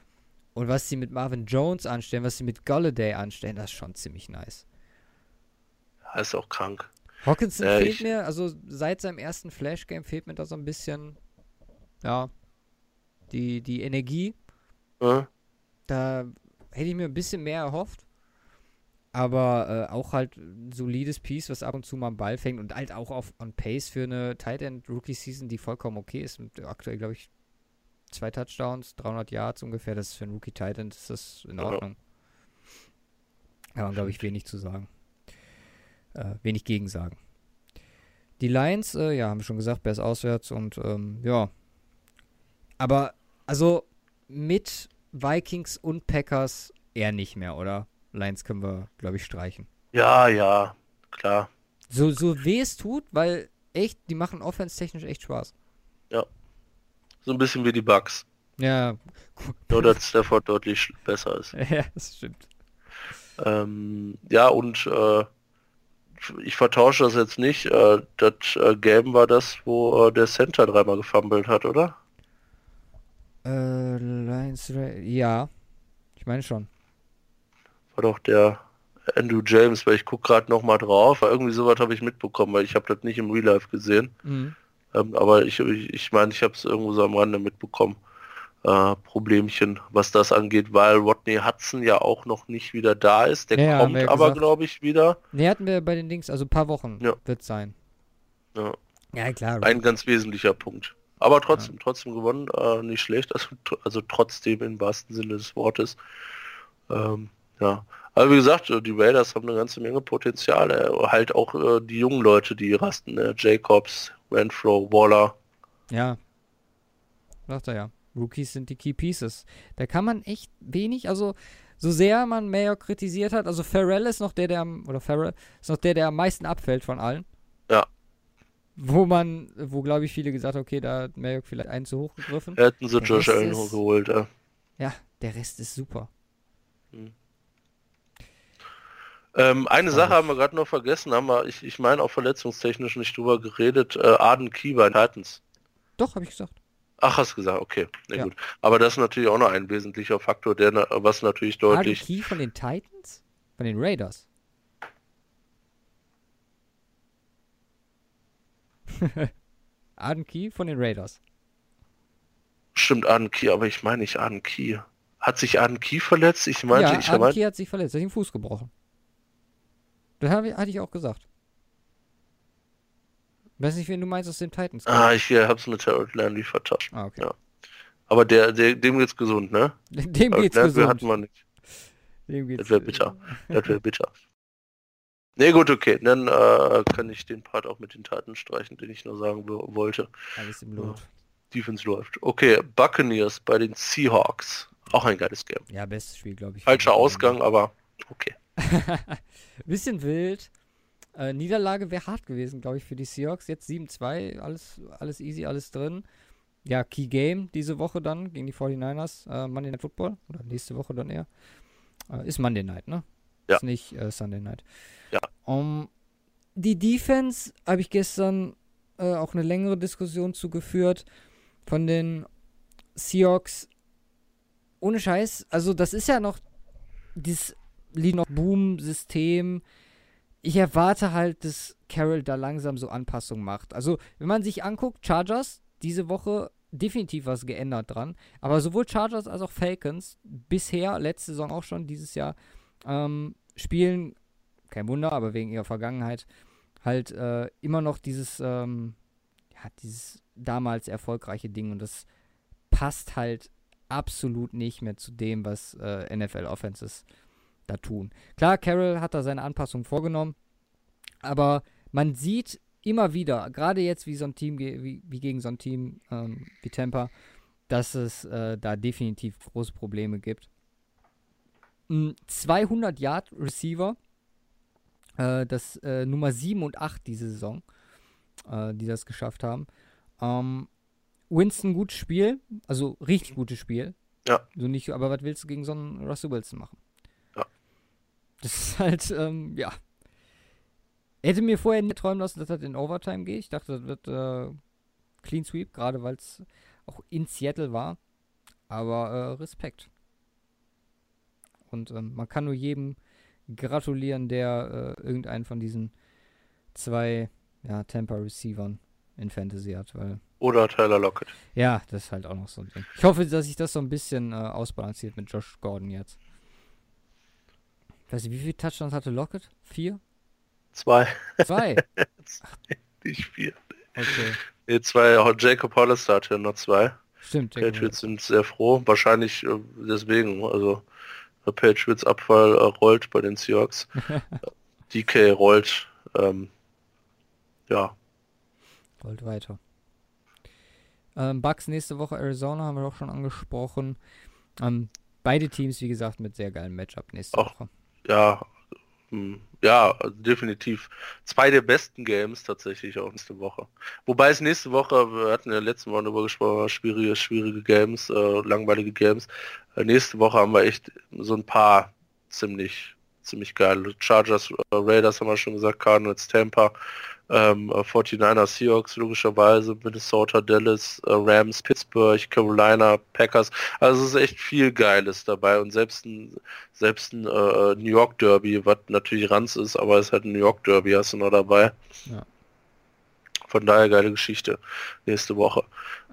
Und was sie mit Marvin Jones anstellen, was sie mit Golladay anstellen, das ist schon ziemlich nice. Ja, ist auch krank. Hawkinson Äh, fehlt ich- mir, also seit seinem ersten Flash-Game fehlt mir da so ein bisschen, ja, die, die Energie. Äh? Da hätte ich mir ein bisschen mehr erhofft. Aber äh, auch halt ein solides Piece, was ab und zu mal am Ball fängt und halt auch auf on Pace für eine Tight End Rookie Season, die vollkommen okay ist. Mit aktuell, glaube ich, zwei Touchdowns, 300 Yards ungefähr. Das ist für einen Rookie Tight End ist das in Ja. Ordnung. Kann man, glaube ich, wenig zu sagen. Äh, wenig gegen sagen. Die Lions, äh, ja, haben wir schon gesagt, Bears auswärts und ähm, ja. Aber, also mit Vikings und Packers eher nicht mehr, oder? Lions können wir, glaube ich, streichen. Ja, ja, klar. So, so weh es tut, weil echt, die machen offense-technisch echt Spaß. So ein bisschen wie die Bugs. Ja, Nur, dass Stafford deutlich besser ist. ja, das stimmt. Ähm, ja, und äh, ich vertausche das jetzt nicht. Äh, das äh, Game war das, wo äh, der Center dreimal gefummelt hat, oder? Äh, Lions, ja. Ich meine schon. War doch der Andrew James, weil ich gucke gerade noch mal drauf. Irgendwie sowas habe ich mitbekommen, weil ich habe das nicht im Real Life gesehen. Mhm. Ähm, aber ich meine, ich, ich, mein, ich habe es irgendwo so am Rande mitbekommen. Äh, Problemchen, was das angeht, weil Rodney Hudson ja auch noch nicht wieder da ist. Der Ja, kommt ja aber, glaube ich, wieder. Ne, hatten wir bei den Dings, also ein paar Wochen Ja. wird sein. Ja, Ja, klar. ein ganz wesentlicher Punkt. Aber trotzdem, trotzdem gewonnen, äh, nicht schlecht. Also, also trotzdem im wahrsten Sinne des Wortes. Ähm, ja. Aber wie gesagt, äh, die Raiders haben eine ganze Menge Potenzial. Äh, halt auch äh, die jungen Leute, die rasten. Äh, Jacobs, Renfro, Waller. Ja. Sagt er ja. Rookies sind die Key Pieces. Da kann man echt wenig, also so sehr man Mayer kritisiert hat, also Farrell ist noch der, der am, oder Farrell ist noch der, der am meisten abfällt von allen. Ja. Wo man, wo glaube ich viele gesagt haben, okay, da hat Mayer vielleicht einen zu hoch gegriffen. Hätten sie Der Josh Allen geholt. Äh. Ja, der Rest ist super. Ähm, eine. Sache haben wir gerade noch vergessen, haben wir, ich, ich meine auch verletzungstechnisch nicht drüber geredet. Äh, Arden Key bei den Titans. Doch, habe ich gesagt. Ach, hast gesagt, okay. Na Ja. gut. Aber das ist natürlich auch noch ein wesentlicher Faktor, der was natürlich deutlich. Key von den Titans? Von den Raiders? Arden Key von den Raiders. Stimmt, Arden Key, aber ich meine nicht Arden Key. Hat sich Arden Key verletzt? Ich meinte, ja, ich meine. Key hat sich verletzt, hat den Fuß gebrochen. Das hab ich, hatte ich auch gesagt. Weiß nicht, wen du meinst aus den Titans. Ah, ich äh, hab's mit Harold Landry vertauscht. Ah, okay. ja. Aber der, der, dem geht's gesund, ne? Dem geht's Landry gesund. hatten wir nicht. Dem geht's Das wäre bitter. Das wäre bitter. Nee, gut, okay. Dann äh, kann ich den Part auch mit den Taten streichen, den ich nur sagen wo- wollte. Alles im Lot. Defense läuft. Okay, Buccaneers bei den Seahawks. Auch ein geiles Game. Ja, bestes Spiel, glaube ich. Falscher Ausgang, aber okay. Bisschen wild. Äh, Niederlage wäre hart gewesen, glaube ich, für die Seahawks. Jetzt 7-2, alles, alles easy, alles drin. Ja, Key Game diese Woche dann gegen die 49ers. Äh, Monday Night Football. Oder nächste Woche dann eher. Äh, ist Monday Night, ne? Ja. Ist nicht äh, Sunday Night. Ja. Um, die Defense habe ich gestern äh, auch eine längere Diskussion zugeführt. Von den Seahawks. Ohne Scheiß. Also, das ist ja noch dieses Lead noch Boom-System. Ich erwarte halt, dass Carroll da langsam so Anpassungen macht. Also, wenn man sich anguckt, Chargers, diese Woche definitiv was geändert dran. Aber sowohl Chargers als auch Falcons, bisher, letzte Saison auch schon, dieses Jahr, ähm, spielen, kein Wunder, aber wegen ihrer Vergangenheit, halt äh, immer noch dieses, ähm, ja, dieses damals erfolgreiche Ding. Und das passt halt absolut nicht mehr zu dem, was äh, NFL-Offenses da tun. Klar, Carroll hat da seine Anpassung vorgenommen, aber man sieht immer wieder, gerade jetzt wie so ein Team, wie, wie gegen so ein Team ähm, wie Tampa, dass es äh, da definitiv große Probleme gibt. Ein 200 Yard Receiver, äh, das äh, Nummer 7 und 8 diese Saison, äh, die das geschafft haben. Ähm, Winston gutes Spiel, also richtig gutes Spiel. Ja. So nicht, aber was willst du gegen so einen Russell Wilson machen? Das ist halt, ähm, ja. Hätte mir vorher nicht träumen lassen, dass das in Overtime geht. Ich dachte, das wird äh, Clean Sweep, gerade weil es auch in Seattle war. Aber äh, Respekt. Und ähm, man kann nur jedem gratulieren, der äh, irgendeinen von diesen zwei ja, Tampa-Receivern in Fantasy hat, weil. Oder Tyler Lockett. Ja, das ist halt auch noch so ein Ding. Ich hoffe, dass sich das so ein bisschen äh, ausbalanciert mit Josh Gordon jetzt. Ich weiß nicht, wie viele Touchdowns hatte Lockett? Vier? Zwei. Zwei? nicht vier. Okay. Nee, zwei. Jacob Hollister hatte noch zwei. Stimmt. Patriots sind sehr froh. Wahrscheinlich äh, deswegen. Also der Patriots Abfall äh, rollt bei den Seahawks. DK rollt. Ähm, ja. Rollt weiter. Ähm, Bucks nächste Woche Arizona haben wir auch schon angesprochen. Ähm, beide Teams, wie gesagt, mit sehr geilen Matchup nächste auch, Woche. Ja, hm, ja, definitiv. Zwei der besten Games tatsächlich auch nächste Woche. Wobei es nächste Woche, wir hatten ja letzten Woche darüber gesprochen, schwierige, schwierige Games, äh, langweilige Games. Äh, nächste Woche haben wir echt so ein paar ziemlich, ziemlich geile. Chargers, äh, Raiders haben wir schon gesagt, Cardinals, Tampa ähm, 49er Seahawks logischerweise, Minnesota, Dallas, äh, Rams, Pittsburgh, Carolina, Packers. Also es ist echt viel Geiles dabei und selbst ein, selbst ein äh, New York Derby, was natürlich Ranz ist, aber es ist halt ein New York Derby, hast du noch dabei. Ja. Von daher geile Geschichte nächste Woche.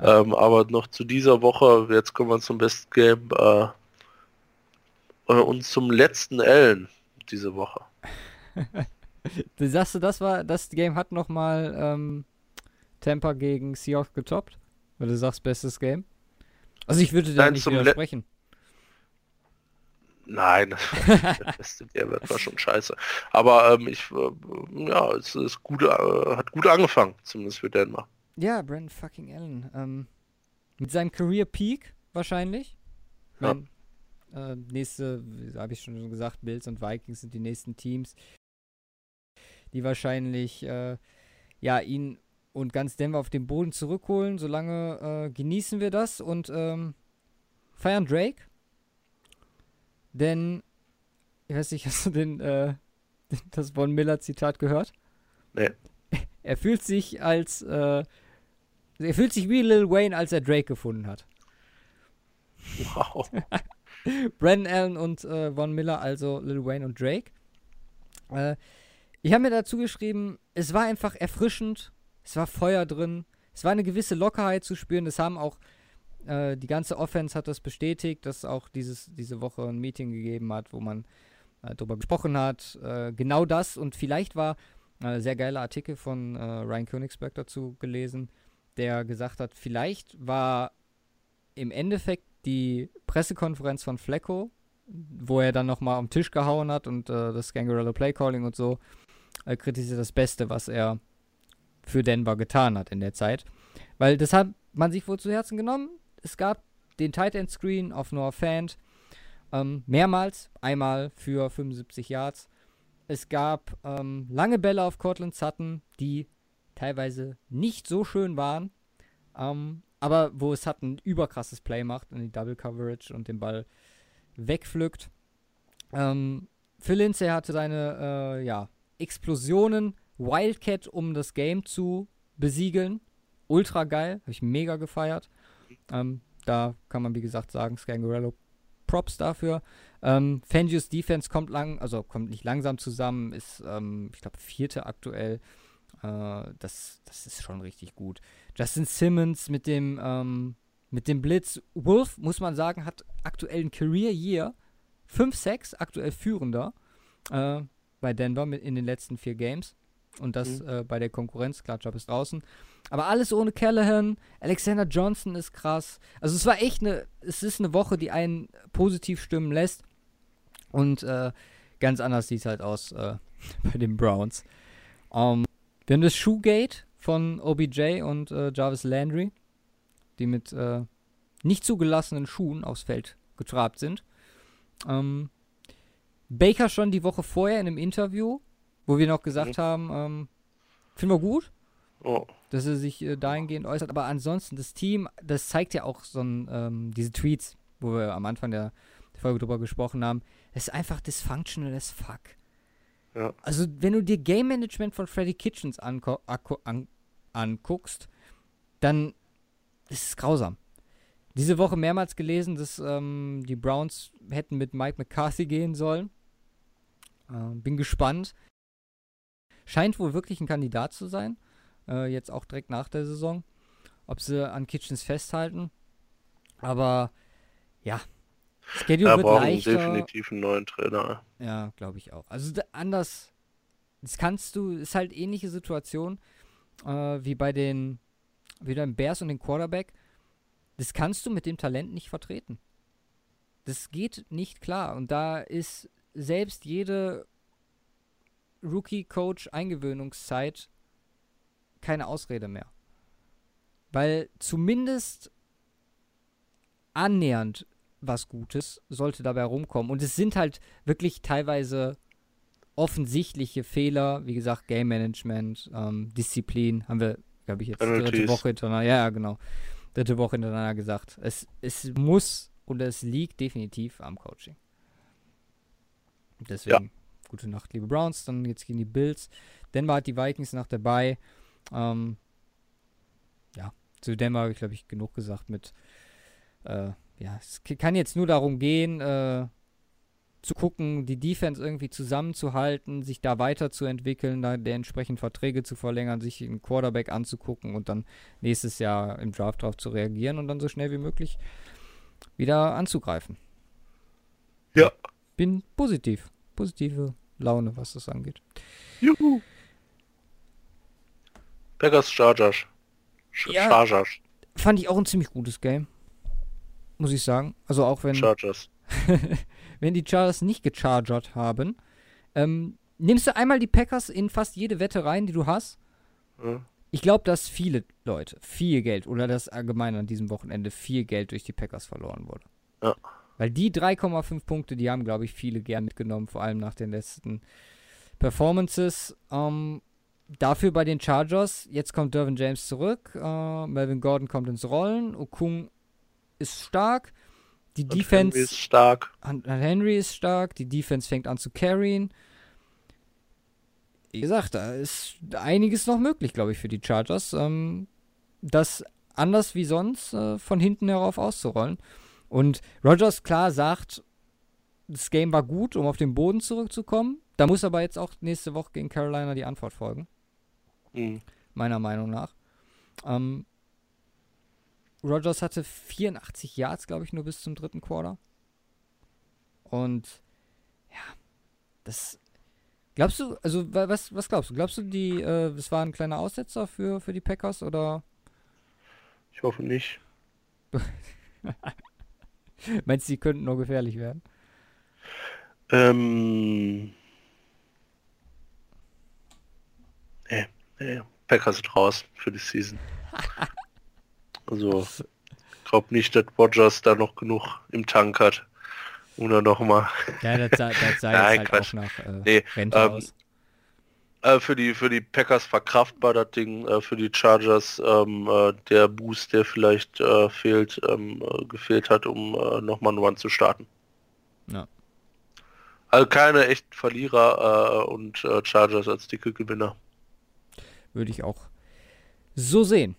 Ja. Ähm, aber noch zu dieser Woche, jetzt kommen wir zum Best Game äh, äh und zum letzten Ellen diese Woche. Du sagst du, das war, das Game hat nochmal ähm, Tampa gegen Seahawks getoppt? Weil du sagst, bestes Game? Also ich würde da nicht widersprechen. Nein, das beste Game war schon scheiße. Aber ähm, ich, äh, ja, es ist gut, äh, hat gut angefangen, zumindest für Denver. Ja, Brandon fucking Allen. Ähm, mit seinem Career Peak wahrscheinlich. Ja. Mein, äh, nächste, habe ich schon gesagt, Bills und Vikings sind die nächsten Teams, die wahrscheinlich äh, ja ihn und ganz Denver auf den Boden zurückholen. Solange äh, genießen wir das und ähm, feiern Drake. Denn, ich weiß nicht, hast du den, äh, das Von Miller Zitat gehört? Nee. Er fühlt sich als, äh, er fühlt sich wie Lil Wayne, als er Drake gefunden hat. Wow. Brandon Allen und äh, Von Miller, also Lil Wayne und Drake. Äh, ich habe mir dazu geschrieben, es war einfach erfrischend, es war Feuer drin, es war eine gewisse Lockerheit zu spüren. Das haben auch äh, die ganze Offense hat das bestätigt, dass auch dieses, diese Woche ein Meeting gegeben hat, wo man äh, darüber gesprochen hat. Äh, genau das und vielleicht war ein äh, sehr geiler Artikel von äh, Ryan Königsberg dazu gelesen, der gesagt hat, vielleicht war im Endeffekt die Pressekonferenz von Flecko, wo er dann nochmal am Tisch gehauen hat und äh, das Gangarello Playcalling und so äh, kritisiert das Beste, was er für Denver getan hat in der Zeit. Weil das hat man sich wohl zu Herzen genommen. Es gab den Tight End Screen auf Noah Fant ähm, mehrmals, einmal für 75 Yards. Es gab ähm, lange Bälle auf Cortland Sutton, die teilweise nicht so schön waren, ähm, aber wo es Sutton überkrasses Play macht in die Double Coverage und den Ball wegpflückt. Ähm, Phil Lindsay hatte seine äh, ja, Explosionen, Wildcat, um das Game zu besiegeln. Ultra geil, habe ich mega gefeiert. Ähm, da kann man, wie gesagt, sagen, Scangarello Props dafür. Ähm, Fangios Defense kommt lang, also kommt nicht langsam zusammen, ist, ähm, ich glaube, vierte aktuell. Äh, das, das ist schon richtig gut. Justin Simmons mit dem, ähm, mit dem Blitz. Wolf, muss man sagen, hat aktuell ein Career Year. 5-6, aktuell führender. Äh, bei Denver mit in den letzten vier Games. Und das mhm. äh, bei der Konkurrenz. Klar, Job ist draußen. Aber alles ohne Callahan. Alexander Johnson ist krass. Also es war echt eine, es ist eine Woche, die einen positiv stimmen lässt. Und äh, ganz anders sieht es halt aus äh, bei den Browns. Um, ähm, wir haben das Shoegate von OBJ und äh, Jarvis Landry, die mit äh, nicht zugelassenen Schuhen aufs Feld getrabt sind. Ähm, Baker schon die Woche vorher in einem Interview, wo wir noch gesagt mhm. haben, ähm, finden wir gut, oh. dass er sich äh, dahingehend äußert. Aber ansonsten, das Team, das zeigt ja auch so ein, ähm, diese Tweets, wo wir am Anfang der, der Folge drüber gesprochen haben. Es ist einfach dysfunctional as fuck. Ja. Also, wenn du dir Game Management von Freddy Kitchens an anguckst, dann ist es grausam. Diese Woche mehrmals gelesen, dass ähm, die Browns hätten mit Mike McCarthy gehen sollen. Äh, bin gespannt. Scheint wohl wirklich ein Kandidat zu sein. Äh, jetzt auch direkt nach der Saison. Ob sie an Kitchens festhalten. Aber ja, Schedule wird leichter. definitiv einen neuen Trainer. Ja, glaube ich auch. Also anders, das kannst du, ist halt ähnliche Situation äh, wie bei den, wie beim Bears und den Quarterback. Das kannst du mit dem Talent nicht vertreten. Das geht nicht klar. Und da ist selbst jede Rookie-Coach-Eingewöhnungszeit keine Ausrede mehr. Weil zumindest annähernd was Gutes sollte dabei rumkommen. Und es sind halt wirklich teilweise offensichtliche Fehler, wie gesagt, Game Management, ähm, Disziplin, haben wir, glaube ich, jetzt Penalties. dritte Woche hintereinander, ja, genau, dritte Woche hintereinander gesagt. Es, es muss und es liegt definitiv am Coaching. Deswegen, ja. gute Nacht, liebe Browns, dann jetzt gegen die Bills. Denver hat die Vikings noch dabei. Ähm, ja, zu Denver habe ich, glaube ich, genug gesagt mit äh, ja, es kann jetzt nur darum gehen, äh, zu gucken, die Defense irgendwie zusammenzuhalten, sich da weiterzuentwickeln, da der entsprechend Verträge zu verlängern, sich einen Quarterback anzugucken und dann nächstes Jahr im Draft drauf zu reagieren und dann so schnell wie möglich wieder anzugreifen. Ja. Bin positiv. Positive Laune, was das angeht. Juhu. Packers Chargers. Ja, Chargers. Fand ich auch ein ziemlich gutes Game muss ich sagen. Also auch wenn. Chargers. wenn die Chargers nicht gechargert haben. Ähm, nimmst du einmal die Packers in fast jede Wette rein, die du hast? Ja. Ich glaube, dass viele Leute viel Geld oder das allgemein an diesem Wochenende viel Geld durch die Packers verloren wurde. Ja. Weil die 3,5 Punkte, die haben, glaube ich, viele gern mitgenommen, vor allem nach den letzten Performances. Ähm, dafür bei den Chargers, jetzt kommt Dervin James zurück, äh, Melvin Gordon kommt ins Rollen, Okung ist stark. Die und Defense. Henry ist stark. Henry ist stark. Die Defense fängt an zu carryen. Wie gesagt, da ist einiges noch möglich, glaube ich, für die Chargers. Ähm, das anders wie sonst äh, von hinten herauf auszurollen. Und Rogers klar sagt, das Game war gut, um auf den Boden zurückzukommen. Da muss aber jetzt auch nächste Woche gegen Carolina die Antwort folgen. Mhm. Meiner Meinung nach. Ähm, Rogers hatte 84 Yards, glaube ich, nur bis zum dritten Quarter. Und ja, das. Glaubst du, also was, was glaubst du? Glaubst du, die, äh, das war ein kleiner Aussetzer für, für die Packers oder? Ich hoffe nicht. Meinst du, die könnten nur gefährlich werden? Ähm. Nee, nee. Packers sind raus für die Season. Also, ich glaube nicht, dass Rogers da noch genug im Tank hat. Oder nochmal. Ja, das sah, das sah Nein, jetzt halt auch nach äh, nee, ähm, aus. Äh, für, die, für die Packers verkraftbar das Ding, äh, für die Chargers ähm, äh, der Boost, der vielleicht äh, fehlt, ähm, äh, gefehlt hat, um nochmal einen Run zu starten. Ja. Also keine echten Verlierer und Chargers als dicke Gewinner. Würde ich auch so sehen.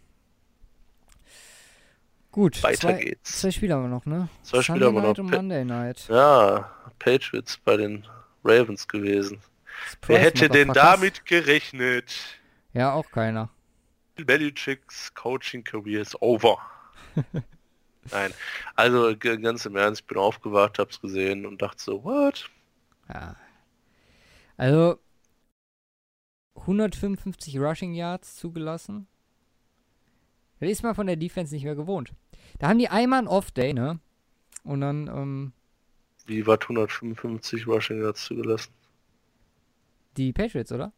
Gut, weiter zwei, geht's. Zwei Spiele haben wir noch, ne? Zwei Spiele haben wir noch. Und Monday Night. Ja, Patriots bei den Ravens gewesen. Surprise, Wer hätte denn damit gerechnet? Ja, auch keiner. Belichicks Coaching Career is over. Nein, also ganz im Ernst, ich bin aufgewacht, hab's gesehen und dachte so, what? Ja. Also 155 Rushing Yards zugelassen, das ist man von der Defense nicht mehr gewohnt. Da haben die einmal einen Off-Day, ne? Und dann, ähm. Wie war 155 Rushing Yards zugelassen? Die Patriots, oder?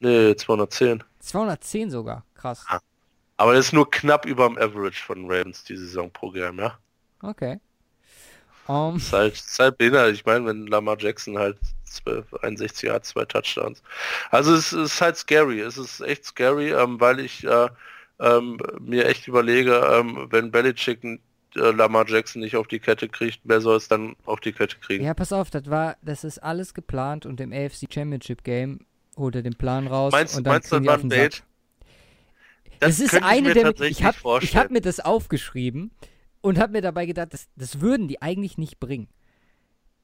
Nee, 210. 210 sogar, krass. Ah. Aber das ist nur knapp über dem Average von Ravens die Saison pro Game, ja? Okay. Um. Das ist halt, das ist halt behindert. Ich meine, wenn Lamar Jackson halt 12, 61 hat, zwei Touchdowns. Also es ist halt scary. Es ist echt scary, ähm, weil ich äh, ähm, mir echt überlege, ähm, wenn Belichick äh, Lamar Jackson nicht auf die Kette kriegt, wer soll es dann auf die Kette kriegen? Ja, pass auf, das war, das ist alles geplant und im AFC Championship Game holt er den Plan raus meinst, und dann meinst du, das war ein? Das, das ist eine der, ich habe hab mir das aufgeschrieben. Und habe mir dabei gedacht, das, das würden die eigentlich nicht bringen.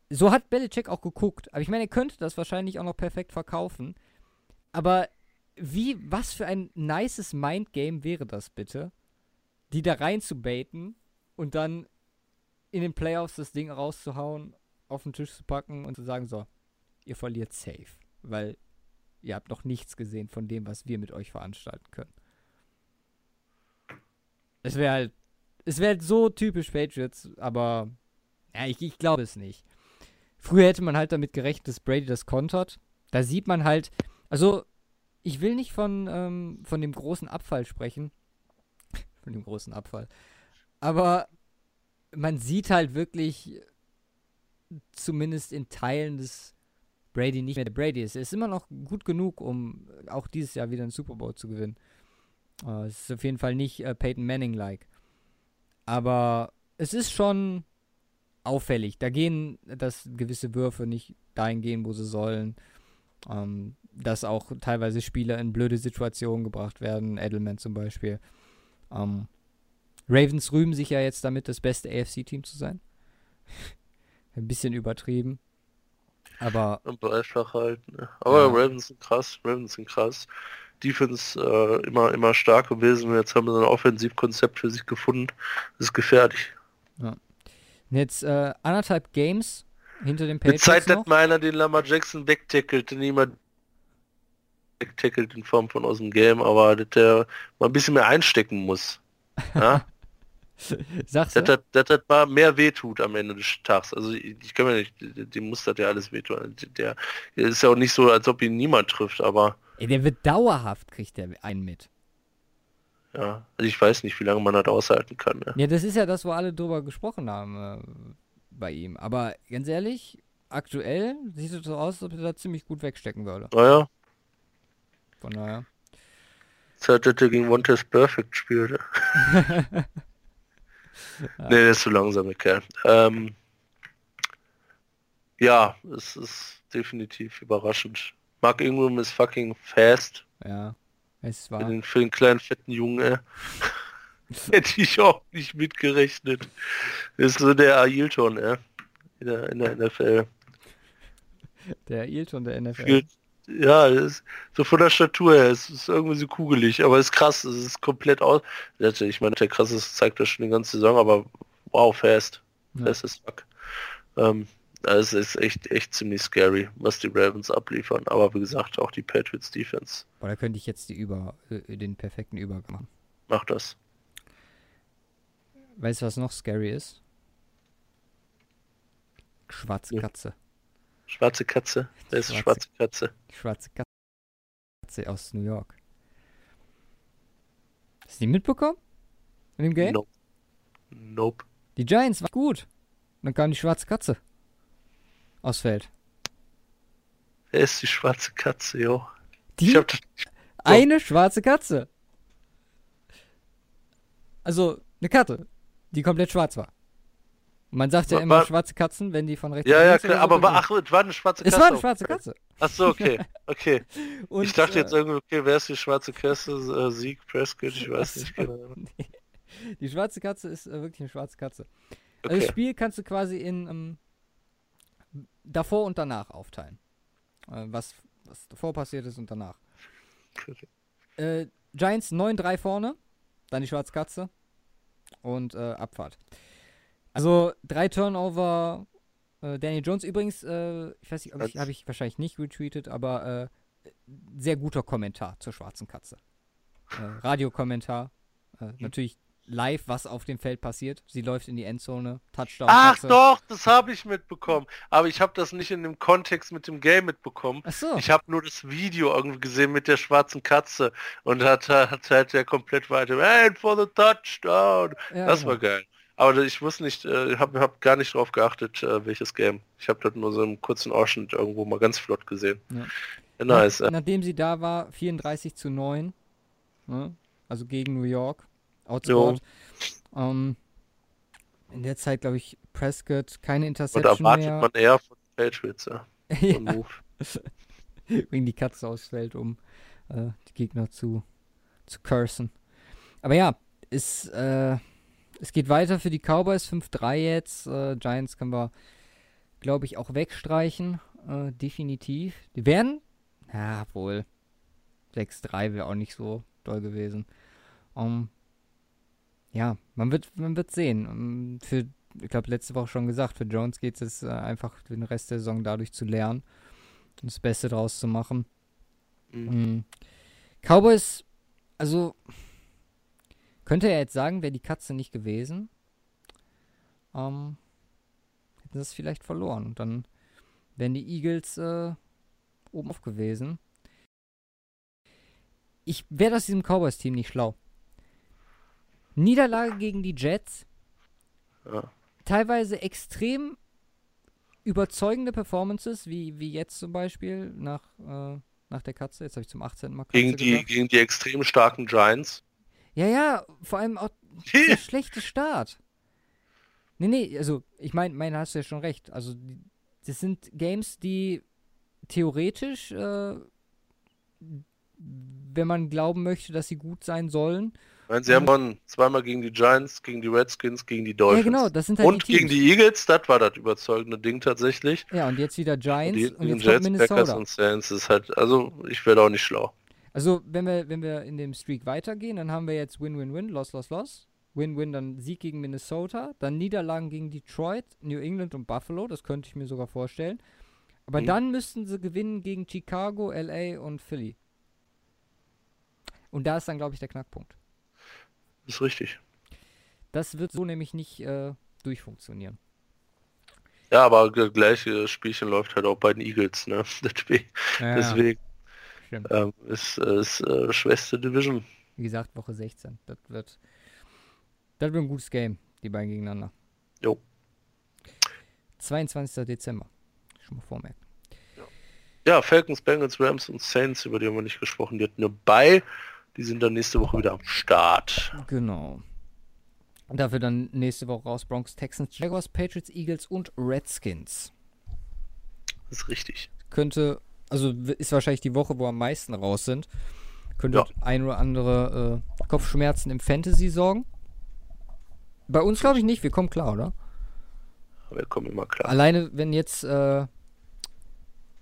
So hat Belichick auch geguckt. Aber ich meine, er könnte das wahrscheinlich auch noch perfekt verkaufen. Aber wie, was für ein nices Mindgame wäre das bitte? Die da rein zu baiten und dann in den Playoffs das Ding rauszuhauen, auf den Tisch zu packen und zu sagen, so, ihr verliert safe. Weil ihr habt noch nichts gesehen von dem, was wir mit euch veranstalten können. Es wäre halt, es wäre halt so typisch Patriots, aber ja, ich, ich glaube es nicht. Früher hätte man halt damit gerechnet, dass Brady das kontert. Da sieht man halt, also ich will nicht von, ähm, von dem großen Abfall sprechen. von dem großen Abfall. Aber man sieht halt wirklich, zumindest in Teilen des Brady nicht mehr der Brady ist. Er ist immer noch gut genug, um auch dieses Jahr wieder einen Super Bowl zu gewinnen. Uh, es ist auf jeden Fall nicht uh, Peyton Manning-like. Aber es ist schon auffällig. Da gehen, dass gewisse Würfe nicht dahin gehen, wo sie sollen. Ähm, dass auch teilweise Spieler in blöde Situationen gebracht werden. Edelman zum Beispiel. Ähm, Ravens rühmen sich ja jetzt damit, das beste AFC-Team zu sein. Ein bisschen übertrieben. Aber. Einfach halt. Ne? Aber ja. Ravens sind krass. Ravens sind krass. Defense äh, immer, immer stark gewesen. Jetzt haben sie ein Offensivkonzept für sich gefunden. Das ist gefährlich. Ja. Jetzt äh, anderthalb Games hinter dem Patriots Zeit, dass meiner den Lamar Jackson wegtackelt, niemand wegtackelt in Form von aus dem Game, aber dass der mal ein bisschen mehr einstecken muss. Ja? Sagst du? Dass das, das mal mehr wehtut am Ende des Tages. Also ich, ich kann mir nicht, dem muss das ja alles wehtun. Der, der ist ja auch nicht so, als ob ihn niemand trifft, aber. Ey, der wird dauerhaft, kriegt der einen mit. Ja, also ich weiß nicht, wie lange man das aushalten kann. Ja, ja das ist ja das, wo alle drüber gesprochen haben äh, bei ihm. Aber ganz ehrlich, aktuell sieht es so aus, als ob er da ziemlich gut wegstecken würde. Naja. Von daher. Zeit, dass er gegen Test Perfect spielte. Nee, der ist zu langsam, der Kerl. Ähm, ja, es ist definitiv überraschend. Mark Ingram ist fucking fast. Ja, es war. Für den, für den kleinen fetten Jungen, Hätte ich auch nicht mitgerechnet. Das ist so der Ailton, ja. In der, in der NFL. Der Ailton der NFL. Spielt, ja, ist so von der Statur her, es ist irgendwie so kugelig, aber es ist krass, es ist komplett aus. Ich meine, der krasseste zeigt das schon die ganze Saison, aber wow, fast. Ja. Fast ist fuck. Ähm, es ist echt, echt ziemlich scary, was die Ravens abliefern. Aber wie gesagt, auch die Patriots Defense. Boah, da könnte ich jetzt die Über, äh, den perfekten Übergang machen. Mach das. Weißt du, was noch scary ist? Schwarze Katze. Schwarze Katze. Wer ist schwarze, schwarze Katze? Schwarze Katze aus New York. Hast du die mitbekommen? In dem Game? Nope. Nope. Die Giants waren gut. Und dann kam die schwarze Katze. Aus Feld. Wer ist die schwarze Katze, jo? Die? So. Eine schwarze Katze. Also, eine Katze, die komplett schwarz war. Man sagt ja war, immer war, schwarze Katzen, wenn die von rechts Ja, ja, klar, aber so war, ach, es war eine schwarze Katze. Es war eine schwarze Katze. Ach so, okay, okay. Und, ich dachte jetzt äh, irgendwie, okay, wer ist die schwarze Katze? Äh, Sieg, Prescott, ich weiß nicht genau. Nee. Die schwarze Katze ist äh, wirklich eine schwarze Katze. Also okay. Also das Spiel kannst du quasi in ähm, davor und danach aufteilen. Äh, was, was davor passiert ist und danach. Okay. Äh, Giants 9-3 vorne, dann die schwarze Katze und äh, Abfahrt. Also drei Turnover. Äh, Daniel Jones übrigens, äh, ich weiß nicht, ob ich, habe ich wahrscheinlich nicht retweetet, aber äh, sehr guter Kommentar zur schwarzen Katze. Äh, Radiokommentar. Äh, mhm. Natürlich live, was auf dem Feld passiert. Sie läuft in die Endzone, Touchdown. Ach doch, das habe ich mitbekommen. Aber ich habe das nicht in dem Kontext mit dem Game mitbekommen. Ach so. Ich habe nur das Video irgendwie gesehen mit der schwarzen Katze und hat, hat halt ja komplett weiter. And for the touchdown. Ja, das genau. war geil. Aber ich wusste nicht, äh, habe hab gar nicht drauf geachtet, äh, welches Game. Ich habe das nur so einen kurzen Ausschnitt irgendwo mal ganz flott gesehen. Ja. Ja, nice. Nach, nachdem sie da war, 34 zu 9. Ne? Also gegen New York. Outscored. Ähm, in der Zeit, glaube ich, Prescott keine Interception Und erwartet mehr. man eher von Patriots, ja. ja. Wegen die Katze ausfällt, um äh, die Gegner zu, zu cursen. Aber ja, ist, äh, es geht weiter für die Cowboys 5-3 jetzt. Äh, Giants können wir, glaube ich, auch wegstreichen. Äh, definitiv. Die werden, ja, wohl. 6-3 wäre auch nicht so doll gewesen. Um, ja, man wird, man wird sehen. Um, für, ich glaube, letzte Woche schon gesagt, für Jones geht es äh, einfach den Rest der Saison dadurch zu lernen und das Beste draus zu machen. Mhm. Um, Cowboys, also könnte er jetzt sagen, wäre die Katze nicht gewesen, ähm, hätten sie es vielleicht verloren. Und dann wären die Eagles äh, oben auf gewesen. Ich wäre aus diesem Cowboys-Team nicht schlau. Niederlage gegen die Jets. Ja. Teilweise extrem überzeugende Performances, wie, wie jetzt zum Beispiel nach, äh, nach der Katze. Jetzt habe ich zum 18. Mal Katze gegen die, gegen die extrem starken Giants. Ja, ja, vor allem auch der schlechte Start. Nee, nee, also ich meine, mein hast du ja schon recht. Also das sind Games, die theoretisch, äh, wenn man glauben möchte, dass sie gut sein sollen. Nein, sie haben gewonnen. Zweimal gegen die Giants, gegen die Redskins, gegen die Dolphins. Ja, genau, das sind halt Und die gegen die Eagles, das war das überzeugende Ding tatsächlich. Ja, und jetzt wieder Giants und, die, und jetzt Jets, Minnesota. Packers und Saints ist halt, also ich werde auch nicht schlau. Also, wenn wir, wenn wir in dem Streak weitergehen, dann haben wir jetzt Win-Win-Win, Loss, Loss, Loss. Win-Win, dann Sieg gegen Minnesota, dann Niederlagen gegen Detroit, New England und Buffalo, das könnte ich mir sogar vorstellen. Aber mhm. dann müssten sie gewinnen gegen Chicago, LA und Philly. Und da ist dann, glaube ich, der Knackpunkt. Das ist richtig. Das wird so nämlich nicht äh, durchfunktionieren. Ja, aber das gleiche Spielchen läuft halt auch bei den Eagles, ne? Deswegen. Ja. Ähm, ist, ist äh, schwächste Division. Wie gesagt, Woche 16. Das wird, das wird ein gutes Game, die beiden gegeneinander. Jo. 22. Dezember. Schon mal vormerken. Ja. ja, Falcons, Bengals, Rams und Saints, über die haben wir nicht gesprochen. Die hatten nur bei. Die sind dann nächste Woche wieder am Start. Genau. Dafür dann nächste Woche raus Bronx, Texans, Jaguars, Patriots, Eagles und Redskins. Das ist richtig. Könnte also ist wahrscheinlich die Woche, wo am meisten raus sind. Könnte ja. ein oder andere äh, Kopfschmerzen im Fantasy sorgen. Bei uns glaube ich nicht, wir kommen klar, oder? Wir kommen immer klar. Alleine, wenn jetzt äh,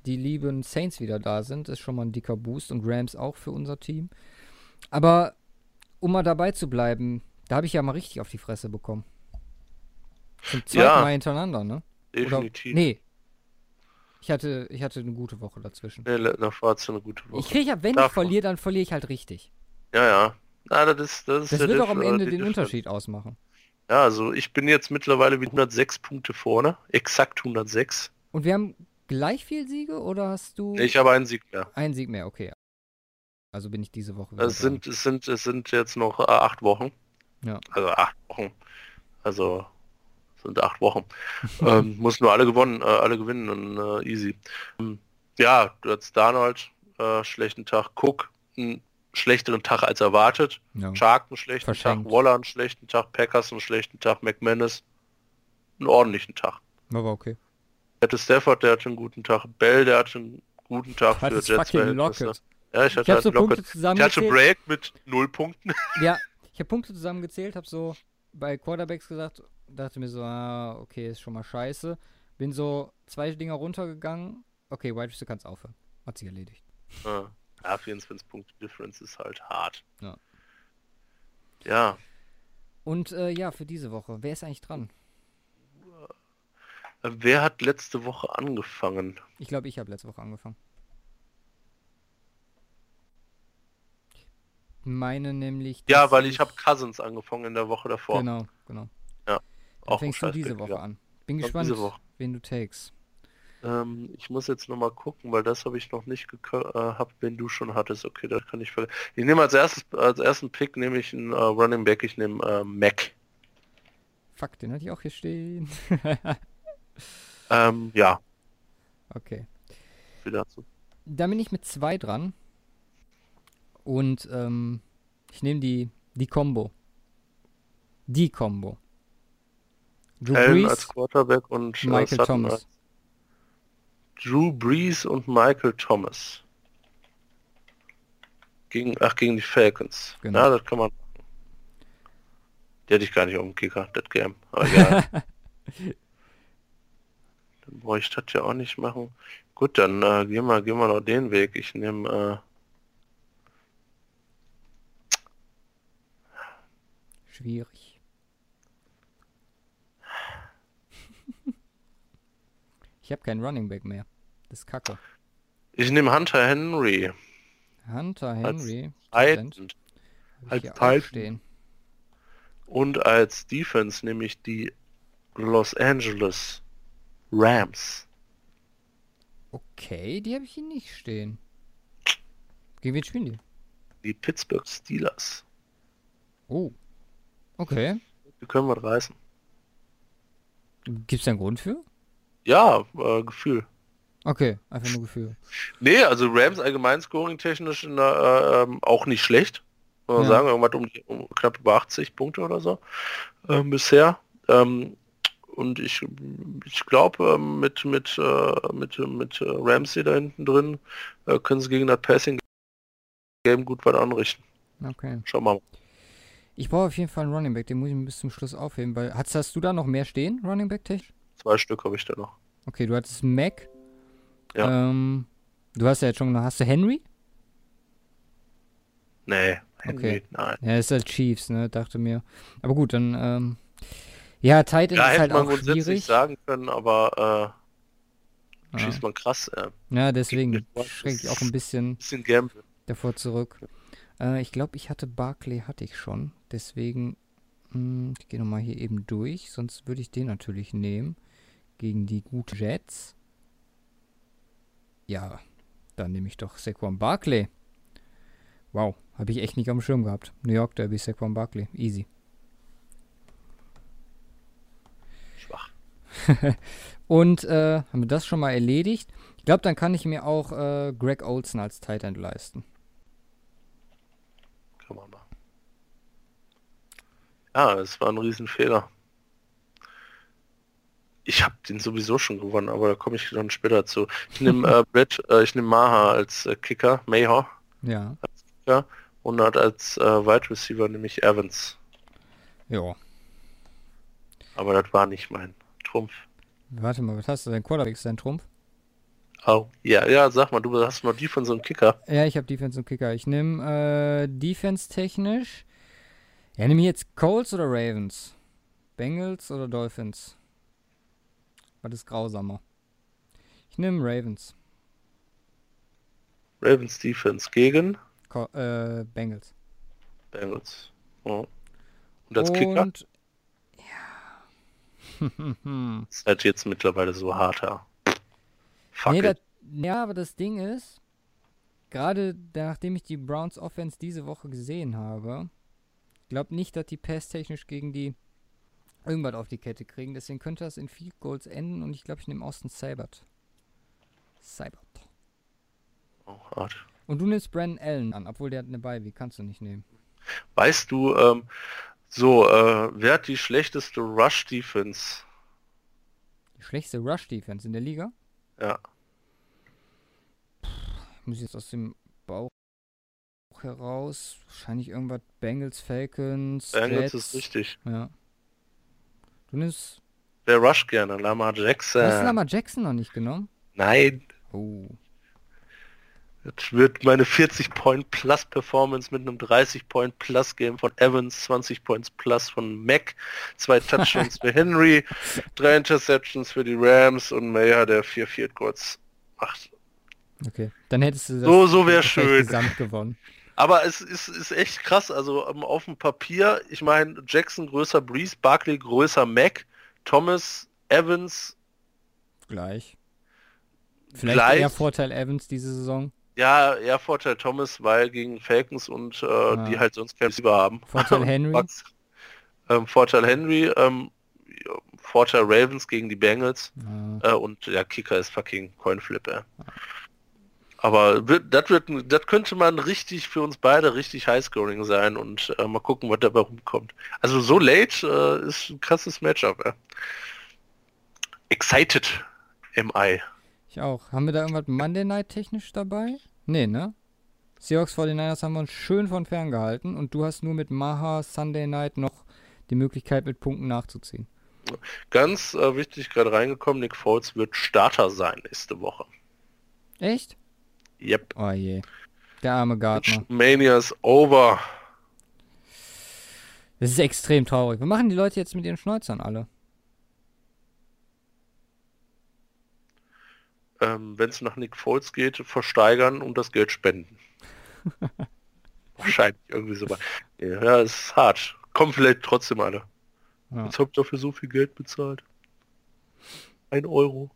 die lieben Saints wieder da sind, ist schon mal ein dicker Boost und Rams auch für unser Team. Aber um mal dabei zu bleiben, da habe ich ja mal richtig auf die Fresse bekommen. Zum zweiten ja, Mal hintereinander, ne? Definitiv. Oder, nee, ich hatte, ich hatte eine gute Woche dazwischen. Nee, davor du eine gute Woche. Ich kriege ja, wenn davor. ich verliere, dann verliere ich halt richtig. Ja, ja. Na, das ist, das, ist das wird auch am Ende den Unterschied ausmachen. Ja, also ich bin jetzt mittlerweile mit 106 Punkte vorne. Exakt 106. Und wir haben gleich viel Siege oder hast du. Ich habe einen Sieg mehr. Einen Sieg mehr, okay. Also bin ich diese Woche. Es sind, es sind, es sind jetzt noch äh, acht Wochen. Ja. Also acht Wochen. Also sind acht Wochen. ähm, muss nur alle gewonnen, äh, alle gewinnen und äh, easy. Ähm, ja, du hast Darnold, äh, schlechten Tag, Cook, einen schlechteren Tag als erwartet, ja. Shark einen schlechten Verschenkt. Tag, Waller einen schlechten Tag, Packers einen schlechten Tag, McManus einen ordentlichen Tag. Aber okay. Hätte Stafford, der hatte einen guten Tag, Bell, der hatte einen guten Tag für Jets Ja, ich hatte ich halt so Lockett. Ich hatte Break mit null Punkten. Ja, ich habe Punkte zusammengezählt, habe so bei Quarterbacks gesagt, dachte mir so, ah, okay, ist schon mal scheiße. Bin so zwei Dinger runtergegangen. Okay, White Receiver kann's aufhören. Hat sich erledigt. Ja, 24 Punkte Difference ist halt hart. Ja. Ja. Und äh, ja, für diese Woche, wer ist eigentlich dran? Äh, wer hat letzte Woche angefangen? Ich glaube, ich habe letzte Woche angefangen. meine nämlich. Ja, weil ich habe Cousins angefangen in der Woche davor. Genau, genau. Auch fängst du diese Woche ja. an. Bin gespannt, wen du takes. Ähm, ich muss jetzt nochmal gucken, weil das habe ich noch nicht gehabt, äh, wenn du schon hattest. Okay, das kann ich ver Ich nehme als erstes als ersten Pick nehme ich einen uh, Running Back, ich nehme uh, Mac. Fuck, den hatte ich auch hier stehen. ähm, ja. Okay. Viel dazu. Da bin ich mit zwei dran. Und ähm, ich nehme die, die Combo. Die Combo. Drew Brees, als Quarterback und Michael Thomas. Als Drew Brees und Michael Thomas. Gegen, ach, gegen die Falcons. Genau. Ja, das kann man Die hätte ich gar nicht auf dem Kicker, das Game. Aber ja. dann brauche ich das ja auch nicht machen. Gut, dann äh, gehen wir gehen wir noch den Weg. Ich nehme äh... schwierig. Ich habe keinen Running Back mehr. Das ist Kacke. Ich nehme Hunter Henry. Hunter Henry. Als, als Titan. Und als Defense nehme ich die Los Angeles Rams. Okay, die habe ich hier nicht stehen. Gegen wen spielen die? Die Pittsburgh Steelers. Oh. Okay. Die können wir reißen. Gibt es einen Grund für? Ja, äh, Gefühl. Okay, einfach nur Gefühl. Nee, also Rams allgemein scoring-technisch äh, auch nicht schlecht. Muss man ja. sagen, irgendwas um, um, knapp über 80 Punkte oder so äh, bisher. Ähm, und ich, ich glaube, ähm, mit, mit, äh, mit, mit äh, Ramsey da hinten drin äh, können sie gegen das Passing-Game gut was anrichten. Okay. Schauen wir mal. Ich brauche auf jeden Fall einen Running Back, den muss ich mir bis zum Schluss aufheben, weil hast, hast du da noch mehr stehen, Running Back technisch? Zwei Stück habe ich da noch. Okay, du hattest Mac. Ja. Ähm, du hast ja jetzt schon, hast du Henry? Nee, Henry, okay. nein. Ja, ist halt Chiefs, ne, dachte mir. Aber gut, dann, ähm, ja, Titan ja, ist halt man auch grundsätzlich schwierig. sagen können, aber äh, Ja. schießt man krass. Äh, Ja, deswegen schränke ich auch ein bisschen bisschen Gamble. davor zurück. Äh, ich glaube, ich hatte Barclay, hatte ich schon. Deswegen, mh, ich gehe nochmal hier eben durch. Sonst würde ich den natürlich nehmen. Gegen die guten Jets. Ja, dann nehme ich doch Saquon Barclay. Wow, habe ich echt nicht am Schirm gehabt. New York Derby, Saquon Barclay. Easy. Schwach. Und äh, haben wir das schon mal erledigt? Ich glaube, dann kann ich mir auch äh, Greg Olson als Tight End leisten. Kann man machen. Ja, es war ein Riesenfehler. Ich habe den sowieso schon gewonnen, aber da komme ich dann später zu. Ich nehme äh, Brett, äh, ich nehme Maha als äh, Kicker, Mayhaw, Ja, ja, und hat als äh, Wide Receiver nämlich Evans. ja. Aber das war nicht mein Trumpf. Warte mal, was hast du? Dein Quarterback ist dein Trumpf? Oh, ja, ja, sag mal, du hast von so einem Kicker. Ja, ich habe Defense und Kicker. Ich nehme äh, Defense technisch. Ja, nehme ich jetzt Colts oder Ravens? Bengals oder Dolphins? Ist grausamer? Ich nehme Ravens. Ravens Defense gegen Co äh, Bengals. Bengals. Ja. Und als Kicker Und ja. ist halt jetzt mittlerweile so harter. Fuck nee, das, ja, aber das Ding ist, gerade nachdem ich die Browns Offense diese Woche gesehen habe, glaube nicht, dass die Pass-technisch gegen die irgendwas auf die Kette kriegen. Deswegen könnte das in Field Goals enden und ich glaube, ich nehme Austin Seibert. Seibert. Oh, hart. Und du nimmst Brandon Allen an, obwohl der hat eine Bye. Wie kannst du nicht nehmen? Weißt du, ähm, so, äh, wer hat die schlechteste Rush-Defense? Die schlechteste Rush-Defense in der Liga? Ja, Ich muss jetzt aus dem Bauch heraus. Wahrscheinlich irgendwas Bengals, Falcons, Bengals Jets. ist richtig. Ja. Du nimmst. Wer rush gerne? Lamar Jackson. Hast du Lamar Jackson noch nicht genommen? Nein, Oh. das wird meine 40-Point-Plus-Performance mit einem 30-Point-Plus-Game von Evans, 20 Points Plus von Mac, zwei Touchdowns für Henry, drei Interceptions für die Rams und Mayer, der vier Field Goals macht. Okay. Dann hättest du das So- so wär vielleicht schön. gesamt gewonnen. Aber es ist, ist echt krass, also ähm, auf dem Papier, ich meine, Jackson größer Breeze, Barkley größer Mac, Thomas, Evans, Gleich. Vielleicht Gleich. eher Vorteil Evans diese Saison. ja, eher Vorteil Thomas, weil gegen Falcons und äh, die halt sonst kein Receiver haben. Vorteil Henry. Ähm, Vorteil Henry, ähm, ja, Vorteil Ravens gegen die Bengals Ja. äh, und der Kicker ist fucking Coinflip, ey. Aber das wird, das könnte man richtig für uns beide richtig Highscoring sein und äh, mal gucken, was dabei rumkommt. Also so late äh, ist ein krasses Matchup, ey. Excited am I. Ich auch. Haben wir da irgendwas Monday Night technisch dabei? Nee, ne? Seahawks 49ers haben wir uns schön von fern gehalten und du hast nur mit Maha Sunday Night noch die Möglichkeit mit Punkten nachzuziehen. Ganz äh, wichtig, gerade reingekommen, Nick Foles wird Starter sein nächste Woche. Echt? Yep. Oh je. Der arme Gardner. Mania is over. Das ist extrem traurig. Was machen die Leute jetzt mit ihren Schnäuzern alle? Ähm, Wenn es nach Nick Foles geht, versteigern und das Geld spenden. Wahrscheinlich irgendwie so. Ja, es ist hart. Kommen vielleicht trotzdem alle. Ja. Jetzt habt ihr dafür so viel Geld bezahlt. Ein Euro.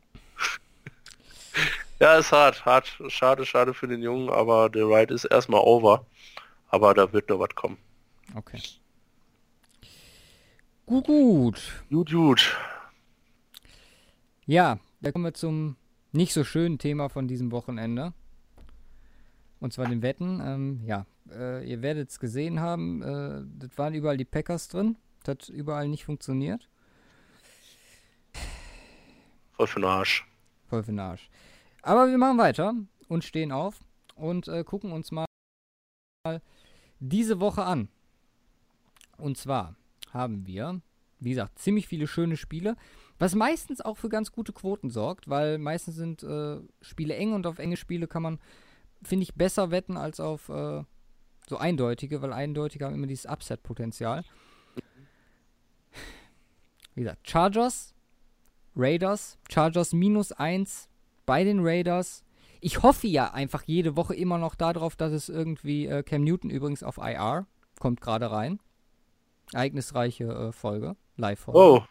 Ja, ist hart, hart. Schade, schade für den Jungen, aber der Ride ist erstmal over. Aber da wird noch was kommen. Okay. Gut, gut. Gut, gut. Ja, da kommen wir zum nicht so schönen Thema von diesem Wochenende. Und zwar den Wetten. Ähm, ja, äh, ihr werdet es gesehen haben, äh, das waren überall die Packers drin. Das hat überall nicht funktioniert. Voll für den Arsch. Voll für den Arsch. Aber wir machen weiter und stehen auf und äh, gucken uns mal diese Woche an. Und zwar haben wir, wie gesagt, ziemlich viele schöne Spiele, was meistens auch für ganz gute Quoten sorgt, weil meistens sind äh, Spiele eng und auf enge Spiele kann man, finde ich, besser wetten als auf äh, so eindeutige, weil eindeutige haben immer dieses Upset-Potenzial. Wie gesagt, Chargers, Raiders, Chargers minus 1 bei den Raiders. Ich hoffe ja einfach jede Woche immer noch darauf, dass es irgendwie äh, Cam Newton übrigens auf IR kommt gerade rein. Ereignisreiche äh, Folge, Live-Folge. Oh,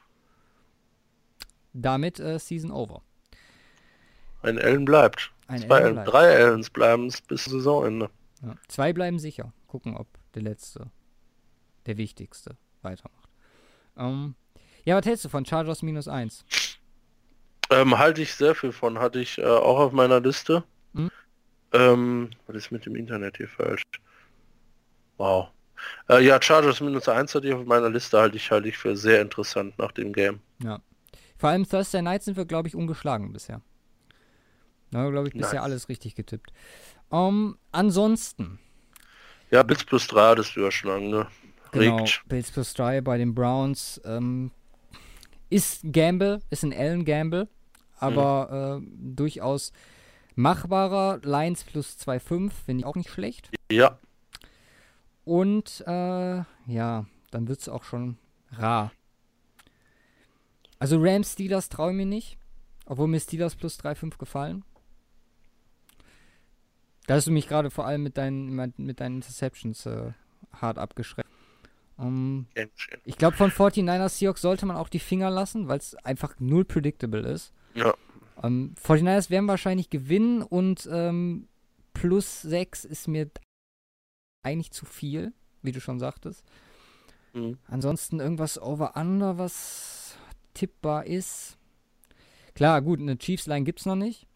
Damit äh, Season over. ein Ellen bleibt. Ein Zwei Ellen, bleibt. drei Ellens bleiben es bis Saisonende. Ja. Zwei bleiben sicher. Gucken, ob der letzte, der wichtigste, weitermacht. Ähm, ja, was hältst du von Chargers minus 1? Ähm, halte ich sehr viel von, hatte ich äh, auch auf meiner Liste. Mhm. Ähm, was ist mit dem Internet hier falsch? Wow. Äh, ja, Chargers minus 1 hatte ich auf meiner Liste, halte ich, halte ich für sehr interessant nach dem Game. Ja. Vor allem Thursday Night sind wir, glaube ich, ungeschlagen bisher. Da glaube ich, bisher Nice. alles richtig getippt. Ähm, ansonsten, Ja, Blitz plus 3 hattest du ja schon lange, ne? genau. Bills plus 3 bei den Browns ähm, ist ein Gamble, ist ein Allen Gamble, aber äh, durchaus machbarer. Lions plus 2,5 finde ich auch nicht schlecht. Ja, Und äh, ja, dann wird es auch schon rar. Also Rams Steelers traue ich mir nicht. Obwohl mir Steelers plus 3,5 gefallen. Da hast du mich gerade vor allem mit deinen, mit- deinen Interceptions äh, hart abgeschreckt. Ähm, gern geschehen. ich glaube, von 49ers Seahawks sollte man auch die Finger lassen, weil es einfach null predictable ist. Ja. Ähm, 49ers werden wahrscheinlich gewinnen und ähm, plus 6 ist mir eigentlich zu viel, wie du schon sagtest. Mhm. Ansonsten irgendwas over-under, was tippbar ist. Klar, gut, eine Chiefs-Line gibt's noch nicht.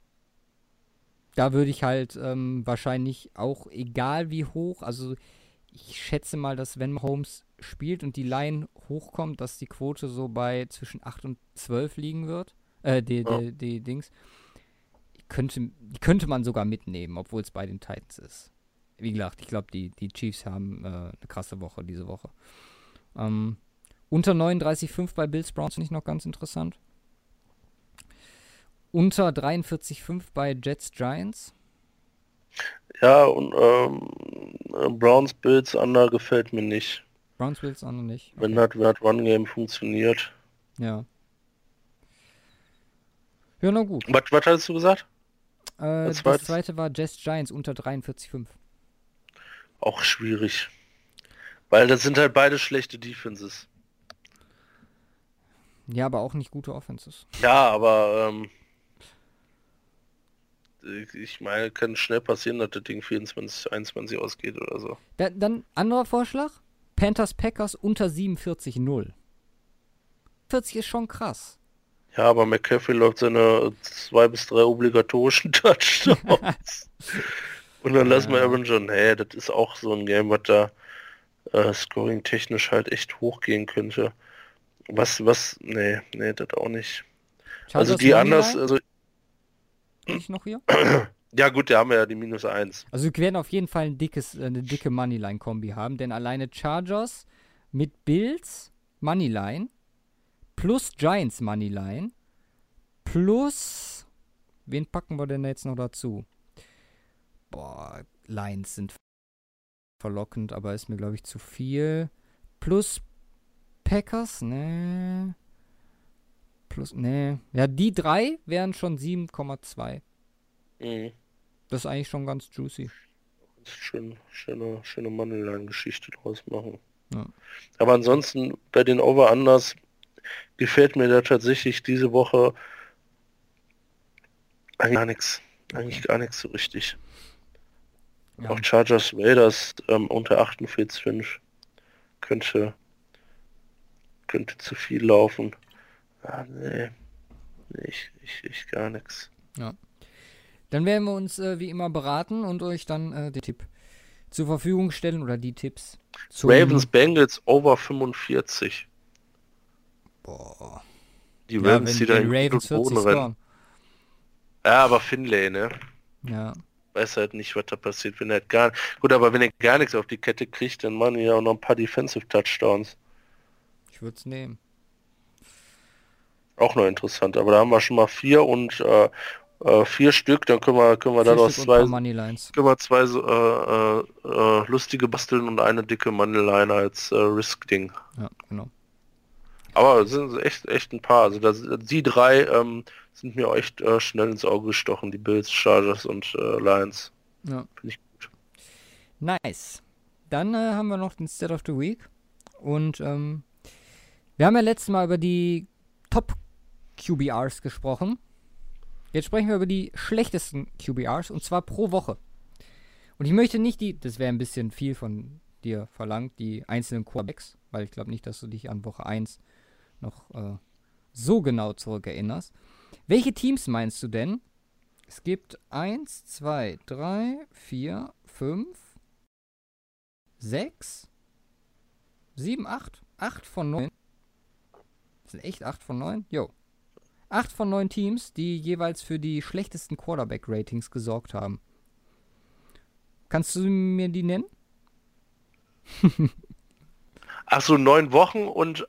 Da würde ich halt ähm, wahrscheinlich auch, egal wie hoch, also ich schätze mal, dass wenn Holmes spielt und die Line hochkommt, dass die Quote so bei zwischen 8 und 12 liegen wird. Äh, die, Ja. die, die Dings. Könnte, die könnte man sogar mitnehmen, obwohl es bei den Titans ist. Wie gesagt, ich glaube, die, die Chiefs haben äh, eine krasse Woche diese Woche. Ähm, unter 39,5 bei Bills Browns nicht noch ganz interessant. Unter 43,5 bei Jets Giants. Ja, und ähm, Browns Bills Under gefällt mir nicht. Browns Bills noch nicht. Wenn hat, wenn hat One Game funktioniert. Ja. Ja, na gut. Was, was hattest du gesagt? Äh, das zweite war Jets Giants unter 43,5. Auch schwierig. Weil das sind halt beide schlechte Defenses. Ja, aber auch nicht gute Offenses. Ja, aber ähm, ich meine, kann schnell passieren, dass das Ding 24, 21 ausgeht oder so. Da, dann anderer Vorschlag. Panthers Packers unter 47,0. 40 ist schon krass. Ja, aber McCaffrey läuft seine zwei bis drei obligatorischen Touchdowns. Und dann lassen wir. Aaron John, hey, das ist auch so ein Game, was da äh, scoring technisch halt echt hochgehen könnte. Was, was, nee, nee, das auch nicht. also Chargers die anders, also, ich noch hier. ja gut, da haben wir ja die minus eins. Also wir werden auf jeden Fall ein dickes, äh, eine dicke Moneyline-Kombi haben, denn alleine Chargers mit Bills Moneyline plus Giants Moneyline plus. Wen packen wir denn jetzt noch dazu? Boah, Lines sind verlockend, aber ist mir, glaube ich, zu viel. Plus Packers, ne. Plus, ne. Ja, die drei wären schon 7,2. Mhm. Das ist eigentlich schon ganz juicy. Schön, schöne, schöne Moneyline-Geschichte draus machen. Ja. Aber ansonsten bei den Over-Unders gefällt mir da tatsächlich diese Woche eigentlich gar nichts. Eigentlich gar nichts so richtig. Ja. Auch Chargers Raiders ähm, unter 48,5 könnte könnte zu viel laufen. Ah, nee. nee ich, ich, ich gar nichts. Dann werden wir uns äh, wie immer beraten und euch dann äh, den Tipp zur Verfügung stellen oder die Tipps. Ravens Bengals over 45. Boah. Die Ja, Ravens, die da in Ravens Grund und 40 Boden rennen. Ja, aber Finlay, ne? Ja. Weiß halt nicht, was da passiert, wenn er gar Gut, aber wenn er gar nichts auf die Kette kriegt, dann machen die ja auch noch ein paar Defensive Touchdowns. Ich würde es nehmen. Auch noch interessant. Aber da haben wir schon mal vier und äh, äh, vier Stück, dann können wir, können wir Vier daraus Stück zwei, paar Moneylines. können wir zwei so, äh, äh, äh, lustige basteln und eine dicke Moneyline als äh, Risk-Ding. Ja, genau. Aber es sind echt, echt ein paar. Also das, die drei ähm, sind mir auch echt äh, schnell ins Auge gestochen. Die Bills, Chargers und äh, Lions. Ja. Finde ich gut. Nice. Dann äh, haben wir noch den State of the Week. Und ähm, wir haben ja letztes Mal über die Top QBRs gesprochen. Jetzt sprechen wir über die schlechtesten QBRs und zwar pro Woche. Und ich möchte nicht die, das wäre ein bisschen viel von dir verlangt, die einzelnen Quarterbacks, weil ich glaube nicht, dass du dich an Woche 1 noch äh, so genau zurückerinnerst. Welche Teams meinst du denn? Es gibt 1, 2, 3, 4, 5, 6, 7, 8. 8 von 9. Das sind echt 8 von 9? Jo. 8 von 9 Teams, die jeweils für die schlechtesten Quarterback-Ratings gesorgt haben. Kannst du mir die nennen? Ach so, neun Wochen und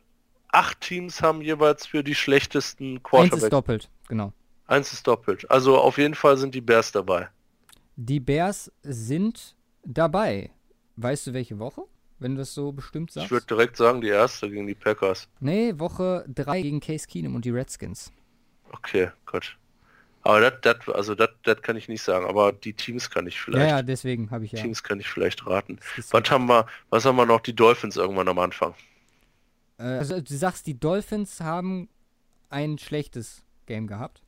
acht Teams haben jeweils für die schlechtesten Eins ist Quarterback. doppelt, genau. Eins ist doppelt. Also auf jeden Fall sind die Bears dabei. Die Bears sind dabei. Weißt du welche Woche? Wenn du das so bestimmt sagst? Ich würde direkt sagen, die erste gegen die Packers. nee, Woche 3 gegen Case Keenum und die Redskins. Okay, Gott. Aber das, das, also das, das kann ich nicht sagen. Aber die Teams kann ich Ja, vielleicht. ja, deswegen habe ich ja. Teams kann ich vielleicht raten. Was haben wir, was haben wir noch? Die Dolphins irgendwann am Anfang. Äh, also du sagst, die Dolphins haben ein schlechtes Game gehabt.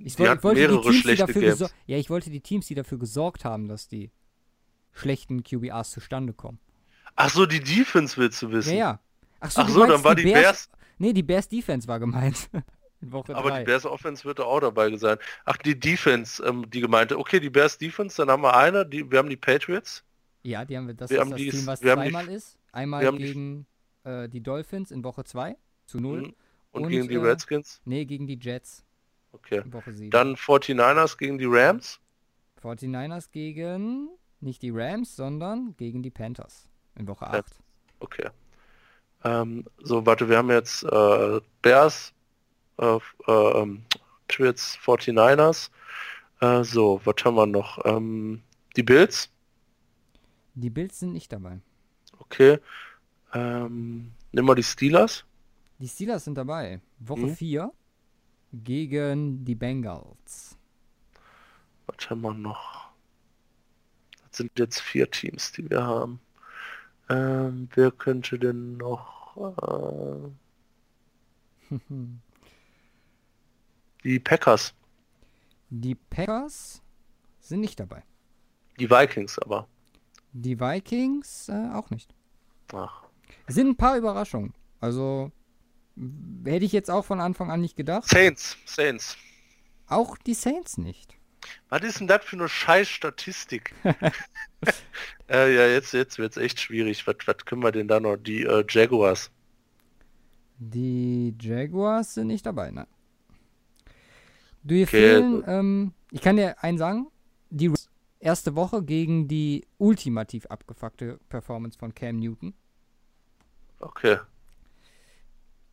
Ich, Die wollte die mehrere Teams, die schlechte dafür Games. Ja, ich wollte die Teams, die dafür gesorgt haben, dass die schlechten QBRs zustande kommen. Ach so, die Defense willst du wissen. Ja, ja. Ach so, Ach so, dann war die Bears, Nee, die Bears Defense war gemeint. Aber drei. die Bears Offense wird auch dabei sein. Ach, die Defense, ähm, die gemeinte. Okay, die Bears Defense, dann haben wir eine, die, wir haben die Patriots. Ja, die haben wir. Das Wir ist haben das die- Team, was haben die- zweimal ist. Einmal die- gegen äh, die Dolphins in Woche 2 zu 0. Mhm. Und, Und, gegen die äh, Redskins. Nee, gegen die Jets Okay. in Woche 7. Dann 49ers gegen die Rams. 49ers gegen nicht die Rams, sondern gegen die Panthers in Woche Ja. 8. Okay. Ähm, so, warte, wir haben jetzt äh, Bears, äh, äh, ähm, Patriots, 49ers. Äh, so, was haben wir noch? Ähm, die Bills. Die Bills sind nicht dabei. Okay. Ähm, nimm mal die Steelers. Die Steelers sind dabei. Woche Mhm. 4 gegen die Bengals. Was haben wir noch? Das sind jetzt vier Teams, die wir haben. Ähm, wer könnte denn noch? Äh, die Packers. Die Packers sind nicht dabei. Die Vikings aber. Die Vikings äh, auch nicht. Ach. Es sind ein paar Überraschungen. Also hätte ich jetzt auch von Anfang an nicht gedacht. Saints. Saints. Auch die Saints nicht. Was ist denn das für eine scheiß Statistik? äh, ja, jetzt, jetzt wird es echt schwierig. Was, was können wir denn da noch? Die äh, Jaguars. Die Jaguars sind nicht dabei, nein. Dir Okay, fehlen, gut. ähm, ich kann dir einen sagen, die erste Woche gegen die ultimativ abgefuckte Performance von Cam Newton. Okay.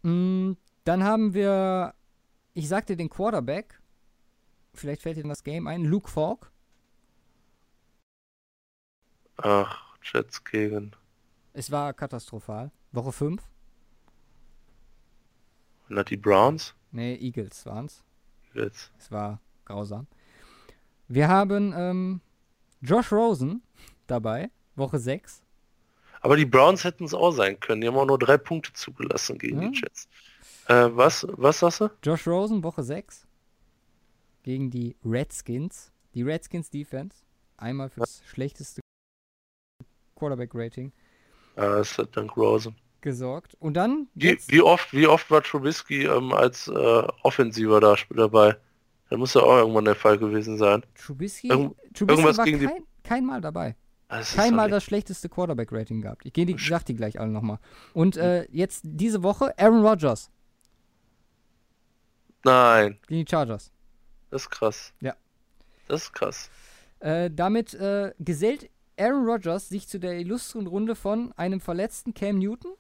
Mm, Dann haben wir, ich sagte den Quarterback, vielleicht fällt dir das Game ein, Luke Falk. Ach, Jets gegen. Es war katastrophal. Woche 5. Na, die Browns? Nee, Eagles waren's. Jetzt. Es war grausam. Wir haben ähm, Josh Rosen dabei, Woche 6. Aber die Browns hätten es auch sein können. Die haben auch nur drei Punkte zugelassen gegen Ja. die Jets. Äh, was, was sagst du? Josh Rosen, Woche 6. Gegen die Redskins. Die Redskins Defense. Einmal für das schlechteste Quarterback-Rating Ah, das hat dank Rosen. gesorgt. Und dann Wie, wie oft, wie oft war Trubisky ähm, als äh, Offensiver da dabei? Da muss ja auch irgendwann der Fall gewesen sein. Trubisky, irgend- Trubisky irgendwas war gegen die- kein, kein Mal dabei. Das ist Kein doch Mal nicht- das schlechteste Quarterback-Rating gehabt. Ich gehe die, sag die gleich alle nochmal. Und äh, jetzt diese Woche Aaron Rodgers Nein, gegen die Chargers. das ist krass. Ja. Das ist krass. Äh, damit äh, gesellt Aaron Rodgers sich zu der illustren Runde von einem verletzten Cam Newton,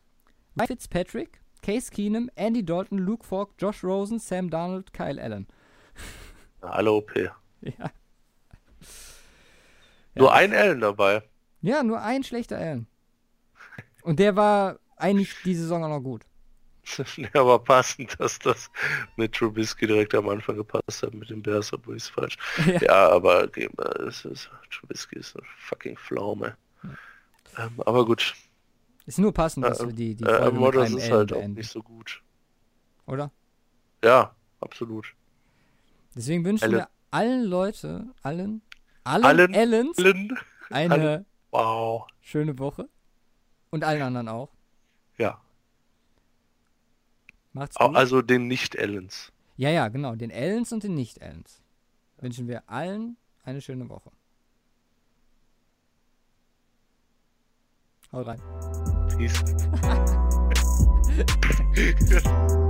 Mike Fitzpatrick, Case Keenum, Andy Dalton, Luke Falk, Josh Rosen, Sam Darnold, Kyle Allen. Ja, alle OP. Ja. Nur ein Allen dabei. ja, nur ein schlechter Allen. Und der war eigentlich die Saison auch noch gut. ja, aber passend, dass das mit Trubisky direkt am Anfang gepasst hat mit den Bears, obwohl ich es falsch. Ja. Ja, aber es ist, Trubisky ist eine fucking Pflaume. Ähm, aber gut, Ist nur passend, dass Äh, wir die, die äh, Folge Aaron mit einem ist halt auch nicht so gut. oder? Ja, absolut. Deswegen wünschen Allen. wir allen Leute, allen, allen, Allen. Allens Allen, eine allen. wow. schöne Woche. Und allen anderen auch. Ja, Macht's gut. also den Nicht-Allens. Ja, ja, genau. Den Allens und den Nicht-Allens. Wünschen wir allen eine schöne Woche. Haut rein. Peace.